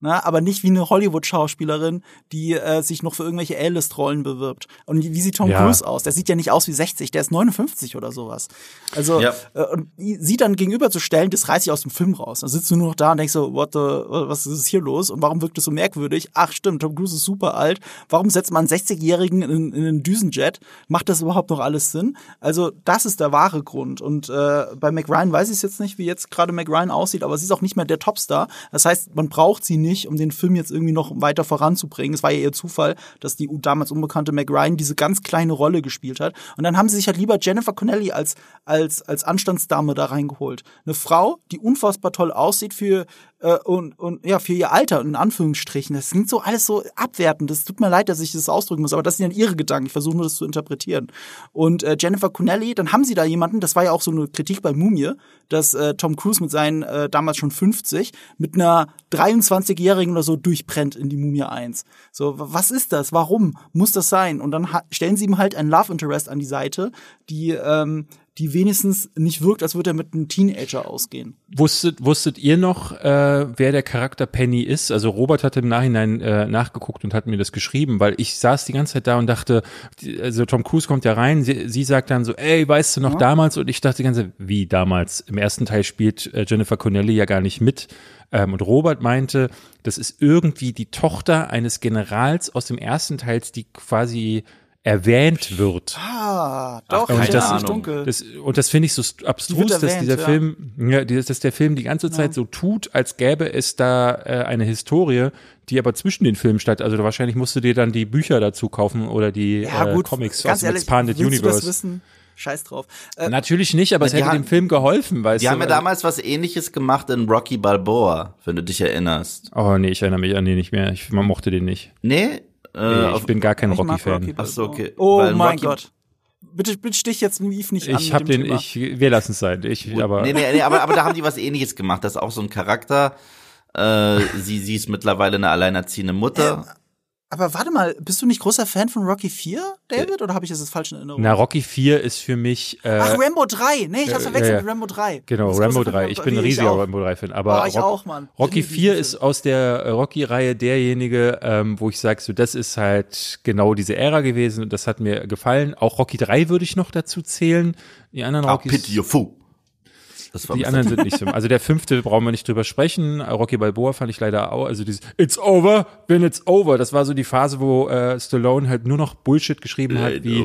Na, aber nicht wie eine Hollywood-Schauspielerin, die äh, sich noch für irgendwelche A-List-Rollen bewirbt. Und wie sieht Tom Ja. Cruise aus? Der sieht ja nicht aus wie 60, der ist 59 oder sowas. Also, Ja. äh, und sie dann gegenüberzustellen, das reißt sich aus dem Film raus. Dann sitzt du nur noch da und denkst so, what the, was ist hier los? Und warum wirkt das so merkwürdig? Ach stimmt, Tom Cruise ist super alt. Warum setzt man einen 60-Jährigen in, in einen Düsenjet? Macht das überhaupt noch alles Sinn? Also, das ist der wahre Grund. Und äh, bei Mac Ryan weiß ich es jetzt nicht, wie jetzt gerade Mac Ryan aussieht, aber sie ist auch nicht mehr der Topstar. Das heißt, man braucht sie nicht, um den Film jetzt irgendwie noch weiter voranzubringen. Es war ja ihr Zufall, dass die damals unbekannte Mac Ryan diese ganz kleine Rolle gespielt hat. Und dann haben sie sich halt lieber Jennifer Connelly als, als, als Anstandsdame da reingeholt. Eine Frau, die unfassbar toll aussieht für, äh, und, und ja, für ihr Alter, in Anführungsstrichen. Das klingt so alles so abwertend. Das tut mir leid, dass ich das ausdrücken muss, aber das sind ja ihre Gedanken. Ich versuche nur, das zu interpretieren. Und äh, Jennifer Connelly, dann haben sie da jemanden, das war ja auch so eine Kritik bei Mumie, dass äh, Tom Cruise mit seinen äh, damals schon 50 mit einer 23-Jährigen oder so durchbrennt in die Mumie 1. So, was ist das? Warum muss das sein? Und dann stellen sie ihm halt ein Love Interest an die Seite, die ähm, die wenigstens nicht wirkt, als würde er mit einem Teenager ausgehen. Wusstet, wusstet ihr noch, äh, wer der Charakter Penny ist? Also Robert hat im Nachhinein äh, nachgeguckt und hat mir das geschrieben, weil ich saß die ganze Zeit da und dachte, also Tom Cruise kommt ja rein, sie, sie sagt dann so, ey, weißt du noch damals? Und ich dachte die ganze Zeit, wie damals? Im ersten Teil spielt äh, Jennifer Connelly ja gar nicht mit. Ähm, und Robert meinte, das ist irgendwie die Tochter eines Generals aus dem ersten Teil, die quasi erwähnt wird. Ah, doch, Und ich das- ist dunkel. Das, und das finde ich so st- abstrus, dass erwähnt, dieser ja. Film, ja, dieses- dass der Film die ganze Zeit so tut, als gäbe es da äh, eine Historie, die aber zwischen den Filmen statt. Also wahrscheinlich musst du dir dann die Bücher dazu kaufen oder die ja, äh, gut, Comics ganz aus dem ehrlich, Expanded willst du das Universe. wissen? Scheiß drauf. Äh, Natürlich nicht, aber es Die hätte haben- dem Film geholfen, weißt Die du. haben ja damals was ähnliches gemacht in Rocky Balboa, wenn du dich erinnerst. oh nee, ich erinnere mich an den nicht mehr. Ich man mochte den nicht. Nee? Äh, Nee, ich bin gar kein Rocky-Fan. Ach so, okay. Oh Weil mein Rocky- Gott. Bitte, bitte stich jetzt Eve nicht an. Ich dem den, Thema. ich, wir lassen es sein. Ich, aber nee, nee, nee, aber, aber da haben die was ähnliches gemacht. Das ist auch so ein Charakter. Äh, sie, sie ist mittlerweile eine alleinerziehende Mutter. Aber warte mal, bist du nicht großer Fan von Rocky 4, David? Oder habe ich das jetzt falsch in Erinnerung? na Rocky 4 ist für mich äh, Ach, Rambo 3. Nee, ich hab's ja, verwechselt ja. mit Rambo 3. Genau, Rambo großer Fan 3. von Ich bin ein riesiger auch. Rambo 3-Fan. Aber Oh, ich Rock- auch, Mann. Rocky Ich liebe 4 diesen ist aus der äh, Rocky-Reihe derjenige, ähm, wo ich sage, so, das ist halt genau diese Ära gewesen und das hat mir gefallen. Auch Rocky 3 würde ich noch dazu zählen. Die anderen Ah, Rockys. pity your fool. Das war Die anderen sind nicht so. Also der fünfte brauchen wir nicht drüber sprechen. Rocky Balboa fand ich leider auch. Also dieses It's over, when it's over. Das war so die Phase, wo äh, Stallone halt nur noch Bullshit geschrieben hat, wie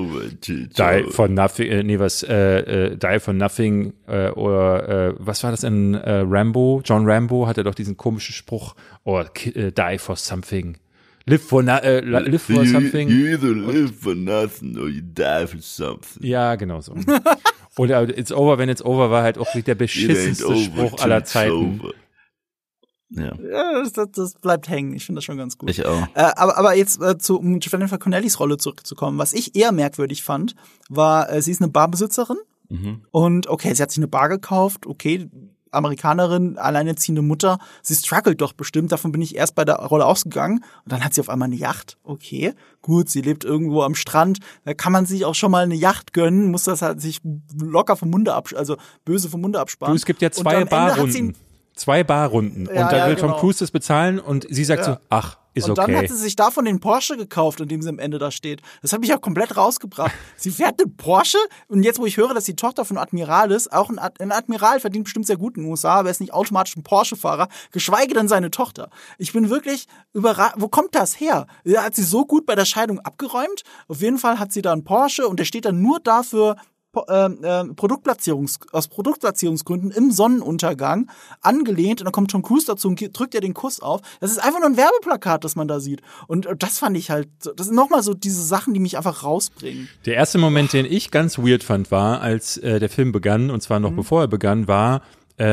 Die for Nothing, äh, nee, was, äh, äh, Die for Nothing, äh, oder, äh, was war das in äh, Rambo? John Rambo hatte doch diesen komischen Spruch, oder ki- äh, Die for Something. Live for, na, äh, live for something. You either live for nothing or you die for something. Ja, genau so. Oder It's Over When It's Over war halt auch der beschissenste Spruch aller it's Zeiten. over. Ja, Ja, das, das, das bleibt hängen. Ich finde das schon ganz gut. ich auch. Äh, aber, aber jetzt äh, zu um Jennifer Connellys Rolle zurückzukommen. Was ich eher merkwürdig fand, war, äh, sie ist eine Barbesitzerin Mhm. und okay, sie hat sich eine Bar gekauft, okay, Amerikanerin, alleinerziehende Mutter, sie struggelt doch bestimmt, davon bin ich erst bei der Rolle ausgegangen und dann hat sie auf einmal eine Yacht, okay, gut, sie lebt irgendwo am Strand, da kann man sich auch schon mal eine Yacht gönnen, muss das halt sich locker vom Munde abs also böse vom Munde absparen. Du, es gibt ja zwei Barrunden. Zwei Barrunden. Ja, und da ja, will Tom genau. Cruise das bezahlen und sie sagt Ja. so, ach, ist und dann okay. hat sie sich davon den Porsche gekauft, in dem sie am Ende da steht. Das hat mich ja komplett rausgebracht. sie fährt einen Porsche und jetzt, wo ich höre, dass die Tochter von Admiral ist, auch ein, Ad ein Admiral verdient bestimmt sehr gut in den USA, aber er ist nicht automatisch ein Porsche-Fahrer, geschweige denn seine Tochter. Ich bin wirklich überrascht. Wo kommt das her? Hat sie so gut bei der Scheidung abgeräumt? Auf jeden Fall hat sie da einen Porsche und der steht dann nur dafür, Ähm, ähm, Produktplatzierungs aus Produktplatzierungsgründen im Sonnenuntergang angelehnt und dann kommt Tom Cruise dazu und drückt ja den Kuss auf. Das ist einfach nur ein Werbeplakat, das man da sieht. Und äh, das fand ich halt, das sind nochmal so diese Sachen, die mich einfach rausbringen. Der erste Moment, den ich ganz weird fand, war, als äh, der Film begann, und zwar Mhm. noch bevor er begann, war, äh,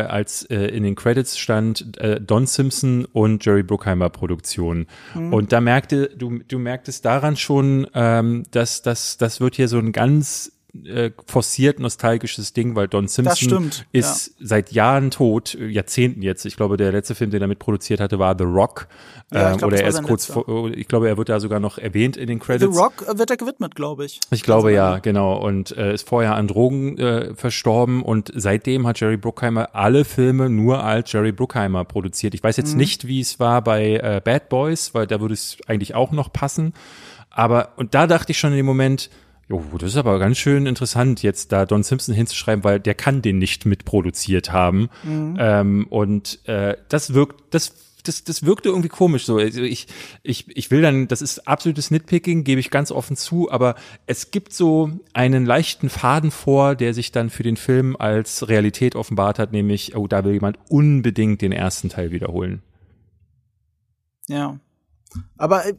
äh, als äh, in den Credits stand äh, Don Simpson und Jerry Bruckheimer Produktion. Mhm. Und da merkte, du, du merktest daran schon, ähm, dass das, das wird hier so ein ganz äh, forciert nostalgisches Ding, weil Don Simpson ist seit Jahren tot, äh, Jahrzehnten jetzt. Ich glaube, der letzte Film, den er mit produziert hatte, war The Rock. Ja, ich Ähm, glaub, oder er ist kurz letzter. vor, ich glaube, er wird da sogar noch erwähnt in den The Credits. Rock äh, wird er gewidmet, glaube ich. Ich glaube Also, ja, genau. Und äh, ist vorher an Drogen äh, verstorben und seitdem hat Jerry Bruckheimer alle Filme nur als Jerry Bruckheimer produziert. Ich weiß jetzt nicht, wie es war bei äh, Bad Boys, weil da würde es eigentlich auch noch passen. Aber und da dachte ich schon in dem Moment, jo, das ist aber ganz schön interessant, jetzt da Don Simpson hinzuschreiben, weil der kann den nicht mitproduziert haben. Ähm, und äh, das wirkt, das das, das wirkte irgendwie komisch so. Also ich, ich, ich will dann, das ist absolutes Nitpicking, gebe ich ganz offen zu, aber es gibt so einen leichten Faden vor, der sich dann für den Film als Realität offenbart hat, nämlich, oh, da will jemand unbedingt den ersten Teil wiederholen. Ja. Aber äh,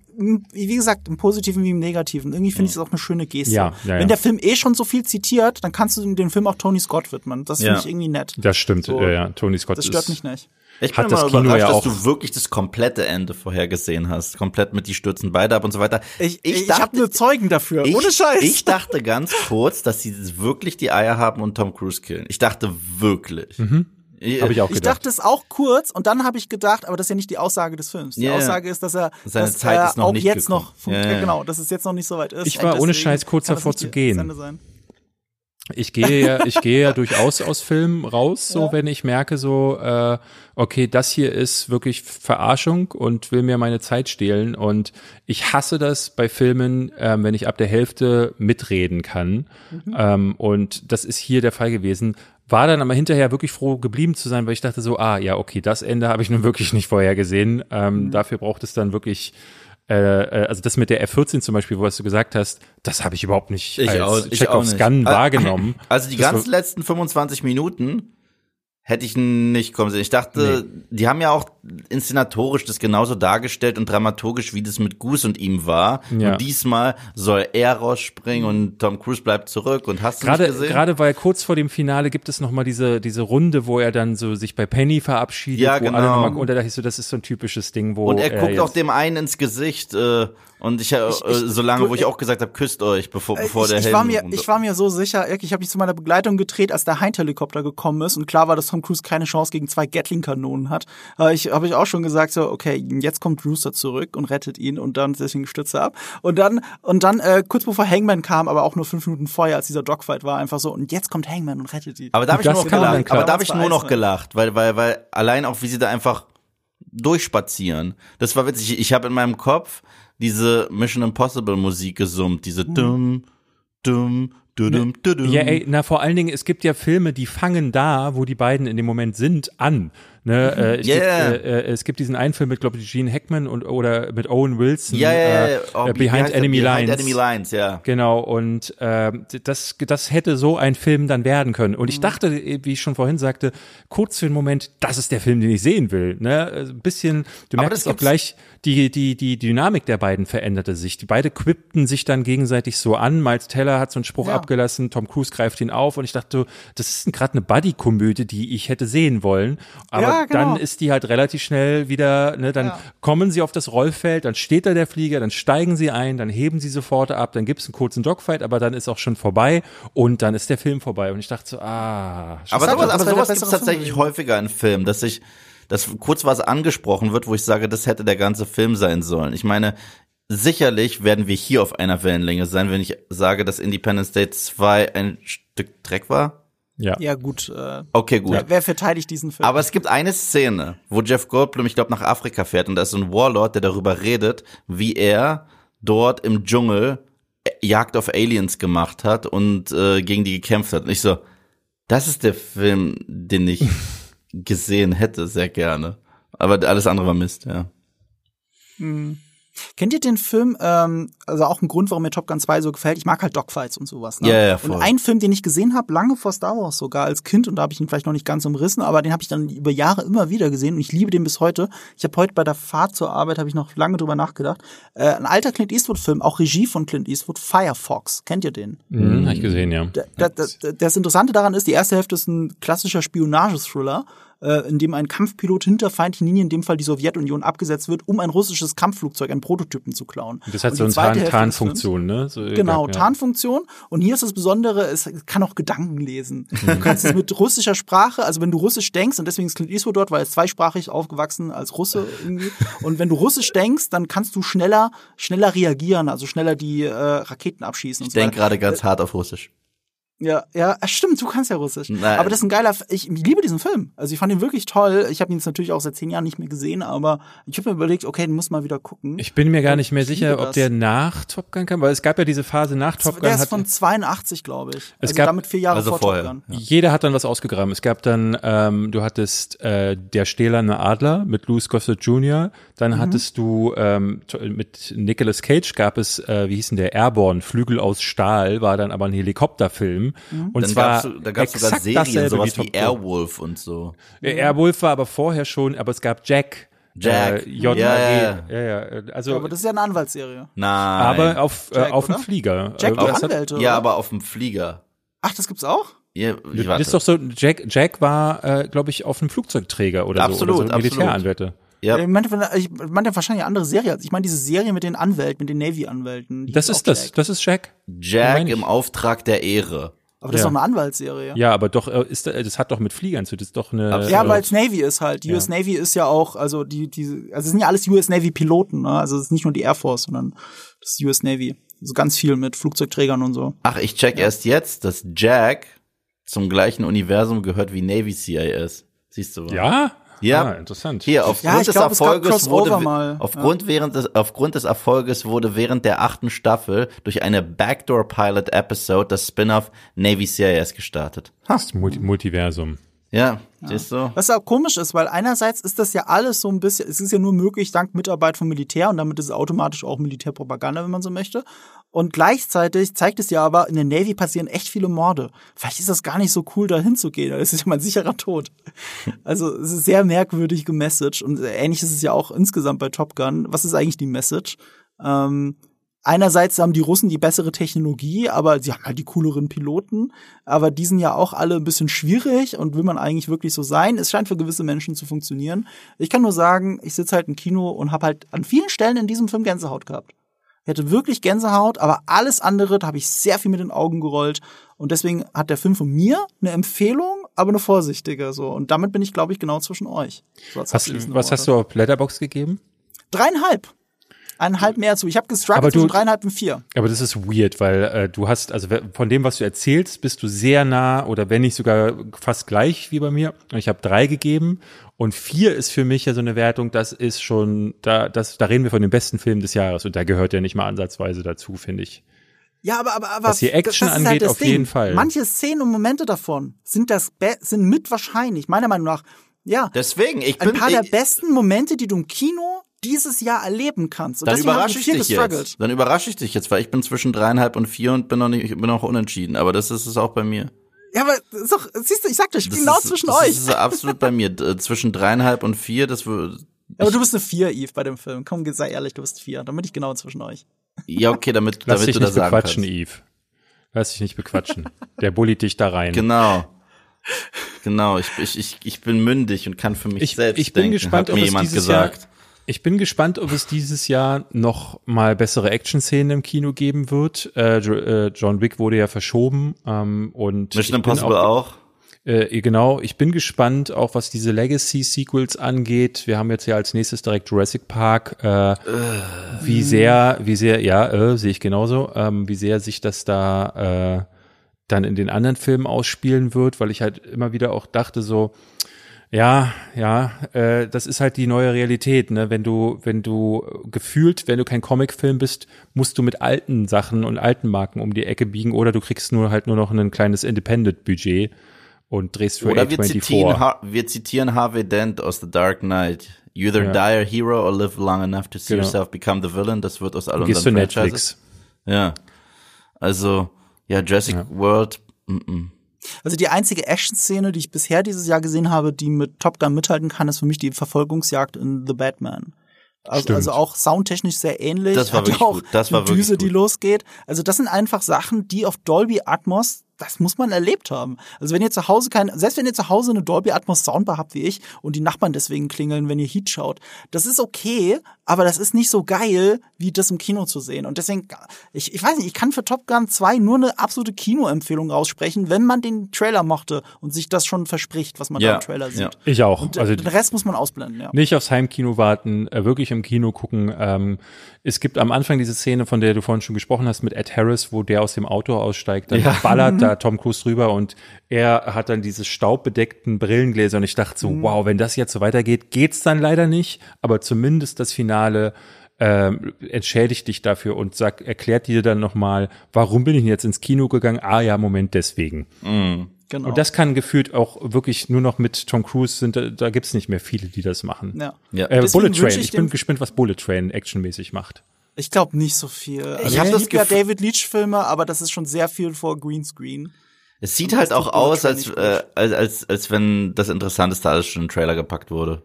wie gesagt, im Positiven wie im Negativen. Irgendwie finde ich es auch eine schöne Geste. Ja, ja, ja. Wenn der Film eh schon so viel zitiert, dann kannst du den Film auch Tony Scott widmen. Das finde Ja. ich irgendwie nett. Das stimmt, So. ja, ja. Tony Scott Das stört ist, mich nicht. Ich bin Hat das Kino überrascht, ja dass du wirklich das komplette Ende vorhergesehen hast. Komplett mit die stürzen beide ab und so weiter. Ich, ich, ich habe nur Zeugen dafür. ich, Ohne Scheiß. Ich dachte ganz kurz, dass sie wirklich die Eier haben und Tom Cruise killen. Ich dachte wirklich. Ich, habe ich auch Ich dachte es auch kurz und dann habe ich gedacht, aber das ist ja nicht die Aussage des Films. Die Ja, ja. Aussage ist, dass er, Seine dass Zeit er ist noch auch nicht jetzt gekommen. noch, Ja, ja. genau, dass es jetzt noch nicht so weit ist. Ich war ohne Scheiß kurz davor zu gehen. Ich gehe ja, ich gehe ja durchaus aus Filmen raus, so wenn ich merke, so, äh, okay, das hier ist wirklich Verarschung und will mir meine Zeit stehlen. Und ich hasse das bei Filmen, ähm, wenn ich ab der Hälfte mitreden kann. Ähm, und das ist hier der Fall gewesen. War dann aber hinterher wirklich froh geblieben zu sein, weil ich dachte so, ah, ja, okay, das Ende habe ich nun wirklich nicht vorher gesehen. Ähm, Dafür braucht es dann wirklich äh, äh, also das mit der F14 zum Beispiel, was du gesagt hast, das habe ich überhaupt nicht Ich als auch- ich Check of. Gun Ah, wahrgenommen. Also die Das ganz war- letzten 25 Minuten hätte ich nicht kommen sehen. Ich dachte, die haben ja auch inszenatorisch das genauso dargestellt und dramaturgisch, wie das mit Goose und ihm war. Ja. Und diesmal soll er rausspringen und Tom Cruise bleibt zurück und hast du Gerade, gesehen? gerade weil kurz vor dem Finale gibt es noch mal diese, diese Runde, wo er dann so sich bei Penny verabschiedet, Ja, wo alle genau. noch mal, und da dachte ich so, das ist so ein typisches Ding, wo und er guckt jetzt, auch dem einen ins Gesicht äh, und ich, äh, Ich- ich- so lange, wo ich auch gesagt habe, küsst euch, bevor, bevor ich, der ich, Helm war mir, runter- ich war mir so sicher, ich habe mich zu meiner Begleitung gedreht, als der Hind-Helikopter gekommen ist und klar war, dass Tom Cruise keine Chance gegen zwei Gatling-Kanonen hat. Aber ich habe ich auch schon gesagt, so, okay, jetzt kommt Rooster zurück und rettet ihn und dann deswegen stützt er ab. Und dann, und dann, äh, kurz bevor Hangman kam, aber auch nur fünf Minuten vorher, als dieser Dogfight war, einfach so, und jetzt kommt Hangman und rettet ihn. Aber da habe ich nur noch gelacht. Aber da habe ich nur noch gelacht, weil, weil, weil allein auch wie sie da einfach durchspazieren. Das war witzig. Ich habe in meinem Kopf diese Mission Impossible Musik gesummt, diese dumm, dumm, dumm, dumm. Ja, ey, na vor allen Dingen, es gibt ja Filme, die fangen da, wo die beiden in dem Moment sind, an. Ne, äh, ich Yeah. gibt, äh, äh, es gibt diesen einen Film mit, glaube ich, Gene Hackman und oder mit Owen Wilson. Ja, ja, ja. äh, Oh, äh, Behind? Enemy Behind Lines. Enemy Lines, ja. Genau, und ähm, das, das hätte so ein Film dann werden können. Mhm. Und ich dachte, wie ich schon vorhin sagte, kurz für einen Moment, das ist der Film, den ich sehen will. Ne? Also Ein bisschen, du merkst auch gleich, die, die, die Dynamik der beiden veränderte sich. Die beide quippten sich dann gegenseitig so an. Miles Teller hat so einen Spruch Ja. abgelassen, Tom Cruise greift ihn auf und ich dachte, das ist gerade eine Buddy-Komödie, die ich hätte sehen wollen. Aber Ja, genau. dann ist die halt relativ schnell wieder, ne, dann Ja. kommen sie auf das Rollfeld, dann steht da der Flieger, dann steigen sie ein, dann heben sie sofort ab, dann gibt's einen kurzen Dogfight, aber dann ist auch schon vorbei und dann ist der Film vorbei. Und ich dachte so, ah, Aber sowas, aber sowas gibt es tatsächlich Film häufiger in Filmen, dass ich, dass kurz was angesprochen wird, wo ich sage, das hätte der ganze Film sein sollen. Ich meine, sicherlich werden wir hier auf einer Wellenlänge sein, wenn ich sage, dass Independence Day 2 ein Stück Dreck war. Ja. Ja, gut. Äh, Okay, gut. wer, wer verteidigt diesen Film? Aber es gibt eine Szene, wo Jeff Goldblum, ich glaube, nach Afrika fährt und da ist so ein Warlord, der darüber redet, wie er dort im Dschungel äh, Jagd auf Aliens gemacht hat und äh, gegen die gekämpft hat. Und ich so, das ist der Film, den ich gesehen hätte, sehr gerne. Aber alles andere war Mist, ja. Kennt ihr den Film, ähm, also auch ein Grund, warum mir Top Gun 2 so gefällt? Ich mag halt Dogfights und sowas. Ne? Ja, ja, und voll. ein Film, den ich gesehen habe, lange vor Star Wars sogar als Kind, und da habe ich ihn vielleicht noch nicht ganz umrissen, aber den habe ich dann über Jahre immer wieder gesehen und ich liebe den bis heute. Ich habe heute bei der Fahrt zur Arbeit, habe ich noch lange drüber nachgedacht. Äh, ein alter Clint Eastwood-Film, auch Regie von Clint Eastwood, Firefox. Kennt ihr den? Mhm, hab ich gesehen, ja. Da, da, da, das Interessante daran ist, die erste Hälfte ist ein klassischer Spionagethriller, äh, in dem ein Kampfpilot hinter feindlichen Linien, in dem Fall die Sowjetunion, abgesetzt wird, um ein russisches Kampfflugzeug, einen Prototypen zu klauen. Das hat Und so eine zweite Tarn Tarnfunktion, ne? So, Genau, ja. Tarnfunktion. Und hier ist das Besondere, es kann auch Gedanken lesen. Mhm. Du kannst es mit russischer Sprache, also wenn du Russisch denkst, und deswegen ist Clint Eastwood dort, weil er ist zweisprachig aufgewachsen als Russe irgendwie. Und wenn du Russisch denkst, dann kannst du schneller, schneller reagieren, also schneller die äh, Raketen abschießen. und Ich so denke gerade ganz hart auf Russisch. Ja, ja, stimmt, du kannst ja Russisch. Nein. Aber das ist ein geiler, F- ich liebe diesen Film. Also ich fand ihn wirklich toll. Ich habe ihn jetzt natürlich auch seit zehn Jahren nicht mehr gesehen, aber ich habe mir überlegt, okay, den muss mal wieder gucken. Ich bin mir gar nicht mehr Ich sicher, ob der nach Top Gun kam, weil es gab ja diese Phase nach Top Gun. der ist von 82, glaube ich. Es also gab- damit vier Jahre also vor vorher, Top Gun. ja. Jeder hat dann was ausgegraben. Es gab dann, ähm, du hattest äh, der stählerne Adler mit Louis Gossett Jr., dann Mhm. hattest du ähm, mit Nicolas Cage gab es, äh, wie hieß denn der, Airborne, Flügel aus Stahl, war dann aber ein Helikopterfilm. Mhm. Und Dann zwar gab's, da gab's sogar exakt Serien, dasselbe sowas wie Gun. Airwolf und so. Äh, Airwolf war aber vorher schon, aber es gab Jack. Jack. Äh, J Ja, ja, ja. ja, ja, also, Aber das ist ja eine Anwaltsserie. Nein. aber auf, äh, auf dem? Flieger. Jack Äh, auch das hat- Anwälte, ja, aber auf dem Flieger. Ach, das gibt's auch? Ja, ich Das warte. ist doch so, Jack, Jack war, äh, glaube ich, auf einem Flugzeugträger oder Absolut, so. Oder so absolut. Ja. Ich meinte, ich meinte wahrscheinlich eine andere Serie. Ich meine diese Serie mit den Anwälten, mit den Navy-Anwälten. Das ist das, Jack. das ist Jack. Jack im Auftrag der Ehre. Aber das ist Ja. doch eine Anwaltsserie. Ja, aber doch, äh, ist, äh, das hat doch mit Fliegern zu, das ist doch eine. Absolut. Ja, äh, weil es Navy ist halt. Die Ja. US Navy ist ja auch, also die, die, also es sind ja alles US Navy Piloten, ne? Also es ist nicht nur die Air Force, sondern das ist US Navy. Also ganz viel mit Flugzeugträgern und so. Ach, ich check erst jetzt, dass Jack zum gleichen Universum gehört wie Navy CIS. Siehst du? Ja? Ja. Ah, interessant. Hier, aufgrund Ja, des glaub, Erfolges wurde, mal. aufgrund, während des, aufgrund des Erfolges wurde während der achten Staffel durch eine Backdoor Pilot Episode das Spin-off Navy CIS gestartet. Das Multi Multiversum. Ja, siehst du? Was auch komisch ist, weil einerseits ist das ja alles so ein bisschen, es ist ja nur möglich dank Mitarbeit vom Militär und damit ist es automatisch auch Militärpropaganda, wenn man so möchte. Und gleichzeitig zeigt es ja aber, in der Navy passieren echt viele Morde. Vielleicht ist das gar nicht so cool, da hinzugehen. Das ist ja mein sicherer Tod. Also es ist sehr merkwürdig gemessaged und ähnlich ist es ja auch insgesamt bei Top Gun. Was ist eigentlich die Message? Ähm, einerseits haben die Russen die bessere Technologie, aber sie haben halt die cooleren Piloten. Aber die sind ja auch alle ein bisschen schwierig und will man eigentlich wirklich so sein? Es scheint für gewisse Menschen zu funktionieren. Ich kann nur sagen, ich sitze halt im Kino und habe halt an vielen Stellen in diesem Film Gänsehaut gehabt. Ich hatte wirklich Gänsehaut, aber alles andere, da habe ich sehr viel mit den Augen gerollt. Und deswegen hat der Film von mir eine Empfehlung, aber eine vorsichtige so. Und damit bin ich, glaube ich, genau zwischen euch. So was Worte. hast du auf Letterbox gegeben? Dreieinhalb. Eineinhalb mehr zu. Ich habe gestruggelt zwischen dreieinhalb und vier. Aber das ist weird, weil äh, du hast, also von dem, was du erzählst, bist du sehr nah oder wenn nicht sogar fast gleich wie bei mir. Und Ich habe drei gegeben und vier ist für mich ja so eine Wertung, das ist schon, da, das, da reden wir von dem besten Film des Jahres und da gehört ja nicht mal ansatzweise dazu, finde ich. Ja, aber, aber, aber Was die Action das halt angeht, das auf Ding. jeden Fall. Manche Szenen und Momente davon sind das sind mit wahrscheinlich meiner Meinung nach Ja. Deswegen, ich Ein bin. paar der ich, besten Momente, die du im Kino dieses Jahr erleben kannst. Und dann überrasche ich dich jetzt. Dann überrasche ich dich jetzt, weil ich bin zwischen dreieinhalb und vier und bin noch nicht, ich bin noch unentschieden. Aber das ist es auch bei mir. Ja, aber ist doch, siehst du, ich sag dir, ich bin Das genau ist, zwischen das euch. ist absolut bei mir. D- Zwischen dreieinhalb und vier, das wird. aber du bist eine Vier, Eve, bei dem Film. Komm, sei ehrlich, du bist Vier. Dann bin ich genau zwischen euch. Ja, okay, damit, Lass damit dich du das nicht sagen bequatschen, kannst. Eve. Lass dich nicht bequatschen. Der bullitt dich da rein. Genau. Genau, ich, ich, ich, ich bin mündig und kann für mich Ich- selbst ich bin denken, gespannt, hat ob mir es jemand dieses Jahr- gesagt. Ich bin gespannt, ob es dieses Jahr noch mal bessere Action-Szenen im Kino geben wird. Äh, äh, John Wick wurde ja verschoben ähm, und Mission Impossible auch. Äh, genau, ich bin gespannt, auch was diese Legacy-Sequels angeht. Wir haben jetzt ja als nächstes direkt Jurassic Park. Äh, wie sehr, wie sehr, ja, äh, sehe ich genauso, ähm, wie sehr sich das da äh, dann in den anderen Filmen ausspielen wird, weil ich halt immer wieder auch dachte so, ja, ja, äh, das ist halt die neue Realität, ne? Wenn du, wenn du gefühlt, wenn du kein Comicfilm bist, musst du mit alten Sachen und alten Marken um die Ecke biegen oder du kriegst nur halt nur noch ein kleines Independent-Budget und drehst für Oder wir A24. zitieren, Ha- wir zitieren Harvey Dent aus The Dark Knight. You either Ja. die a hero or live long enough to see Genau. yourself become the villain. Das wird aus all Gehst zu unseren Netflix. Ja. Also, ja, Jurassic World. Mm -mm. Also die einzige Action-Szene, die ich bisher dieses Jahr gesehen habe, die mit Top Gun mithalten kann, ist für mich die Verfolgungsjagd in The Batman. Also, also auch soundtechnisch sehr ähnlich. Das war Hat wirklich auch gut. Das war eine wirklich Düse, die gut. losgeht. Also das sind einfach Sachen, die auf Dolby Atmos, das muss man erlebt haben. Also wenn ihr zu Hause kein, selbst wenn ihr zu Hause eine Dolby Atmos Soundbar habt wie ich und die Nachbarn deswegen klingeln, wenn ihr Heat schaut, das ist okay, aber das ist nicht so geil, wie das im Kino zu sehen. Und deswegen, ich, ich weiß nicht, ich kann für Top Gun 2 nur eine absolute Kinoempfehlung raussprechen, wenn man den Trailer mochte und sich das schon verspricht, was man Ja, da im Trailer sieht. ja. Ich auch. Und also den Rest muss man ausblenden, ja. nicht aufs Heimkino warten, äh, wirklich im Kino gucken. Ähm, es gibt am Anfang diese Szene, von der du vorhin schon gesprochen hast, mit Ed Harris, wo der aus dem Auto aussteigt, dann ballert da Tom Cruise drüber und er hat dann diese staubbedeckten Brillengläser und ich dachte so, wow, wenn das jetzt so weitergeht, geht's dann leider nicht, aber zumindest das Finale ähm, entschädigt dich dafür und sagt, erklärt dir dann nochmal, warum bin ich denn jetzt ins Kino gegangen? Ah ja, Moment, deswegen. Genau. Und das kann gefühlt auch wirklich nur noch mit Tom Cruise sind, da, da gibt's nicht mehr viele, die das machen. ja. Ja. Äh, Bullet Train. ich Ich, bin gespannt, was Bullet Train actionmäßig macht. Ich glaube nicht so viel. Also Ich hab ich das ja David Leach Filme, aber das ist schon sehr viel vor Greenscreen. Es sieht Und halt auch aus, als, äh, als, als, als wenn das Interessanteste alles schon in den Trailer gepackt wurde.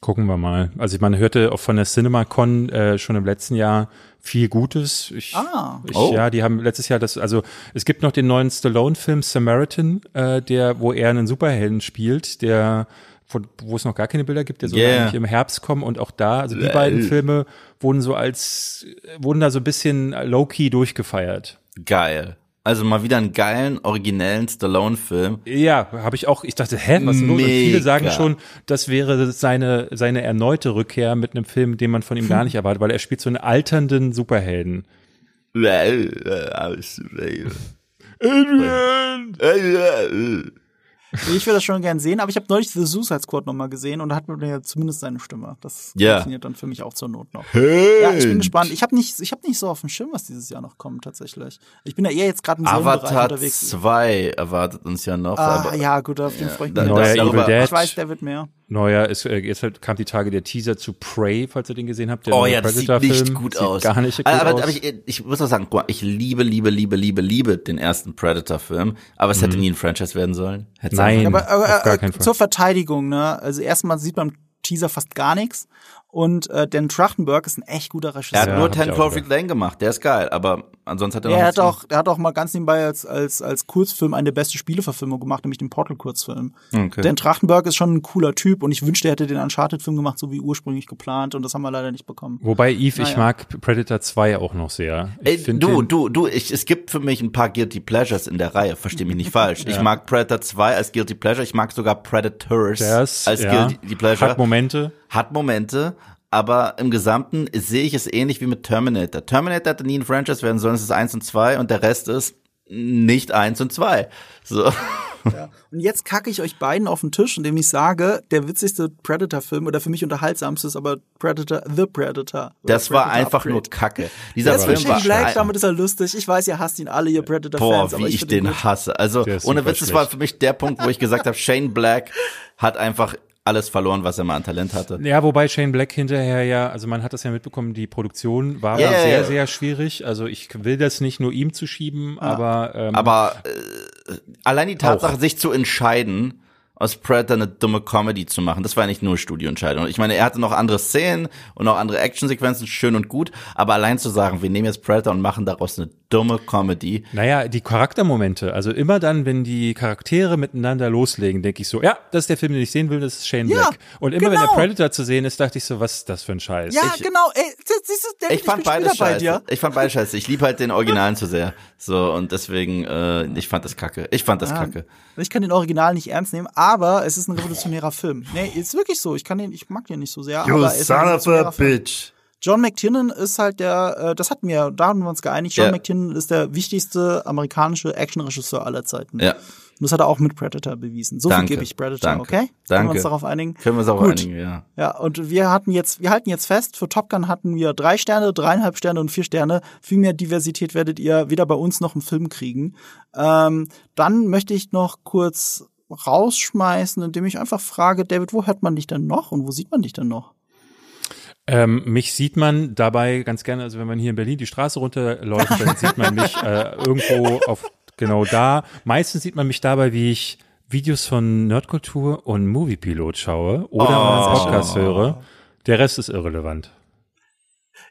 Gucken wir mal. Also man hörte auch von der CinemaCon äh, schon im letzten Jahr viel Gutes. Ich, Ah. ich, Oh. Ja, die haben letztes Jahr das, also es gibt noch den neuen Stallone-Film Samaritan, äh, der, wo er einen Superhelden spielt, der von, wo es noch gar keine Bilder gibt, der soll Yeah. eigentlich im Herbst kommen und auch da, also die beiden Filme wurden so als, wurden da so ein bisschen low-key durchgefeiert. Geil. Also mal wieder einen geilen, originellen Stallone-Film. Ja, habe ich auch. Ich dachte, hä, was ist denn los? Und viele sagen schon, das wäre seine seine erneute Rückkehr mit einem Film, den man von ihm gar nicht erwartet, weil er spielt so einen alternden Superhelden. Ich will das schon gern sehen, aber ich habe neulich The Suicide Squad nochmal gesehen und da hat man ja zumindest seine Stimme. Das Ja. funktioniert dann für mich auch zur Not noch. Ja, ich bin gespannt. Ich habe nicht, ich habe nicht so auf dem Schirm, was dieses Jahr noch kommt tatsächlich. Ich bin ja eher jetzt gerade im Avatar unterwegs. 2 erwartet uns ja noch. Ah, aber ja, gut, auf den freue ich mich. Neuer Evil Dead. Ich weiß, der wird mehr. Neuer ist äh, jetzt halt, kam die Tage der Teaser zu Prey, falls ihr den gesehen habt. Der Oh ja, das sieht nicht gut Sieht aus. Gar nicht gut aber, aus. aber ich, ich muss auch sagen, guck mal, ich liebe, liebe, liebe, liebe, liebe den ersten Predator-Film, aber es hätte nie ein Franchise werden sollen. Hätte Mhm. Nein. Aber, aber auf gar äh, keinen Fall. zur Verteidigung, ne? Also erstmal sieht man im Teaser fast gar nichts. Und äh, Dan Trachtenberg ist ein echt guter Er Regisseur. hat Ja, nur ich Ten Cloverfield Lane gemacht, der ist geil, aber ansonsten hat er noch Ja, er hat auch, er hat auch mal ganz nebenbei als, als, als Kurzfilm eine der beste Spieleverfilmung gemacht, nämlich den Portal-Kurzfilm. Okay. Dan Trachtenberg ist schon ein cooler Typ und ich wünschte, er hätte den Uncharted-Film gemacht, so wie ursprünglich geplant und das haben wir leider nicht bekommen. Wobei, Eve, ich Naja. mag Predator 2 auch noch sehr. Ich Ey, du, du, du, ich, es gibt für mich ein paar Guilty Pleasures in der Reihe, versteh mich nicht falsch. Ich mag Predator 2 als Guilty Pleasure, ich mag sogar Predators Das, als ja, Guilty Pleasure. Hat Momente. Hat Momente, aber im Gesamten sehe ich es ähnlich wie mit Terminator. Terminator hätte nie ein Franchise werden sollen, es ist eins und zwei und der Rest ist nicht eins und zwei. So. Ja. Und jetzt kacke ich euch beiden auf den Tisch, indem ich sage, der witzigste Predator-Film oder für mich unterhaltsamste ist aber Predator, The Predator. Das war einfach nur Kacke. Dieser Jetzt mit Film war Shane Black, ein- damit ist er lustig. Ich weiß, ihr hasst ihn alle, ihr Boah, Predator-Fans. aber wie ich ihn den gut. hasse. Also ohne Witz, das war schlecht. für mich der Punkt, wo ich gesagt habe, Shane Black hat einfach alles verloren, was er mal an Talent hatte. Ja, wobei Shane Black hinterher ja, also man hat das ja mitbekommen, die Produktion war Ja, ja, sehr, ja. sehr schwierig. Also ich will das nicht nur ihm zuschieben, aber, ähm, Aber äh, allein die Tatsache, sich zu entscheiden, aus Predator eine dumme Comedy zu machen, das war nicht nur Studioentscheidung. Ich meine, er hatte noch andere Szenen und noch andere Actionsequenzen, schön und gut, aber allein zu sagen, wir nehmen jetzt Predator und machen daraus eine dumme Comedy, Naja, die Charaktermomente, also immer dann, wenn die Charaktere miteinander loslegen, denke ich so, ja, das ist der Film, den ich sehen will, das ist Shane Ja, Black. Und immer wenn der genau. Predator zu sehen ist, dachte ich so, was ist das für ein Scheiß? Ja, Ich- genau. Ey, siehst du, David, ich fand bin beides wieder bei scheiße. dir. Ich fand beides scheiße. Ich liebe halt den Originalen zu sehr. So, und deswegen, äh, ich fand das kacke. Ich fand das Ja, kacke. Ich kann den Original nicht ernst nehmen, aber es ist ein revolutionärer Film. Nee, ist wirklich so. Ich kann den, ich mag den nicht so sehr. aber es ist ein revolutionärer Film. bitch. John McTiernan ist halt der, äh, das hatten wir, da haben wir uns geeinigt. John Ja. McTiernan ist der wichtigste amerikanische Actionregisseur aller Zeiten. Ja. Und das hat er auch mit Predator bewiesen. So Danke. viel gebe ich Predator, Danke. okay? Können wir Danke. uns darauf einigen? Können wir uns auch Gut. einigen, ja. Ja, und wir hatten jetzt, wir halten jetzt fest, für Top Gun hatten wir drei Sterne, dreieinhalb Sterne und vier Sterne. Viel mehr Diversität werdet ihr weder bei uns noch im Film kriegen. Ähm, dann möchte ich noch kurz rausschmeißen, indem ich einfach frage, David, wo hört man dich denn noch und wo sieht man dich denn noch? Ähm, mich sieht man dabei ganz gerne, also wenn man hier in Berlin die Straße runterläuft, dann sieht man mich äh, irgendwo auf genau da. Meistens sieht man mich dabei, wie ich Videos von Nerdkultur und Moviepilot schaue oder mal einen Podcast höre. Der Rest ist irrelevant.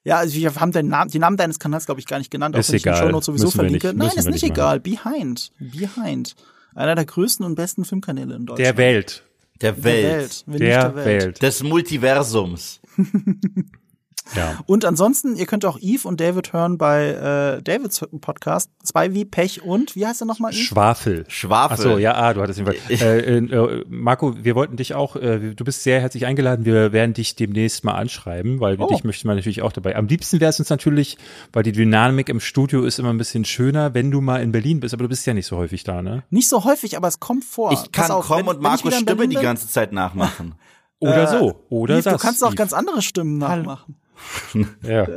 Ja, also wir haben den Namen, die Namen deines Kanals, glaube ich, gar nicht genannt, auch Ist wenn ich den egal. Shownotes sowieso Müssen verlinke. nicht- Nein, ist nicht nicht egal. Behind. Behind. Einer der größten und besten Filmkanäle in Deutschland. Der Welt. Der Der Welt. Welt. wenn nicht Der, Welt. Des Multiversums. Ja. Und ansonsten, ihr könnt auch Eve und David hören bei äh, Davids Podcast. Zwei wie Pech und, wie heißt er nochmal? Eve? Schwafel. Schwafel. Ach so, ja, ah, du hattest Fall. Äh, äh, Marco, wir wollten dich auch, äh, du bist sehr herzlich eingeladen. Wir werden dich demnächst mal anschreiben, weil Oh. dich möchten wir natürlich auch dabei. Am liebsten wäre es uns natürlich, weil die Dynamik im Studio ist immer ein bisschen schöner, wenn du mal in Berlin bist, aber du bist ja nicht so häufig da, ne? Nicht so häufig, aber es kommt vor. Ich kann auf, kommen wenn- und in Stimme die ganze Zeit nachmachen. Oder Äh, so, oder Eve, das. du kannst auch Eve. ganz andere Stimmen nachmachen. Ja.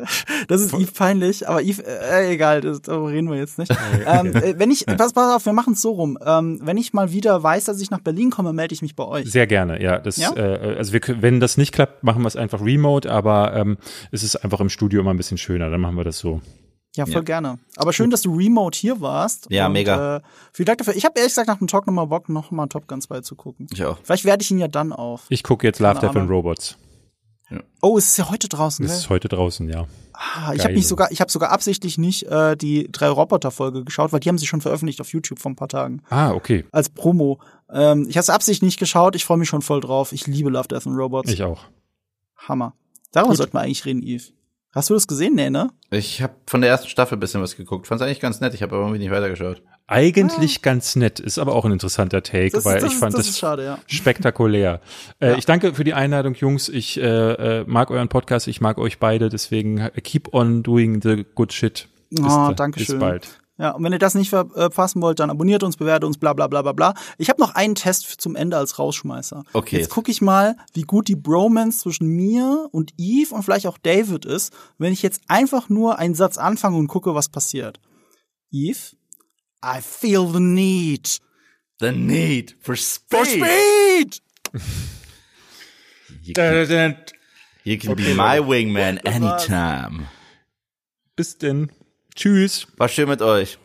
Das ist Eve peinlich, aber Eve, äh, egal, das, darüber reden wir jetzt nicht. ähm, äh, wenn ich, pass, pass auf, wir machen es so rum. Ähm, wenn ich mal wieder weiß, dass ich nach Berlin komme, melde ich mich bei euch. Sehr gerne, ja. Das, Ja? Äh, also wir, wenn das nicht klappt, machen wir es einfach remote, aber ähm, es ist einfach im Studio immer ein bisschen schöner. Dann machen wir das so. Ja, voll gerne. Aber schön, dass du remote hier warst. Ja, und, mega. Äh, vielen Dank dafür. Ich habe ehrlich gesagt nach dem Talk nochmal Bock, nochmal Top Gun 2 zu gucken. Ich auch. Vielleicht werde ich ihn ja dann auf. Ich gucke jetzt Love, Death and Ahnung. Robots. Oh, es ist ja heute draußen, Das gell? ist heute draußen, ja. Ah, ich habe mich sogar, ich habe sogar absichtlich nicht äh, die drei Roboter-Folge geschaut, weil die haben sie schon veröffentlicht auf YouTube vor ein paar Tagen Ah, okay. als Promo. Ähm, ich habe es absichtlich nicht geschaut. Ich freue mich schon voll drauf. Ich liebe Love, Death and Robots. Ich auch. Hammer. Darüber Gut. sollten wir eigentlich reden, Eve. Hast du das gesehen? Nee, ne? Ich habe von der ersten Staffel ein bisschen was geguckt. Fand's eigentlich ganz nett. Ich habe aber irgendwie nicht weitergeschaut. Eigentlich ganz nett, ist aber auch ein interessanter Take, Das, weil das, ich fand das das, ist schade, ja. spektakulär. Äh, Ja. Ich danke für die Einladung, Jungs. Ich äh, äh, mag euren Podcast, ich mag euch beide, deswegen keep on doing the good shit. Bis, Oh, danke bis schön. bald. Ja, und wenn ihr das nicht ver- äh, verpassen wollt, dann abonniert uns, bewertet uns, bla bla bla bla bla. Ich habe noch einen Test zum Ende als Rausschmeißer. Okay. Jetzt gucke ich mal, wie gut die Bromance zwischen mir und Eve und vielleicht auch David ist, wenn ich jetzt einfach nur einen Satz anfange und gucke, was passiert. Eve, I feel the need The need for speed. for speed. You can, you can be my wingman anytime. Bis denn. Tschüss. War schön mit euch.